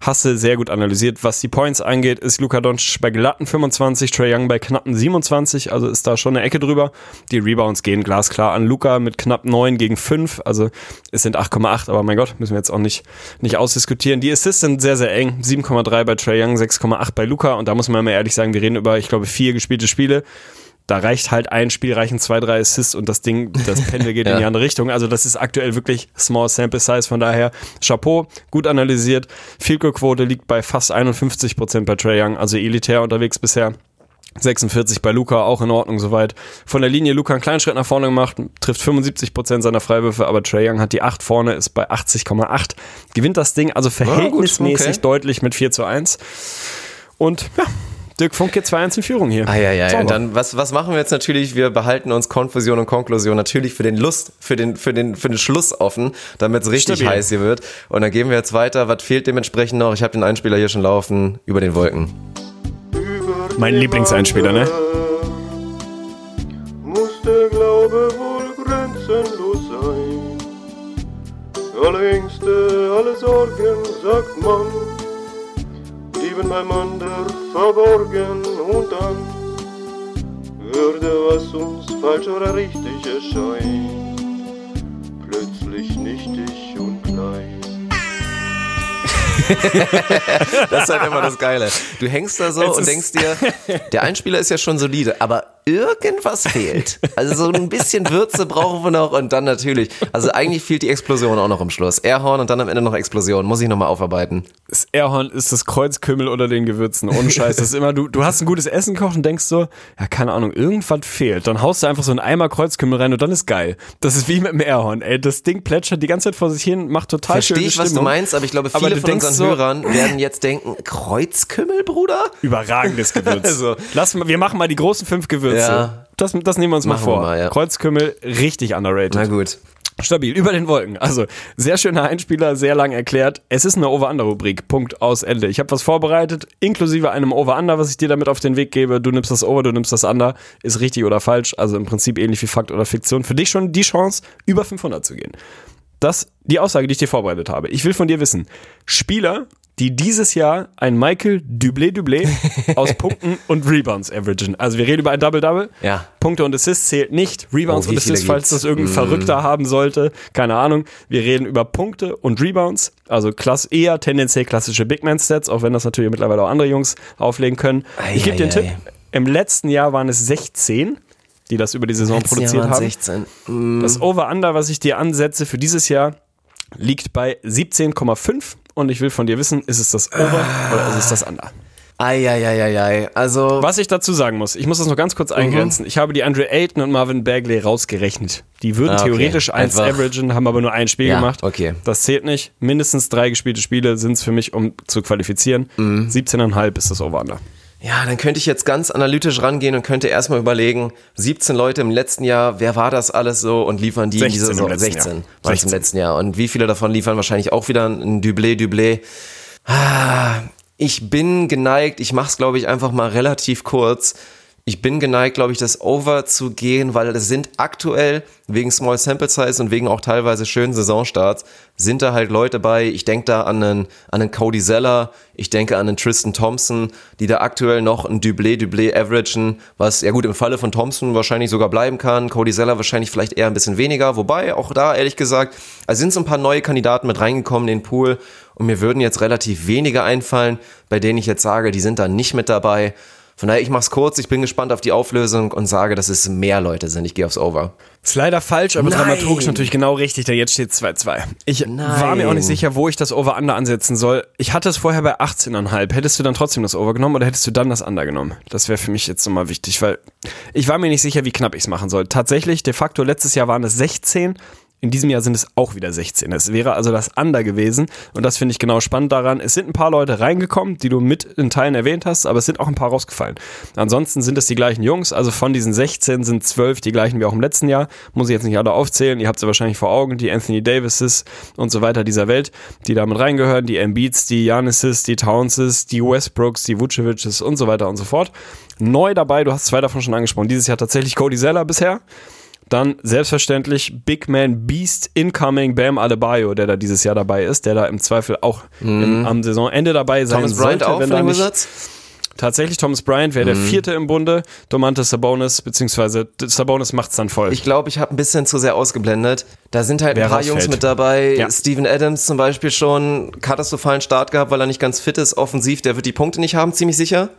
Hast du sehr gut analysiert. Was die Points angeht, ist Luka Doncic bei glatten 25, Trae Young bei knappen 27, also ist da schon eine Ecke drüber. Die Rebounds gehen glasklar an Luka mit knapp 9 gegen 5, also es sind 8,8, aber mein Gott, müssen wir jetzt auch nicht, nicht ausdiskutieren. Die Assists sind sehr, sehr eng. 7,3 bei Trae Young, 6,8 bei Luka und da muss man mal ehrlich sagen, wir reden über, ich glaube, vier gespielte Spiele da reicht halt ein Spiel, reichen zwei, drei Assists und das Ding, das Pendel geht in die andere Richtung. Also das ist aktuell wirklich small sample size, von daher Chapeau, gut analysiert. Field Goal Quote liegt bei fast 51 Prozent bei Trae Young, also elitär unterwegs bisher. 46 bei Luca, auch in Ordnung soweit. Von der Linie Luca einen kleinen Schritt nach vorne gemacht, trifft 75% seiner Freiwürfe, aber Trae Young hat die 8 vorne, ist bei 80,8. Gewinnt das Ding also verhältnismäßig okay. deutlich mit 4 zu 1. Und ja, Dirk Funk geht 2-1 in Führung hier. Ah, ja, ja. Sauber. Und dann, was, was machen wir jetzt natürlich? Wir behalten uns Konfusion und Konklusion natürlich für den Lust, für den, für den, für den Schluss offen, damit es richtig Stabil. heiß hier wird. Und dann gehen wir jetzt weiter. Was fehlt dementsprechend noch? Ich habe den Einspieler hier schon laufen. Über den Wolken. Mein Lieblingseinspieler, ne? Muss der Glaube wohl grenzenlos sein. Alle Ängste, alle Sorgen, sagt man, blieben beim Ander verborgen und dann würde, was uns falsch oder richtig erscheint, plötzlich nichtig und klein. Das ist halt immer das Geile. Du hängst da so Es und denkst dir, der Einspieler ist ja schon solide, aber irgendwas fehlt. Also so ein bisschen Würze brauchen wir noch und dann natürlich. Also eigentlich fehlt die Explosion auch noch im Schluss. Airhorn und dann am Ende noch Explosion. Muss ich nochmal aufarbeiten. Das Airhorn ist das Kreuzkümmel unter den Gewürzen. Ohne Scheiß. Das ist immer, du, du hast ein gutes Essen gekocht und denkst so, ja, keine Ahnung, irgendwas fehlt. Dann haust du einfach so einen Eimer Kreuzkümmel rein und dann ist geil. Das ist wie mit dem Airhorn, ey. Das Ding plätschert die ganze Zeit vor sich hin, macht total Verstehe schöne ich, was du Stimmung. meinst, aber ich glaube, viele von unseren so- Hörern werden jetzt denken, Kreuzkümmel, Bruder? Überragendes Gewürz. Also- Lass wir machen mal die großen fünf Gewürze. Ja. Das, das nehmen wir uns mal Machen vor. wir mal, ja. Kreuzkümmel, richtig underrated. Na gut. Stabil, über den Wolken. Also, sehr schöner Einspieler, sehr lang erklärt. Es ist eine Over-Under-Rubrik. Punkt aus Ende. Ich habe was vorbereitet, inklusive einem Over-Under, was ich dir damit auf den Weg gebe. Du nimmst das Over, du nimmst das Under. Ist richtig oder falsch. Also im Prinzip ähnlich wie Fakt oder Fiktion. Für dich schon die Chance, über 500 zu gehen. Das, die Aussage, die ich dir vorbereitet habe. Ich will von dir wissen, Spieler, die dieses Jahr ein Michael Dublé-Dublé aus Punkten und Rebounds averagen. Also wir reden über ein Double-Double. Ja. Punkte und Assists zählt nicht. Rebounds Oh, und Assists, falls das irgendein Verrückter haben sollte. Keine Ahnung. Wir reden über Punkte und Rebounds. Also klass eher tendenziell klassische Big Man Stats, auch wenn das natürlich mittlerweile auch andere Jungs auflegen können. Ei, ich gebe dir ei, einen Tipp. Im letzten Jahr waren es 16, die das über die Saison Letztes Jahr produziert haben. 16. Mm, Das Over-Under, was ich dir ansetze für dieses Jahr, liegt bei 17,5. Und ich will von dir wissen, ist es das Over oder ist es das Under? Eieieiei. Also, Was ich dazu sagen muss, ich muss das noch ganz kurz eingrenzen. Ich habe die Andre Ayton und Marvin Bagley rausgerechnet. Die würden Ah, okay. theoretisch eins Einfach- averagen, haben aber nur ein Spiel Ja, gemacht. okay. Das zählt nicht. Mindestens drei gespielte Spiele sind es für mich, um zu qualifizieren. Mhm. 17,5 ist das Over-Under. Ja, dann könnte ich jetzt ganz analytisch rangehen und könnte erstmal überlegen, 17 Leute im letzten Jahr, wer war das alles so und liefern die in 16 dieser im Saison? letzten 16 Jahr. war es im 16. letzten Jahr. Und wie viele davon liefern wahrscheinlich auch wieder ein Dublé, Dublé? Ah, ich bin geneigt, ich mach's glaube ich einfach mal relativ kurz. Ich bin geneigt, glaube ich, das Over zu gehen, weil es sind aktuell wegen Small Sample Size und wegen auch teilweise schönen Saisonstarts sind da halt Leute bei. Ich denke da an einen, an einen Cody Zeller, ich denke an einen Tristan Thompson, die da aktuell noch ein Dublé, Dublé averagen, was ja gut im Falle von Thompson wahrscheinlich sogar bleiben kann. Cody Zeller wahrscheinlich vielleicht eher ein bisschen weniger, wobei auch da ehrlich gesagt, also sind so ein paar neue Kandidaten mit reingekommen in den Pool und mir würden jetzt relativ wenige einfallen, bei denen ich jetzt sage, die sind da nicht mit dabei. Von daher, ich mach's kurz, ich bin gespannt auf die Auflösung und sage, dass es mehr Leute sind. Ich gehe aufs Over. Ist leider falsch, aber Nein. dramaturgisch natürlich genau richtig, denn jetzt steht 2-2. Ich war mir auch nicht sicher, wo ich das Over-Under ansetzen soll. Ich hatte es vorher bei 18,5. Hättest du dann trotzdem das Over genommen oder hättest du dann das Under genommen? Das wäre für mich jetzt nochmal wichtig, weil ich war mir nicht sicher, wie knapp ich es machen soll. Tatsächlich, de facto, letztes Jahr waren es 16. In diesem Jahr sind es auch wieder 16. Es wäre also das Under gewesen. Und das finde ich genau spannend daran. Es sind ein paar Leute reingekommen, die du mit in Teilen erwähnt hast, aber es sind auch ein paar rausgefallen. Ansonsten sind es die gleichen Jungs. Also von diesen 16 sind 12 die gleichen wie auch im letzten Jahr. Muss ich jetzt nicht alle aufzählen. Ihr habt sie wahrscheinlich vor Augen. Die Anthony Davises und so weiter dieser Welt, die damit reingehören. Die Embiids, die Giannis's, die Townses, die Westbrooks, die Vucevic's und so weiter und so fort. Neu dabei, du hast zwei davon schon angesprochen. Dieses Jahr tatsächlich Cody Zeller bisher. Dann selbstverständlich Big Man Beast Incoming Bam Adebayo, der da dieses Jahr dabei ist, der da im Zweifel auch im, am Saisonende dabei sein Mhm. Thomas Bryant sollte, auch wenn da nicht? Tatsächlich Thomas Bryant wäre der vierte im Bunde, Domantas Sabonis, beziehungsweise Sabonis macht's dann voll. Ich glaube, ich habe ein bisschen zu sehr ausgeblendet. Da sind halt Wer ein paar. Jungs mit dabei. Ja. Steven Adams zum Beispiel schon katastrophalen Start gehabt, weil er nicht ganz fit ist. Offensiv, der wird die Punkte nicht haben, ziemlich sicher.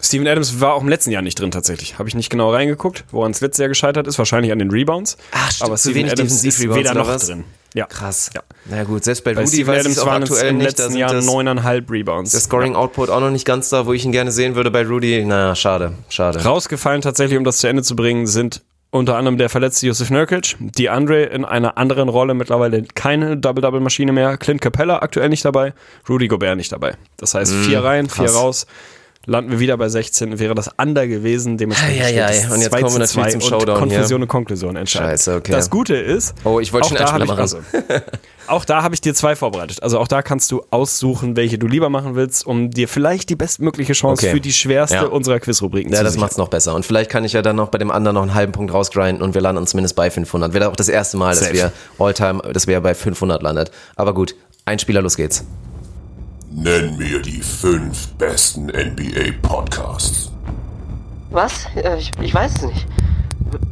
Steven Adams war auch im letzten Jahr nicht drin tatsächlich. Habe ich nicht genau reingeguckt, woran es letztes Jahr gescheitert ist. Wahrscheinlich an den Rebounds. Ach, stimmt, Aber Steven Adams ist weder noch was? drin. Ja. Krass. Ja. Na gut, selbst bei Bei Rudy Steve weiß ich Adams auch aktuell im letzten Jahr neuneinhalb Rebounds. der Scoring Output auch noch nicht ganz da, wo ich ihn gerne sehen würde bei Rudy. Na, schade, schade. Rausgefallen tatsächlich, um das zu Ende zu bringen, sind unter anderem der verletzte Josef Nurkic, die Andre in einer anderen Rolle mittlerweile keine Double-Double-Maschine mehr, Clint Capella aktuell nicht dabei, Rudy Gobert nicht dabei. Das heißt, vier rein, vier krass. raus. Landen wir wieder bei 16, wäre das Under gewesen, dementsprechend Eieiei, steht es und jetzt 2 kommen wir zu 2 natürlich zum Showdown. Konklusion und Konklusion entscheiden. Scheiße, okay. Das Gute ist, Oh, ich wollte auch schon da, machen. also, auch da habe ich dir zwei vorbereitet. Also auch da kannst du aussuchen, welche du lieber machen willst, um dir vielleicht die bestmögliche Chance Okay. für die schwerste Ja. unserer Quizrubriken Ja, zu das sichern. macht's noch besser. Und vielleicht kann ich ja dann noch bei dem anderen noch einen halben Punkt rausgrinden und wir landen zumindest bei 500. Wäre auch das erste Mal, dass Safe. wir Alltime, dass wir bei 500 landet. Aber gut, ein Spieler, los geht's. Nenn mir die fünf besten NBA-Podcasts. Was? Äh, Ich, ich weiß es nicht.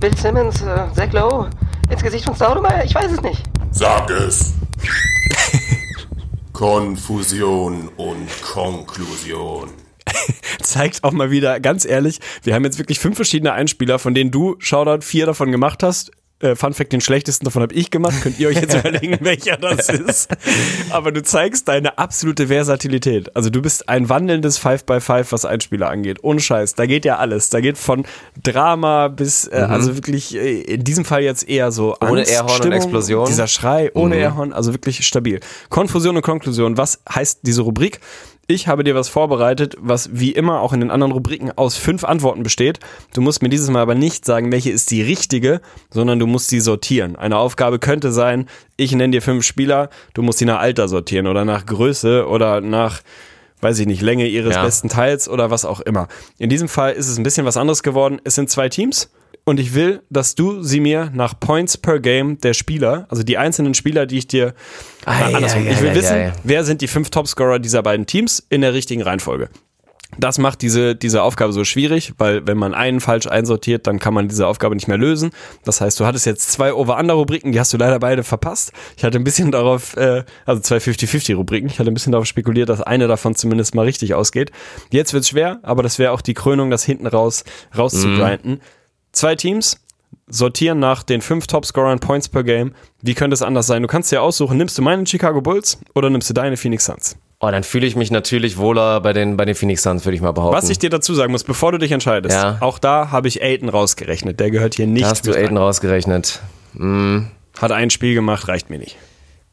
Bill Simmons, äh, Zach Lowe, ins Gesicht von Staudemeyer? Ich weiß es nicht. Sag es! Konfusion und Konklusion. zeigt auch mal wieder, ganz ehrlich, wir haben jetzt wirklich fünf verschiedene Einspieler, von denen du, Shoutout, vier davon gemacht hast. Äh, Fun Fact, den schlechtesten davon habe ich gemacht. Könnt ihr euch jetzt überlegen, welcher das ist. Aber du zeigst deine absolute Versatilität. Also du bist ein wandelndes 5x5, was Einspieler angeht. Ohne Scheiß. Da geht ja alles. Da geht von Drama bis, äh, also wirklich, äh, in diesem Fall jetzt eher so Ohne Airhorn und Explosion. Dieser Schrei, ohne Airhorn, also wirklich stabil. Konfusion und Konklusion. Was heißt diese Rubrik? Ich habe dir was vorbereitet, was wie immer auch in den anderen Rubriken aus fünf Antworten besteht. Du musst mir dieses Mal aber nicht sagen, welche ist die richtige, sondern du musst sie sortieren. Eine Aufgabe könnte sein, ich nenne dir fünf Spieler, du musst sie nach Alter sortieren oder nach Größe oder nach, weiß ich nicht, Länge ihres Ja. besten Teils oder was auch immer. In diesem Fall ist es ein bisschen was anderes geworden. Es sind zwei Teams. Und ich will, dass du sie mir nach Points per Game der Spieler, also die einzelnen Spieler, die ich dir äh, andersrum. ei, Ich will ei, wissen, wer sind die fünf Topscorer dieser beiden Teams in der richtigen Reihenfolge. Das macht diese, diese Aufgabe so schwierig, weil wenn man einen falsch einsortiert, dann kann man diese Aufgabe nicht mehr lösen. Das heißt, du hattest jetzt zwei Over-Under-Rubriken, die hast du leider beide verpasst. Ich hatte ein bisschen darauf, äh, also zwei 50-50-Rubriken, ich hatte ein bisschen darauf spekuliert, dass eine davon zumindest mal richtig ausgeht. Jetzt wird's schwer, aber das wäre auch die Krönung, das hinten raus rauszugrinden. Zwei Teams, sortieren nach den fünf Topscorern Points per Game. Wie könnte es anders sein? Du kannst dir aussuchen, nimmst du meine Chicago Bulls oder nimmst du deine Phoenix Suns? Oh, dann fühle ich mich natürlich wohler bei den, bei den Phoenix Suns, würde ich mal behaupten. Was ich dir dazu sagen muss, bevor du dich entscheidest, Ja. auch da habe ich Aiden rausgerechnet. Der gehört hier nicht. da hast du Aiden rein. rausgerechnet. Hat ein Spiel gemacht, reicht mir nicht.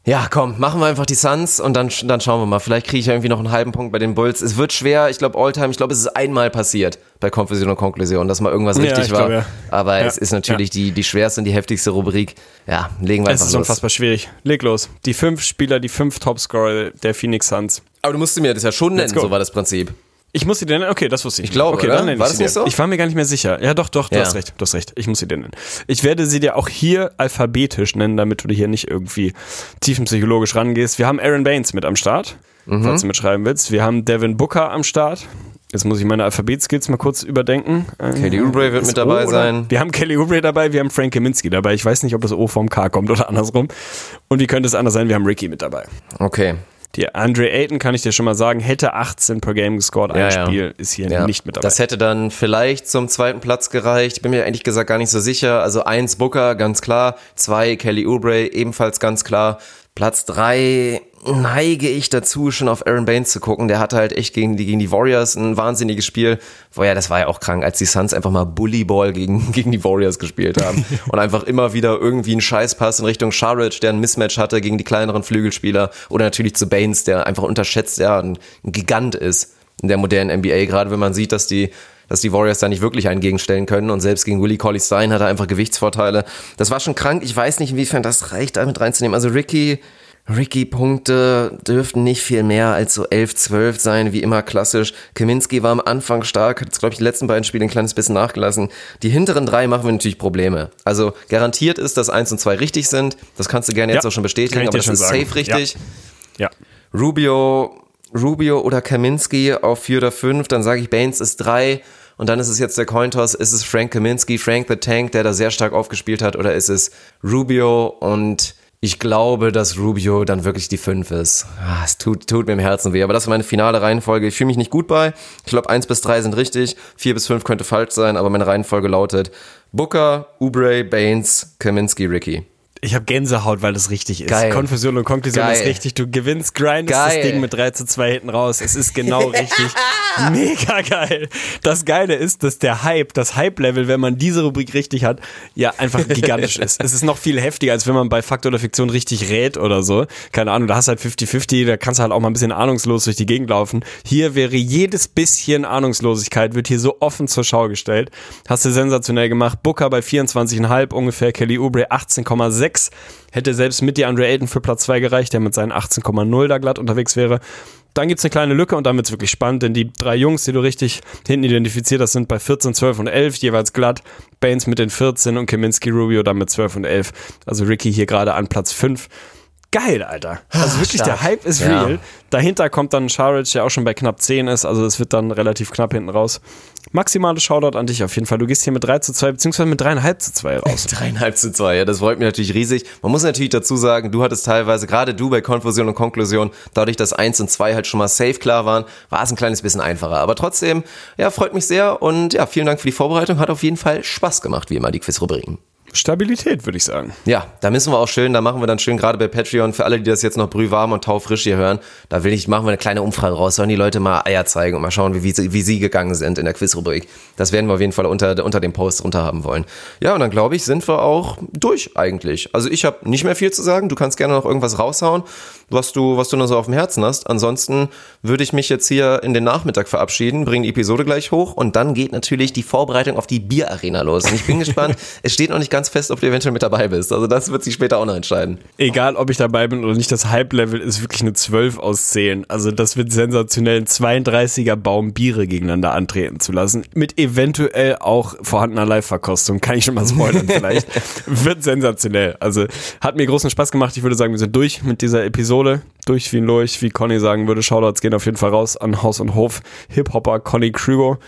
Ja, komm, machen wir einfach die Suns und dann, dann schauen wir mal. Vielleicht kriege ich irgendwie noch einen halben Punkt bei den Bulls. Es wird schwer, ich glaube Alltime, ich glaube, es ist einmal passiert bei Konfusion und Konklusion, dass mal irgendwas Ja, richtig ich war. glaube, ja. Aber Ja, es ist natürlich die, die schwerste und die heftigste Rubrik. Ja, legen wir Es einfach ist los. unfassbar schwierig. Leg los. Die fünf Spieler, die fünf Topscorer der Phoenix Suns. Aber du musst mir das ja schon nennen, go. so war das Prinzip. Ich muss sie dir nennen? Okay, das wusste ich. Ich glaube, okay, oder? dann nenne War ich das sie nicht dir. so? Ich war mir gar nicht mehr sicher. Ja, doch, doch, du Ja. hast recht. Du hast recht. Ich muss sie dir nennen. Ich werde sie dir auch hier alphabetisch nennen, damit du dir hier nicht irgendwie tiefenpsychologisch rangehst. Wir haben Aaron Baines mit am Start, Mhm. falls du mitschreiben willst. Wir haben Devin Booker am Start. Jetzt muss ich meine Alphabetskills mal kurz überdenken. Kelly Oubre wird mit dabei sein. Wir haben Kelly Oubre dabei, wir haben Frank Kaminski dabei. Ich weiß nicht, ob das O vom K kommt oder andersrum. Und wie könnte es anders sein? Wir haben Ricky mit dabei. Okay. Die Andre Ayton, kann ich dir schon mal sagen, hätte 18 per Game gescored. Ein Ja, ja. Spiel ist hier Ja, nicht mit dabei. Das hätte dann vielleicht zum zweiten Platz gereicht. Ich bin mir ehrlich gesagt gar nicht so sicher. Also eins Booker, ganz klar. Zwei Kelly Oubre, ebenfalls ganz klar. Platz drei neige ich dazu, schon auf Aaron Baines zu gucken. Der hatte halt echt gegen die, gegen die Warriors ein wahnsinniges Spiel. Vorher, das war ja auch krank, als die Suns einfach mal Bullyball gegen, gegen die Warriors gespielt haben. und einfach immer wieder irgendwie einen Scheißpass in Richtung Sharridge, der ein Mismatch hatte gegen die kleineren Flügelspieler. Oder natürlich zu Baines, der einfach unterschätzt, ja, ein, Gigant ist in der modernen NBA. Gerade wenn man sieht, dass die dass die Warriors da nicht wirklich einen gegenstellen können und selbst gegen Willie Colley Stein hat er einfach Gewichtsvorteile. Das war schon krank. Ich weiß nicht, inwiefern das reicht, da mit reinzunehmen. Also Ricky, Ricky-Punkte dürften nicht viel mehr als so 11, 12 sein, wie immer klassisch. Kaminski war am Anfang stark, hat jetzt, glaube ich, die letzten beiden Spiele ein kleines bisschen nachgelassen. Die hinteren drei machen wir natürlich Probleme. Also garantiert ist, dass 1 und 2 richtig sind. Das kannst du gerne jetzt Ja, auch schon bestätigen, aber das ist sagen. safe richtig. ja. Rubio, Rubio oder Kaminski auf 4 oder 5, dann sage ich Baines ist 3 und dann ist es jetzt der Cointoss, ist es Frank Kaminski, Frank the Tank, der da sehr stark aufgespielt hat oder ist es Rubio und ich glaube, dass Rubio dann wirklich die 5 ist. Ah, es tut, tut mir im Herzen weh, aber das ist meine finale Reihenfolge. Ich fühle mich nicht gut bei. Ich glaube, 1 bis 3 sind richtig, 4 bis 5 könnte falsch sein, aber meine Reihenfolge lautet Booker, Oubre, Baines, Kaminski, Ricky. Ich habe Gänsehaut, weil das richtig ist. Geil. Konfusion und Konklusion Geil. ist richtig. Du gewinnst, grindest Geil. das Ding mit 3 zu 2 hinten raus. Es ist genau richtig. Mega geil. Das Geile ist, dass der Hype, das Hype-Level, wenn man diese Rubrik richtig hat, ja einfach gigantisch ist. Es ist noch viel heftiger, als wenn man bei Fakt oder Fiktion richtig rät oder so. Keine Ahnung, da hast du halt 50-50, da kannst du halt auch mal ein bisschen ahnungslos durch die Gegend laufen. Hier wäre jedes bisschen Ahnungslosigkeit, wird hier so offen zur Schau gestellt. Hast du sensationell gemacht. Booker bei 24,5 ungefähr, Kelly Oubre 18,6. Hätte selbst mit dir Andre Ayton für Platz 2 gereicht, der mit seinen 18,0 da glatt unterwegs wäre. Dann gibt's eine kleine Lücke und dann wird's wirklich spannend, denn die drei Jungs, die du richtig hinten identifiziert hast, sind bei 14, 12 und 11 jeweils glatt. Baines mit den 14 und Kaminski Rubio dann mit 12 und 11. Also Ricky hier gerade an Platz 5. Geil, Alter. Also wirklich, stark. der Hype ist Ja. real. Dahinter kommt dann Sharic, der auch schon bei knapp 10 ist. Also es wird dann relativ knapp hinten raus. Maximales Shoutout an dich auf jeden Fall. Du gehst hier mit 3 zu 2, beziehungsweise mit 3,5 zu 2 raus. Dreieinhalb zu zwei, ja, das freut mich natürlich riesig. Man muss natürlich dazu sagen, du hattest teilweise, gerade du bei Konfusion und Konklusion, dadurch, dass eins und zwei halt schon mal safe klar waren, war es ein kleines bisschen einfacher. Aber trotzdem, ja, freut mich sehr und ja, vielen Dank für die Vorbereitung. Hat auf jeden Fall Spaß gemacht, wie immer, die Quizrubriken. Stabilität, würde ich sagen. Ja, da müssen wir auch schön, da machen wir dann schön gerade bei Patreon, für alle, die das jetzt noch brühwarm und taufrisch hier hören, da will ich, machen wir eine kleine Umfrage raus, sollen die Leute mal Eier zeigen und mal schauen, wie, wie, sie, wie sie gegangen sind in der Quizrubrik. Das werden wir auf jeden Fall unter, unter dem Post runter haben wollen. Ja, und dann glaube ich, sind wir auch durch eigentlich. Also ich habe nicht mehr viel zu sagen, du kannst gerne noch irgendwas raushauen, was du, was du noch so auf dem Herzen hast. Ansonsten würde ich mich jetzt hier in den Nachmittag verabschieden, bringe die Episode gleich hoch und dann geht natürlich die Vorbereitung auf die Bierarena los. Und ich bin gespannt, es steht noch nicht ganz fest, ob du eventuell mit dabei bist. Also das wird sich später auch noch entscheiden. Egal, ob ich dabei bin oder nicht, das Hype-Level ist wirklich eine 12 aus 10. Also das wird sensationell, ein 32er Baum Biere gegeneinander antreten zu lassen. Mit eventuell auch vorhandener Live-Verkostung. Kann ich schon mal spoilern vielleicht. wird sensationell. Also hat mir großen Spaß gemacht. Ich würde sagen, wir sind durch mit dieser Episode. Durch wie ein Lurch, wie Conny sagen würde. Shoutouts gehen auf jeden Fall raus an Haus und Hof. Hip-Hopper Conny Krüger.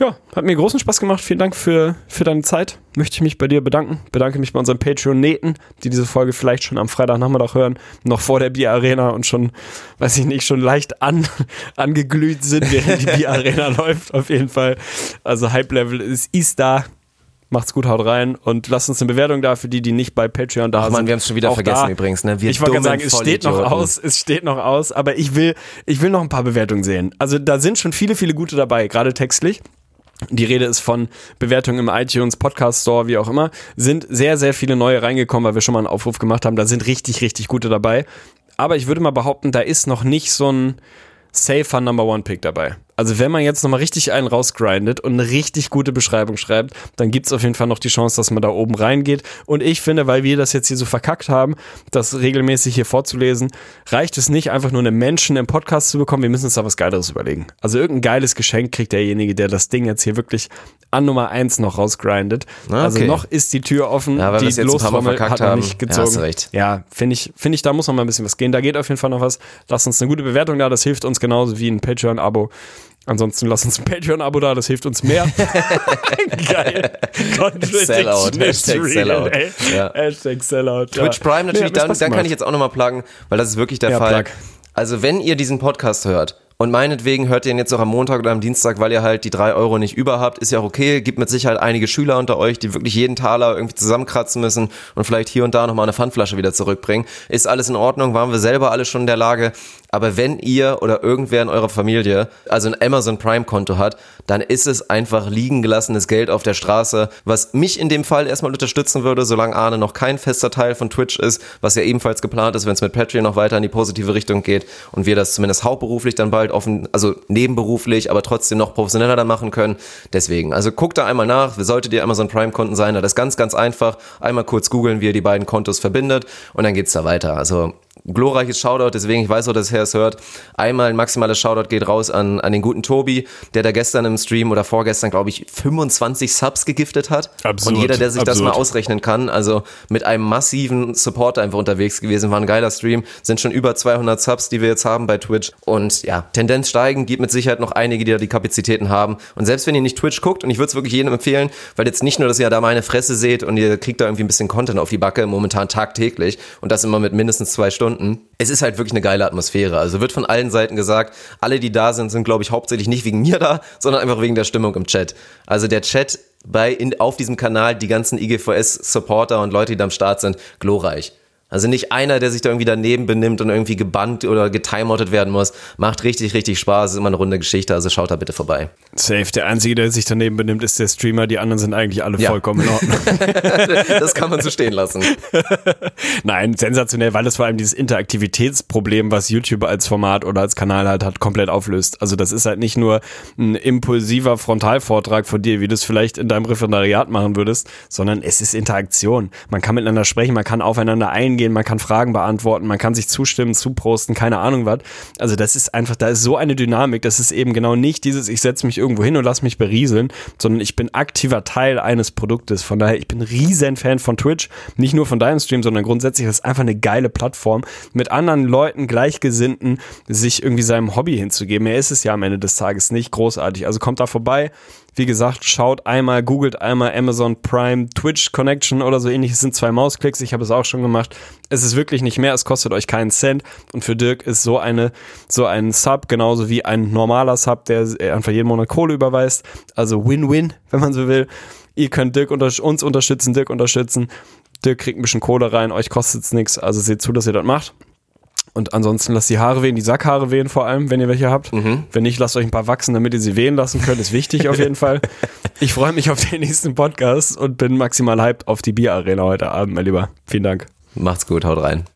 Ja, hat mir großen Spaß gemacht. Vielen Dank für, für deine Zeit. Möchte ich mich bei dir bedanken. Bedanke mich bei unseren Patreon-Nähten, die diese Folge vielleicht schon am Freitagnachmittag hören, noch vor der Bier-Arena und schon, weiß ich nicht, schon leicht an, angeglüht sind, während die Bier-Arena läuft. Auf jeden Fall. Also Hype-Level ist, ist da. Macht's gut, haut rein und lasst uns eine Bewertung da für die, die nicht bei Patreon da Ach sind. man, wir haben es schon wieder Auch vergessen da. übrigens. Ne? Wir ich wollte gerade sagen, es steht noch aus, es steht noch aus, aber ich will, ich will noch ein paar Bewertungen sehen. Also da sind schon viele, viele gute dabei, gerade textlich. Die Rede ist von Bewertungen im iTunes, Podcast Store, wie auch immer. Sind sehr, sehr viele neue reingekommen, weil wir schon mal einen Aufruf gemacht haben. Da sind richtig, richtig gute dabei. Aber ich würde mal behaupten, da ist noch nicht so ein safer Number One Pick dabei. Also wenn man jetzt nochmal richtig einen rausgrindet und eine richtig gute Beschreibung schreibt, dann gibt's auf jeden Fall noch die Chance, dass man da oben reingeht. Und ich finde, weil wir das jetzt hier so verkackt haben, das regelmäßig hier vorzulesen, reicht es nicht, einfach nur einen Menschen im Podcast zu bekommen. Wir müssen uns da was Geileres überlegen. Also irgendein geiles Geschenk kriegt derjenige, der das Ding jetzt hier wirklich an Nummer eins noch rausgrindet. Ah, Also okay. noch ist die Tür offen. Ja, weil die es Lostrommel hat noch nicht Ja, gezogen. recht. Ja, finde ich, finde ich, da muss noch mal ein bisschen was gehen. Da geht auf jeden Fall noch was. Lasst uns eine gute Bewertung da, das hilft uns genauso wie ein Patreon-Abo. Ansonsten lasst uns ein Patreon-Abo da, das hilft uns mehr. Geil. Sellout. Hashtag real, Sellout. ey. Ja. Hashtag Sellout. Twitch ja. Prime Nee, natürlich, mir dann, dann kann ich jetzt auch nochmal pluggen, weil das ist wirklich der Ja, Fall. plug. Also wenn ihr diesen Podcast hört und meinetwegen hört ihr ihn jetzt auch am Montag oder am Dienstag, weil ihr halt die drei Euro nicht über habt, ist ja auch okay. Gibt mit Sicherheit einige Schüler unter euch, die wirklich jeden Taler irgendwie zusammenkratzen müssen und vielleicht hier und da nochmal eine Pfandflasche wieder zurückbringen. Ist alles in Ordnung, waren wir selber alle schon in der Lage. Aber wenn ihr oder irgendwer in eurer Familie also ein Amazon Prime Konto hat, dann ist es einfach liegen gelassenes Geld auf der Straße, was mich in dem Fall erstmal unterstützen würde, solange Arne noch kein fester Teil von Twitch ist, was ja ebenfalls geplant ist, wenn es mit Patreon noch weiter in die positive Richtung geht und wir das zumindest hauptberuflich dann bald offen, also nebenberuflich, aber trotzdem noch professioneller dann machen können. Deswegen, also guckt da einmal nach, solltet ihr Amazon Prime Konten sein, das ist ganz, ganz einfach. Einmal kurz googeln, wie ihr die beiden Kontos verbindet und dann geht's da weiter. Also glorreiches Shoutout, deswegen, ich weiß auch, dass er es hört. Einmal ein maximales Shoutout geht raus an, an den guten Tobi, der da gestern im Stream oder vorgestern, glaube ich, 25 Subs gegiftet hat. Absurd, Und jeder, der sich das absurd. mal ausrechnen kann, also mit einem massiven Support einfach unterwegs gewesen, war ein geiler Stream, sind schon über 200 Subs, die wir jetzt haben bei Twitch. Und ja, Tendenz steigen, gibt mit Sicherheit noch einige, die da die Kapazitäten haben. Und selbst wenn ihr nicht Twitch guckt, und ich würde es wirklich jedem empfehlen, weil jetzt nicht nur, dass ihr da meine Fresse seht und ihr kriegt da irgendwie ein bisschen Content auf die Backe, momentan tagtäglich, und das immer mit mindestens zwei Stunden, konnten. Es ist halt wirklich eine geile Atmosphäre. Also wird von allen Seiten gesagt, alle, die da sind, sind, glaube ich, hauptsächlich nicht wegen mir da, sondern einfach wegen der Stimmung im Chat. Also der Chat bei in, auf diesem Kanal, die ganzen IGVS-Supporter und Leute, die da am Start sind, glorreich. Also nicht einer, der sich da irgendwie daneben benimmt und irgendwie gebannt oder getimeoutet werden muss. Macht richtig, richtig Spaß. Ist immer eine runde Geschichte, also schaut da bitte vorbei. Safe. Der Einzige, der sich daneben benimmt, ist der Streamer. Die anderen sind eigentlich alle Ja. vollkommen in Ordnung. das kann man so stehen lassen. Nein, sensationell, weil es vor allem dieses Interaktivitätsproblem, was YouTube als Format oder als Kanal halt hat, komplett auflöst. Also das ist halt nicht nur ein impulsiver Frontalvortrag von dir, wie du es vielleicht in deinem Referendariat machen würdest, sondern es ist Interaktion. Man kann miteinander sprechen, man kann aufeinander eingehen, man kann Fragen beantworten, man kann sich zustimmen, zuprosten, keine Ahnung was. Also das ist einfach, da ist so eine Dynamik, das ist eben genau nicht dieses, ich setze mich irgendwo hin und lass mich berieseln, sondern ich bin aktiver Teil eines Produktes. Von daher, ich bin riesen Fan von Twitch, nicht nur von deinem Stream, sondern grundsätzlich das ist einfach eine geile Plattform, mit anderen Leuten, Gleichgesinnten, sich irgendwie seinem Hobby hinzugeben. Mehr ist es ja am Ende des Tages nicht großartig. Also kommt da vorbei. Wie gesagt, schaut einmal, googelt einmal Amazon Prime Twitch Connection oder so ähnlich. Es sind zwei Mausklicks. Ich habe es auch schon gemacht. Es ist wirklich nicht mehr. Es kostet euch keinen Cent. Und für Dirk ist so eine, so ein Sub genauso wie ein normaler Sub, der einfach jeden Monat Kohle überweist. Also Win-Win, wenn man so will. Ihr könnt Dirk unter uns unterstützen, Dirk unterstützen. Dirk kriegt ein bisschen Kohle rein, euch kostet es nichts. Also seht zu, dass ihr das macht. Und ansonsten lasst die Haare wehen, die Sackhaare wehen vor allem, wenn ihr welche habt. Wenn nicht, lasst euch ein paar wachsen, damit ihr sie wehen lassen könnt. Ist wichtig auf jeden Fall. Ich freue mich auf den nächsten Podcast und bin maximal hyped auf die Bierarena heute Abend, mein Lieber. Vielen Dank. Macht's gut, haut rein.